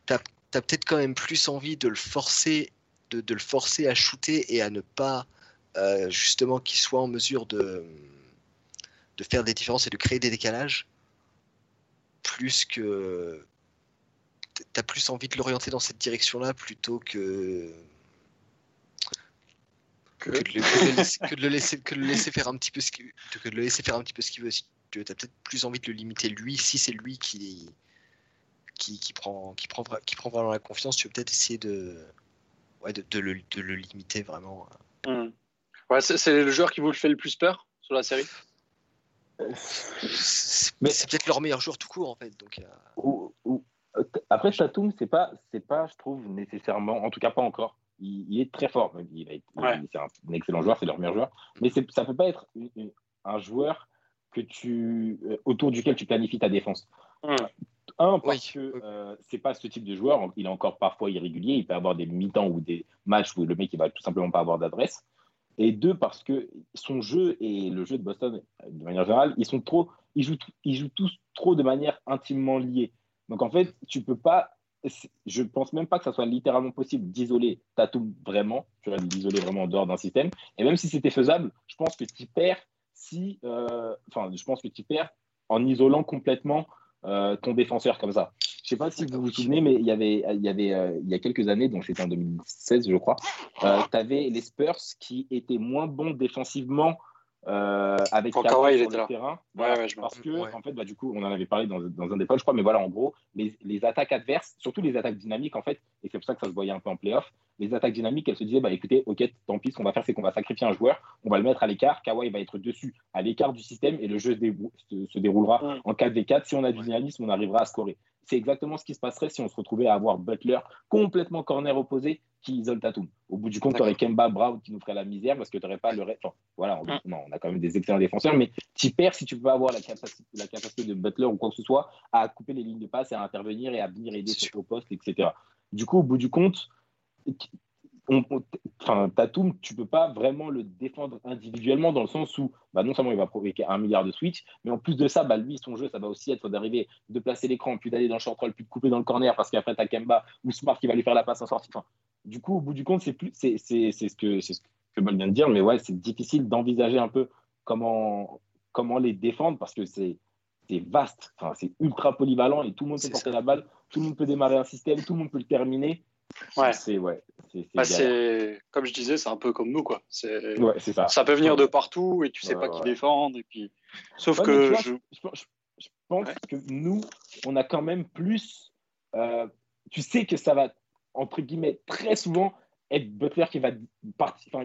t'as as, peut-être quand même plus envie de le forcer, de, de, le forcer à shooter et à ne pas euh, justement qu'il soit en mesure de, de faire des différences et de créer des décalages, plus que t'as plus envie de l'orienter dans cette direction-là plutôt que que, que, de le, que, de laisser, que, de le laisser, que de le laisser faire un petit peu ce qu'il que de le laisser faire un petit peu ce qu'il veut. Si tu as peut-être plus envie de le limiter lui, si c'est lui qui, qui, qui, prend, qui, prend, qui prend vraiment la confiance, tu veux peut-être essayer de, ouais, de, de, le, de le limiter vraiment. Mmh. Ouais, c'est le joueur qui vous le fait le plus peur sur la série? C'est peut-être leur meilleur joueur tout court en fait. Donc, euh... ou, ou, après, Tatum, c'est pas, c'est pas, je trouve, nécessairement, en tout cas pas encore, il, il, est très fort. Il, il, ouais. c'est un, un, excellent joueur, c'est leur meilleur joueur. Mais ça peut pas être une, une, un joueur que tu, euh, autour duquel tu planifies ta défense. Mmh. Un, parce oui. que euh, c'est pas ce type de joueur. Il est encore parfois irrégulier. Il peut avoir des mi-temps ou des matchs où le mec il va tout simplement pas avoir d'adresse. Et deux, parce que son jeu et le jeu de Boston, de manière générale, ils sont trop, ils jouent, ils jouent tous trop de manière intimement liée. Donc en fait, tu peux pas je pense même pas que ça soit littéralement possible d'isoler Tatum vraiment, tu vois, d'isoler vraiment en dehors d'un système. Et même si c'était faisable, je pense que tu perds si, euh, enfin, je pense que tu perds en isolant complètement euh, ton défenseur comme ça. Je sais pas si vous vous souvenez, mais il y avait, il y avait, euh, il y a quelques années, donc c'était en 2016, je crois, tu avais les Spurs qui étaient moins bons défensivement euh, avec Quand Kawhi sur le là. terrain. Ouais, ouais, parce que, ouais. en fait, bah, du coup, on en avait parlé dans, dans un des pods, je crois, mais voilà, en gros, les, les, attaques adverses, surtout les attaques dynamiques, en fait, et c'est pour ça que ça se voyait un peu en playoff, les attaques dynamiques, elles se disaient, bah écoutez, ok, tant pis, ce qu'on va faire, c'est qu'on va sacrifier un joueur, on va le mettre à l'écart, Kawhi va être dessus, à l'écart du système, et le jeu se, se déroulera ouais. en 4v4. Si on a du dynamisme, on arrivera à scorer. C'est exactement ce qui se passerait si on se retrouvait à avoir Butler complètement corner opposé qui isole Tatum. Au bout du compte, tu aurais Kemba Brown qui nous ferait la misère parce que tu n'aurais pas le reste. Enfin, voilà, on, non, on a quand même des excellents défenseurs, mais tu perds si tu peux pas avoir la capacité, la capacité de Butler ou quoi que ce soit à couper les lignes de passe et à intervenir et à venir aider sur au poste, etc. Du coup, au bout du compte, on, on, enfin, Tatum, tu peux pas vraiment le défendre individuellement dans le sens où bah, non seulement il va provoquer un milliard de switch, mais en plus de ça, bah, lui, son jeu, ça va aussi être d'arriver, de placer l'écran, puis d'aller dans le short roll, puis de couper dans le corner parce qu'après, tu as Kemba ou Smart qui va lui faire la passe en sortie. Enfin, du coup, au bout du compte, c'est plus, c'est, c'est, c'est ce que, c'est ce que vient de dire, mais ouais, c'est difficile d'envisager un peu comment, comment les défendre parce que c'est, c'est vaste, enfin, c'est ultra polyvalent et tout le monde peut porter ça. la balle, tout le monde peut démarrer un système, tout le monde peut le terminer. Ouais. C'est ouais, Bah, comme je disais, c'est un peu comme nous quoi. C'est ouais, ça. ça peut venir de partout et tu sais pas qui défendre et puis sauf que vois, je... je, pense- je pense Ouais. que nous, on a quand même plus. euh, tu sais que ça va, entre guillemets, très souvent être Butler qui va, partir,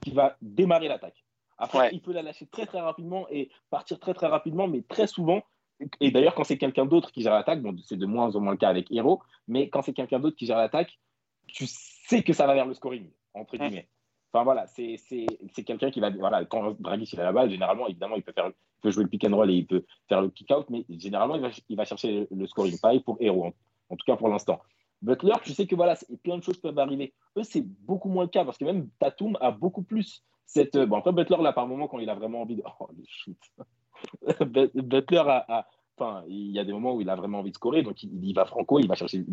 qui va démarrer l'attaque. Après, il peut la lâcher très très rapidement et partir très très rapidement, mais très souvent. Et d'ailleurs, quand c'est quelqu'un d'autre qui gère l'attaque, bon, c'est de moins en moins le cas avec Hero, mais quand c'est quelqu'un d'autre qui gère l'attaque, tu sais que ça va vers le scoring, entre guillemets. Enfin voilà, c'est quelqu'un qui va. Voilà, quand Dragic il a la balle, généralement, évidemment, il peut, faire, il peut jouer le pick and roll et il peut faire le kick out, mais généralement, il va, il va chercher le, scoring. Pareil pour Hero, en, en tout cas pour l'instant. Butler, tu sais que voilà, plein de choses peuvent arriver. Eux, c'est beaucoup moins le cas parce que même Tatum a beaucoup plus cette. Bon, après, Butler, là, par moment, quand il a vraiment envie de. Oh, le shoot Butler a. Enfin, il y a des moments où il a vraiment envie de scorer, donc il, va franco, il va chercher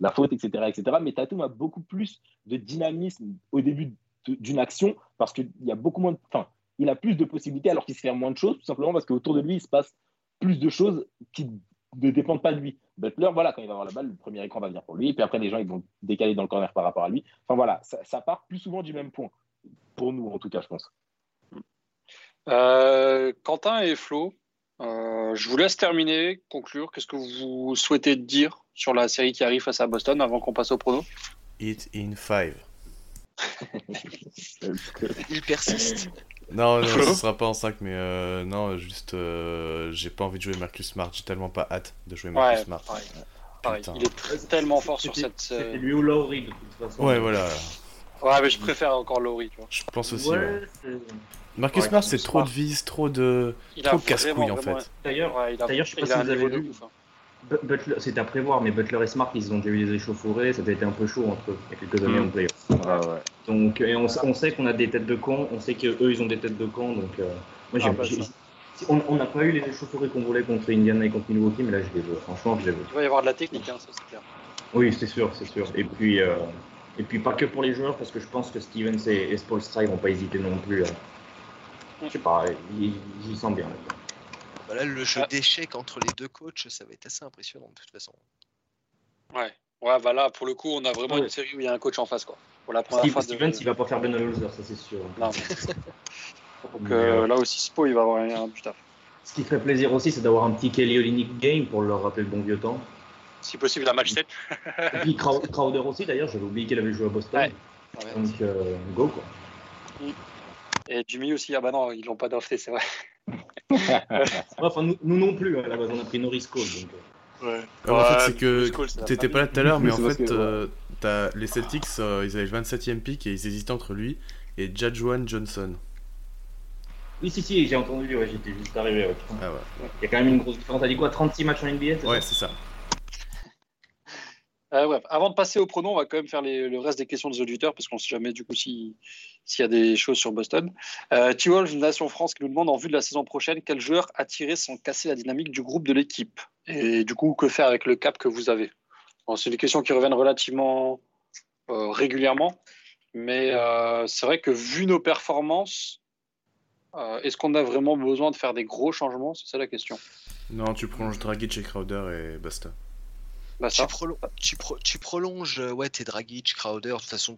la faute, etc., etc. Mais Tatum a beaucoup plus de dynamisme au début d'une action parce qu'il y a beaucoup moins de. Enfin, il a plus de possibilités alors qu'il se fait moins de choses, tout simplement parce qu'autour de lui, il se passe plus de choses qui ne dépendent pas de lui. Butler, voilà, quand il va avoir la balle, le premier écran va venir pour lui, puis après, les gens ils vont décaler dans le corner par rapport à lui. Enfin, voilà, ça part plus souvent du même point. Pour nous, en tout cas, je pense. Euh, Quentin et Flo, euh, je vous laisse terminer, conclure. Qu'est-ce que vous souhaitez dire sur la série qui arrive face à Boston avant qu'on passe au prono? Hit in 5. Il persiste. Non, non, ce sera pas en 5, mais euh, non, juste, euh, j'ai pas envie de jouer Marcus Smart. J'ai tellement pas hâte de jouer Marcus Ouais, Smart. pareil. Pareil, Putain. il est tellement fort sur cette. euh, C'était lui ou Lowry de toute façon. Ouais, voilà. Ouais, mais je préfère encore tu vois. Je pense aussi. Ouais, ouais. C'est- Marcus Ouais, Smart, c'est trop de vis, trop de, Il trop a de casse-couilles vraiment, en fait. D'ailleurs, Ouais, D'ailleurs, je sais pas si vous avez ouf, hein. C'était à prévoir, mais Butler et Smart, ils ont déjà eu des échauffourées, ça a été un peu chaud entre eux, il y a quelques années Mm. en playoff. Ouais. Donc, et on, on sait qu'on a des têtes de con, on sait qu'eux, ils ont des têtes de con, donc euh, moi, j'ai, Ah, bah, j'ai- ça. si- on n'a pas eu les échauffourées qu'on voulait contre Indiana et contre Milwaukee, mais là, je les veux, franchement, je les veux. Il va y avoir de la technique, hein, ça c'est clair. Oui, c'est sûr, c'est sûr. Et puis, euh, et puis pas que pour les joueurs, parce que je pense que Stevens et, et Spoelstra, ils vont pas hésiter non plus. à- Je sais pas, ils- j'y sens bien. là. Voilà, le jeu Ah. d'échecs entre les deux coachs, ça va être assez impressionnant de toute façon. Ouais. Ouais, bah là, pour le coup, on a vraiment Ouais. une série où il y a un coach en face, quoi. Pour la première Steve- fois de... Stevens, il va pas faire Ben Holzer, ça c'est sûr. Non. Donc euh, euh, là aussi, Spo, il va avoir un du taf. Ce qui ferait plaisir aussi, c'est d'avoir un petit Kelly Olynyk game pour leur rappeler le bon vieux temps. Si possible, la match 7. Et puis Crow- Crowder aussi, d'ailleurs, j'avais oublié qu'il avait joué à Boston. Ouais. Donc, euh, go quoi. Et Jimmy aussi, ah bah non, ils l'ont pas drafté, c'est vrai. Enfin, nous, nous non plus, à la base, on a pris Norris Cole. Donc, euh, Ouais. Ouais, en fait, c'est que t'étais pas là tout à l'heure, mais en fait, que- euh, t'as- les Celtics, euh, ils avaient le 27ème pick et ils hésitaient entre lui et Jajuan Johnson. Oui, si, si, j'ai entendu, ouais, j'étais juste arrivé. ouais. Ah ouais, Il y a quand même une grosse différence. T'as dit quoi 36 matchs en NBA c'est ouais ça? c'est ça. Euh. Avant de passer au pronom, on va quand même faire le reste des questions des auditeurs parce qu'on ne sait jamais du coup si- s'il y a des choses sur Boston. Euh, T-Wolf, Nation France, qui nous demande en vue de la saison prochaine, quel joueur attirer sans casser la dynamique du groupe de l'équipe? Et du coup, que faire avec le cap que vous avez? C'est des questions qui reviennent relativement euh, régulièrement, mais euh, c'est vrai que vu nos performances, est-ce qu'on a vraiment besoin de faire des gros changements? C'est ça la question. Non, tu prolonges Dragic et Crowder et basta. Bah, Tu, ça. prolo- tu, pro- tu prolonges euh, ouais, tes Dragic, Crowder, de toute façon,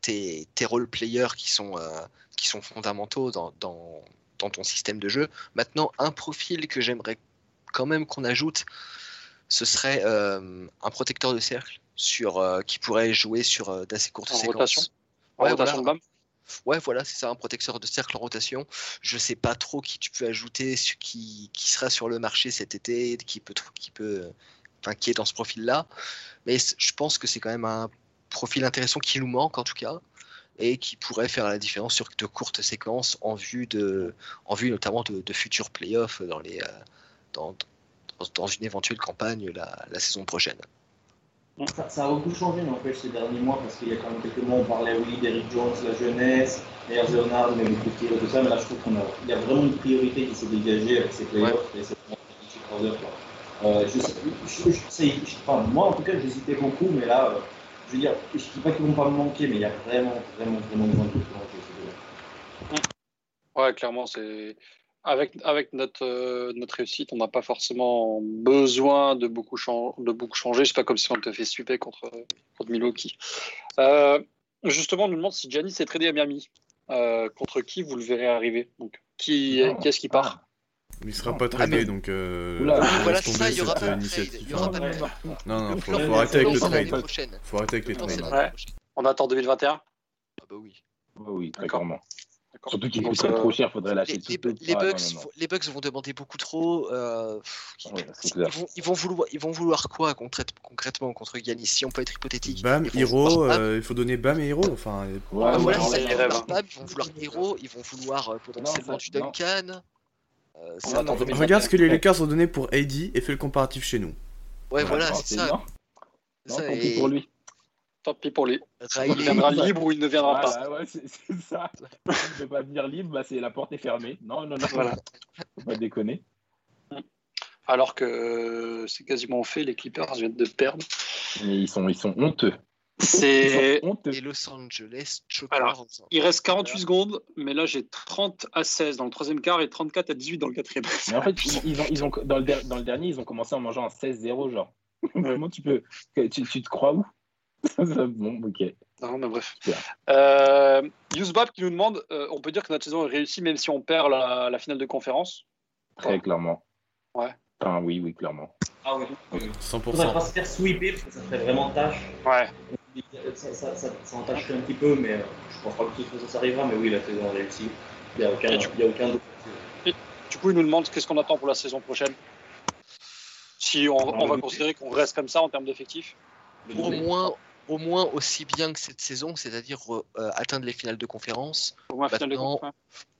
tes, tes role players qui sont, euh, qui sont fondamentaux dans, dans, dans ton système de jeu. Maintenant, un profil que j'aimerais quand même qu'on ajoute, ce serait euh, un protecteur de cercle sur, euh, qui pourrait jouer sur d'assez courtes En séquences. rotation En Ouais, rotation voilà. de BAM Ouais, voilà, c'est ça, un protecteur de cercle en rotation. Je sais pas trop qui tu peux ajouter, qui sera sur le marché cet été, qui peut, qui peut, enfin, qui est dans ce profil-là. Mais je pense que c'est quand même un profil intéressant qui nous manque en tout cas, et qui pourrait faire la différence sur de courtes séquences en vue de, en vue notamment de, de futurs playoffs dans les, euh, dans, dans, une éventuelle campagne la, la saison prochaine. Ça, ça a beaucoup changé, n'empêche, ces derniers mois, parce qu'il y a quand même quelques mois, on parlait, oui, d'Eric Jones, la jeunesse, Meyer Leonard, mais beaucoup de tout ça, mais là, je trouve qu'il y a vraiment une priorité qui s'est dégagée avec ces playoffs et cette. Euh, je sais, je, je- c'est- je- enfin, moi, en tout cas, j'hésitais beaucoup, mais là, euh, je veux dire, je ne dis pas qu'ils vont pas me manquer, mais il y a vraiment, vraiment, vraiment besoin de ces deux-là. Ouais, clairement, c'est. avec, avec notre, euh, notre réussite, on n'a pas forcément besoin de beaucoup, de beaucoup changer. C'est pas comme si on te fait sweeper contre, contre Milwaukee. Euh, justement, on nous demande si Giannis est tradé à Miami. Euh, contre qui vous le verrez arriver? Donc, qui, qui est-ce qui part? Il sera pas Ah, tradé, mais- donc. Euh, Oula. Voilà, ça, il y aura pas euh, de trade, il y aura pas de trade. Non, non, faut, plan, faut arrêter avec le trade. Faut arrêter avec les trades. Ouais. On attend 2021 Ah bah oui. Oui, oui, très D'accord. clairement. Surtout qu'il Donc, coûterait euh, trop cher, faudrait lâcher les, tout. les Ah, non. les Bucks vont demander beaucoup trop. euh, ils, vont, ils, vont vouloir, ils vont vouloir quoi concrète- concrètement contre Giannis? Si on peut être hypothétique. Bam, Hero, euh, il faut donner Bam et Hero. Enfin, Ouais, Ah, ouais, voilà, ils vont rêves, vouloir. Bam, ils vont vouloir Hero, ils vont vouloir euh, potentiellement du. Duncan. Euh, On ça- attend non, 2021. regarde ce que les Lakers ont donné pour AD et fais le comparatif chez nous. Ouais, voilà, non, c'est ça. Non, tant pis pour lui. Tant pis pour lui. Il viendra libre ou il ne viendra pas. Voilà, ouais, c'est ça. Il ne pas venir libre, bah, c'est la porte est fermée. Non, non, non. Voilà. Faut pas déconner. Alors que c'est quasiment fait, les Clippers viennent de perdre. Mais ils sont, ils sont honteux. C'est et Los Angeles Alors, Chokers. Il reste 48 secondes, mais là j'ai 30 à 16 dans le troisième quart et 34 à 18 dans le quatrième. Mais en fait, ils, ils ont, ils ont, dans, le, der- dans le dernier, ils ont commencé en mangeant un 16-0, genre. Comment tu peux. Tu, tu te crois où? Bon, ok. Non, mais bref. Euh, Yousbab qui nous demande euh, on peut dire que notre saison est réussie même si on perd la, la finale de conférence? Très clairement. Ouais. Enfin, oui, oui, clairement. Ah oui. oui. 100%. Faudrait pas se faire sweeper parce que ça ferait vraiment tâche. Ouais. Ça, ça, ça, ça entacherait un petit peu, mais euh, je pense pas que de toute façon ça arrivera. Mais oui, la saison est réussie. Il n'y a aucun, Et du- il y a aucun doute. Du coup, il nous demande qu'est-ce qu'on attend pour la saison prochaine. Si on, on va considérer qu'on reste comme ça en termes d'effectifs. Au moins, au moins aussi bien que cette saison, c'est-à-dire euh, atteindre les finales de conférence. Au moins finale de conf, hein.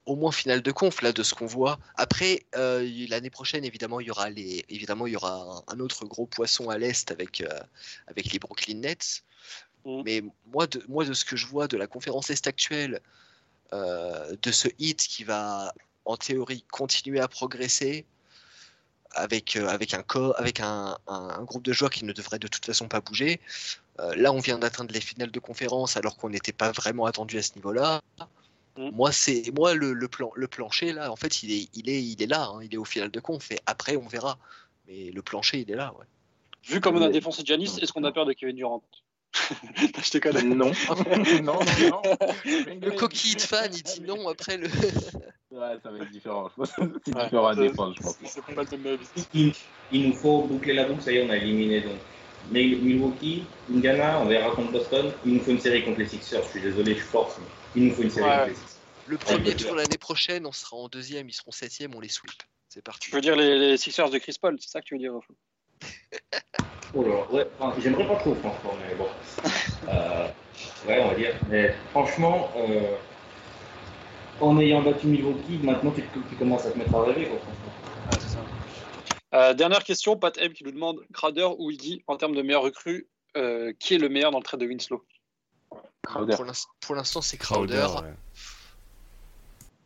au moins finale de conf là de ce qu'on voit. Après euh, l'année prochaine évidemment il y aura les évidemment il y aura un, un autre gros poisson à l'est avec euh, avec les Brooklyn Nets. Mhm. Mais moi de moi de ce que je vois de la conférence est actuelle euh, de ce hit qui va en théorie continuer à progresser avec euh, avec un avec un, un- un groupe de joueurs qui ne devrait de toute façon pas bouger. Euh, là on vient d'atteindre les finales de conférence alors qu'on n'était pas vraiment attendu à ce niveau-là. Mhm. Moi, c'est moi le, le plan, le plancher là. En fait, il est, il est, il est là. hein, il est au final de conf. Et après, on verra. Mais le plancher, il est là. Ouais. Vu comme on a défoncé Giannis, est-ce qu'on a peur de Kevin Durant? Je te connais. Non. non, non, non. Le coquille de fan, il dit non après le. Ouais, ça va être différent. C'est Ouais. différent à défendre, je pense. C'est pas le même Il, il nous faut boucler la boucle, ça y est, on a éliminé donc. Mais Milwaukee, Indiana, on verra contre Boston. Il nous faut une série contre les Sixers. Je suis désolé, je force. mais il nous faut une série Ouais. contre les Sixers. Le premier Ouais. tour l'année prochaine, on sera en deuxième, ils seront septième, on les sweep. C'est parti. Tu veux dire les, les Sixers de Chris Paul, c'est ça que tu veux dire Oh là là, ouais, enfin, j'aimerais pas trop, franchement, mais bon. Euh, ouais, on va dire. Mais franchement, euh, en ayant battu Milwaukee, maintenant tu, tu commences à te mettre à rêver, quoi, franchement. Euh, Dernière question, Pat M qui nous demande Crowder ou Iggy en termes de meilleur recrue, euh, qui est le meilleur dans le trade de Winslow? Crowder. Pour l'inst- Pour l'instant, c'est Crowder, Crowder.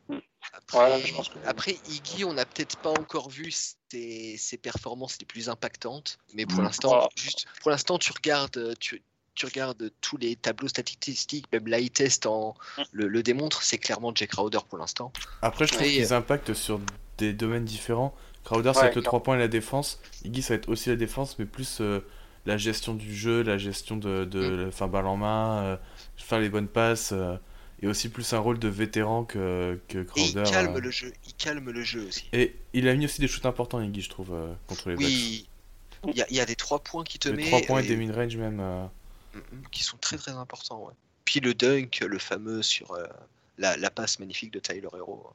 ouais. Après, Ouais, je pense que- après, Iggy, on n'a peut-être pas encore vu ses, ses performances les plus impactantes, mais pour Mm. l'instant, Voilà. juste pour l'instant, tu regardes, tu, tu regardes tous les tableaux statistiques, même l'eye test en, Mm. le, le démontre, c'est clairement Jake Crowder pour l'instant. Après, je trouve qu'ils impactent sur des domaines différents. Crowder, ça va être le 3 points et la défense. Iggy, ça va être aussi la défense, mais plus euh, la gestion du jeu, la gestion de, de enfin, balle en main, euh, faire les bonnes passes, euh, et aussi plus un rôle de vétéran que, que Et Crowder. il calme euh. le jeu, il calme le jeu aussi. Et il a mis aussi des shoots importants, Iggy, je trouve, euh, contre les Bucks. Oui, il y, a- il y a des trois points qui te met, 3 points et et- des mid-range même. euh. Mm, mm, qui sont très très importants. ouais. Puis le dunk, le fameux sur euh, la, la passe magnifique de Tyler Hero.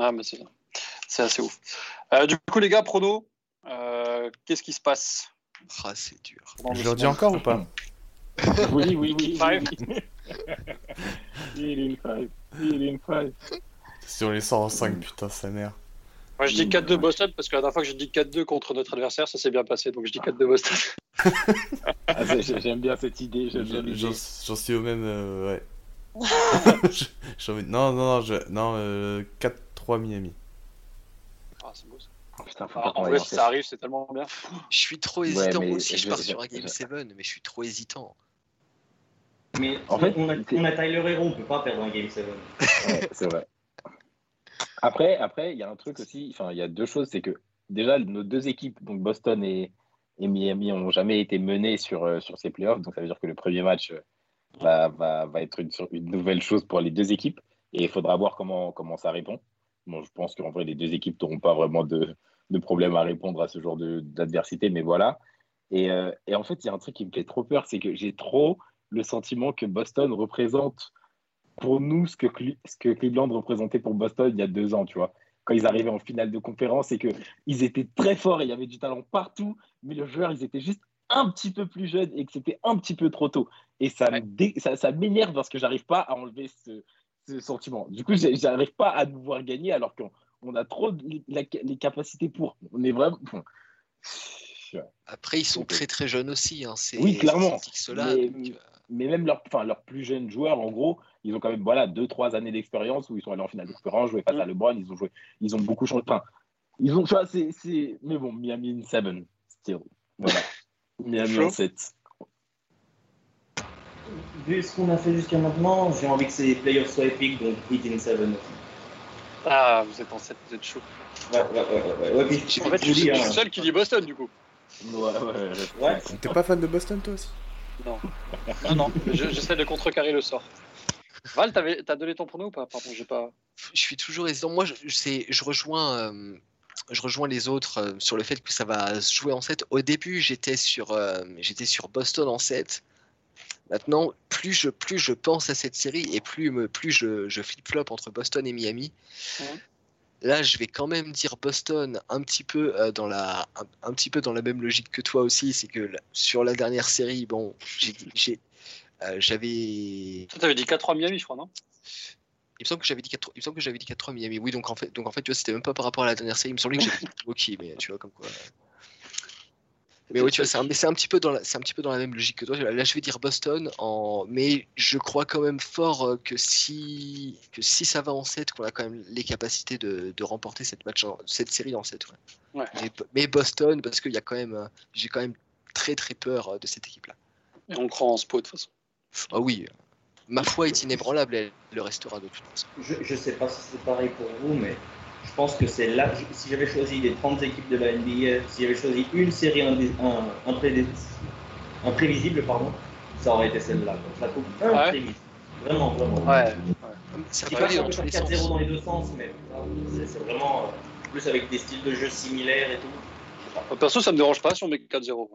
Ah, mais c'est, c'est assez ouf. Euh, du coup, les gars, prono, euh, qu'est-ce qui se passe? Ah, c'est dur. pendant Je le leur dis encore ou pas? Oui, oui, oui. Five. Il est une five. Il est une five. Si on les sort en 5, putain, sa mère. Moi, je dis 4-2 Boston parce que la dernière fois que j'ai dit 4-2 contre notre adversaire, ça s'est bien passé. Donc, je dis 4-2 Boston. Ah, J'aime bien cette idée. J'aime bien J'en suis au même. euh, ouais. Je- Non, non, non, je... non euh, 4-3 Miami. Ah, c'est beau ça. Oh, Putain, faut Ah, pas en vrai, si ça arrive, c'est tellement bien. Je suis trop hésitant. mais Moi aussi, je je- pars sur un Game je- 7, mais je suis trop hésitant. Mais En fait, on, a, on a Tyler Hero, on peut pas perdre un Game 7. Ouais, c'est vrai. Après, après, il y a un truc aussi, enfin, il y a deux choses, c'est que déjà, nos deux équipes, donc Boston et, et Miami, n'ont jamais été menées sur, euh, sur ces playoffs. Donc, ça veut dire que le premier match euh, va, va, va être une, une nouvelle chose pour les deux équipes. Et il faudra voir comment, comment ça répond. Bon, je pense qu'en vrai, les deux équipes n'auront pas vraiment de, de problème à répondre à ce genre d'adversité, mais voilà. Et, euh, et en fait, il y a un truc qui me fait trop peur, c'est que j'ai trop le sentiment que Boston représente pour nous ce que, Cle- ce que Cleveland représentait pour Boston il y a deux ans, tu vois. Quand ils arrivaient en finale de conférence et qu'ils étaient très forts et il y avait du talent partout, mais les joueurs, ils étaient juste un petit peu plus jeunes et que c'était un petit peu trop tôt. Et ça dé- ça, ça m'énerve parce que j'arrive pas à enlever ce, ce sentiment. Du coup, j'arrive pas à nous voir gagner alors qu'on on a trop de- la- les capacités pour. On est vraiment. Après, ils sont très très jeunes aussi. Hein. C'est- Oui, clairement. Mais- donc, euh, mais même leurs plus jeunes joueurs, en gros, ils ont quand même voilà, deux, trois années d'expérience où ils sont allés en finale de conférence, joué face à LeBron, ils ont joué, ils ont beaucoup changé. Enfin, ils ont, c'est, c'est... Mais bon, Miami in 7, still. Voilà. Miami en 7. Vu ce qu'on a fait jusqu'à maintenant, j'ai envie que ces playoffs soient épiques, donc Heat in 7 aussi. Ah, vous êtes en 7, vous êtes chaud. Ouais, ouais, ouais. ouais, ouais. Puis, En fait, je suis le hein, seul qui dit Boston, du coup. Ouais, ouais, ouais. Ouais. T'es pas fan de Boston, toi aussi? Non. Non, non, je- j'essaie de contrecarrer le sort. Val, t'as donné ton prono ou pas? Pardon, j'ai pas. je suis toujours hésitant. Moi, je, je sais- je rejoins, euh, je rejoins les autres euh, sur le fait que ça va se jouer en 7. Au début, j'étais sur, euh, j'étais sur Boston en 7. Maintenant, plus je, plus je pense à cette série et plus, me, plus je, je flip-flop entre Boston et Miami. Là, je vais quand même dire Boston un petit peu euh, dans la, un, un petit peu dans la même logique que toi aussi, c'est que sur la dernière série, bon, j'ai, euh, j'avais, Toi, t'avais dit 4-3 Miami, je crois, non? Il me semble que j'avais dit 4 il me semble que j'avais dit 4-3 Miami. Oui, donc en fait, donc en fait, tu vois, c'était même pas par rapport à la dernière série. Il me semblait que j'avais dit Milwaukee, mais tu vois comme quoi. Mais oui, tu vois, c'est un, petit peu dans la, c'est un petit peu dans la même logique que toi. Là, je vais dire Boston, en, mais je crois quand même fort euh, que si, que si ça va en 7, qu'on a quand même les capacités de, de remporter cette match, en- cette série en 7. Ouais. Ouais. Mais, mais Boston, parce qu'il y a quand même, euh, j'ai quand même très très peur euh, de cette équipe-là. Et on croit en Spo, de toute façon. Ah oui, ma foi est inébranlable, elle le restera de toute façon. je, je sais pas si c'est pareil pour vous, mais je pense que c'est là. Si j'avais choisi les 30 équipes de la NBA, si j'avais choisi une série indé- un, impré- imprévisible, pardon, ça aurait été celle-là. Je la trouve Ouais. imprévisible. Vraiment, vraiment. Ouais. Ça dis peut pas aller qu'on dans peut tous les faire sens. 4-0 dans les deux sens, mais c'est c'est vraiment euh, plus avec des styles de jeu similaires et tout. Perso, ça me dérange pas si on met 4-0.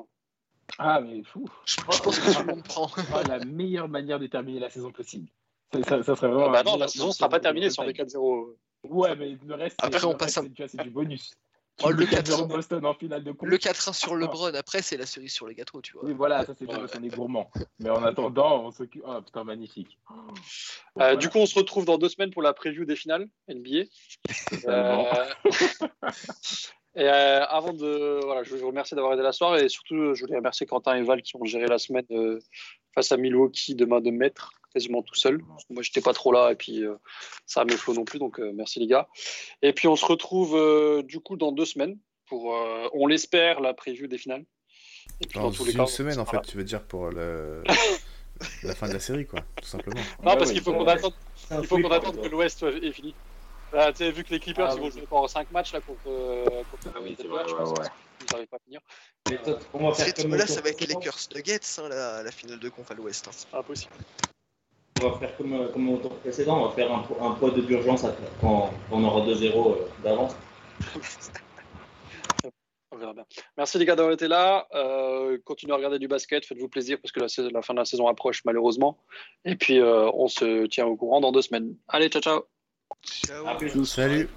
Ah, mais fou. Je, je pense que tout le monde prend. Ah, la meilleure manière de terminer la saison possible. Ça, ça- ça serait vraiment. Ah bah la non, la saison sera pas terminée si on met 4-0. Ouais, mais le reste, c'est- Après, on le passe reste, un- c'est- du bonus. Oh, le mets 4-0 4-0. Boston en finale de coupe. Le 4-1 sur LeBron, après, c'est la cerise sur le gâteau, tu vois. Oui, voilà, ça c'est bien parce qu'on est gourmand. Mais en attendant, on s'occupe. Oh putain, magnifique. Euh, Voilà. Du coup, on se retrouve dans deux semaines pour la preview des finales NBA. Euh, Et euh, avant de. Voilà, je vous remercie d'avoir aidé la soirée et surtout, je voulais remercier Quentin et Val qui ont géré la semaine euh, face à Milwaukee de main de maître, quasiment tout seul. Moi, j'étais pas trop là et puis euh, ça me flow non plus, donc euh, merci les gars. Et puis, on se retrouve euh, du coup dans deux semaines pour, euh, on l'espère, la preview des finales. Et puis, Dans dans tous les une cas, semaine, en fait, tu veux dire pour le... la fin de la série, quoi, tout simplement. Non, Ouais, parce ouais, qu'il faut qu'on attende, il faut qu'on hein, attende que l'Ouest soit- est fini. Là, tu sais, vu que les Clippers Ah, ils vont jouer encore 5 matchs là, contre, contre Ah oui, les vrai, je pense ouais. qu'ils n'arrivent pas à finir. Mais toi, on va faire comme au ça va être précédent. Lakers Nuggets, hein, la, la finale de conf à l'ouest. hein. C'est impossible. On va faire comme, euh, comme au tour précédent, on va faire un, un poids de d'urgence quand quand on aura 2-0 euh, d'avance. On verra bien. Merci les gars d'avoir été là. Euh, continuez à regarder du basket, faites-vous plaisir parce que la, fin de la saison approche malheureusement. Et puis euh, on se tient au courant dans deux semaines. Allez, ciao ciao. Ciao. À plus. Salut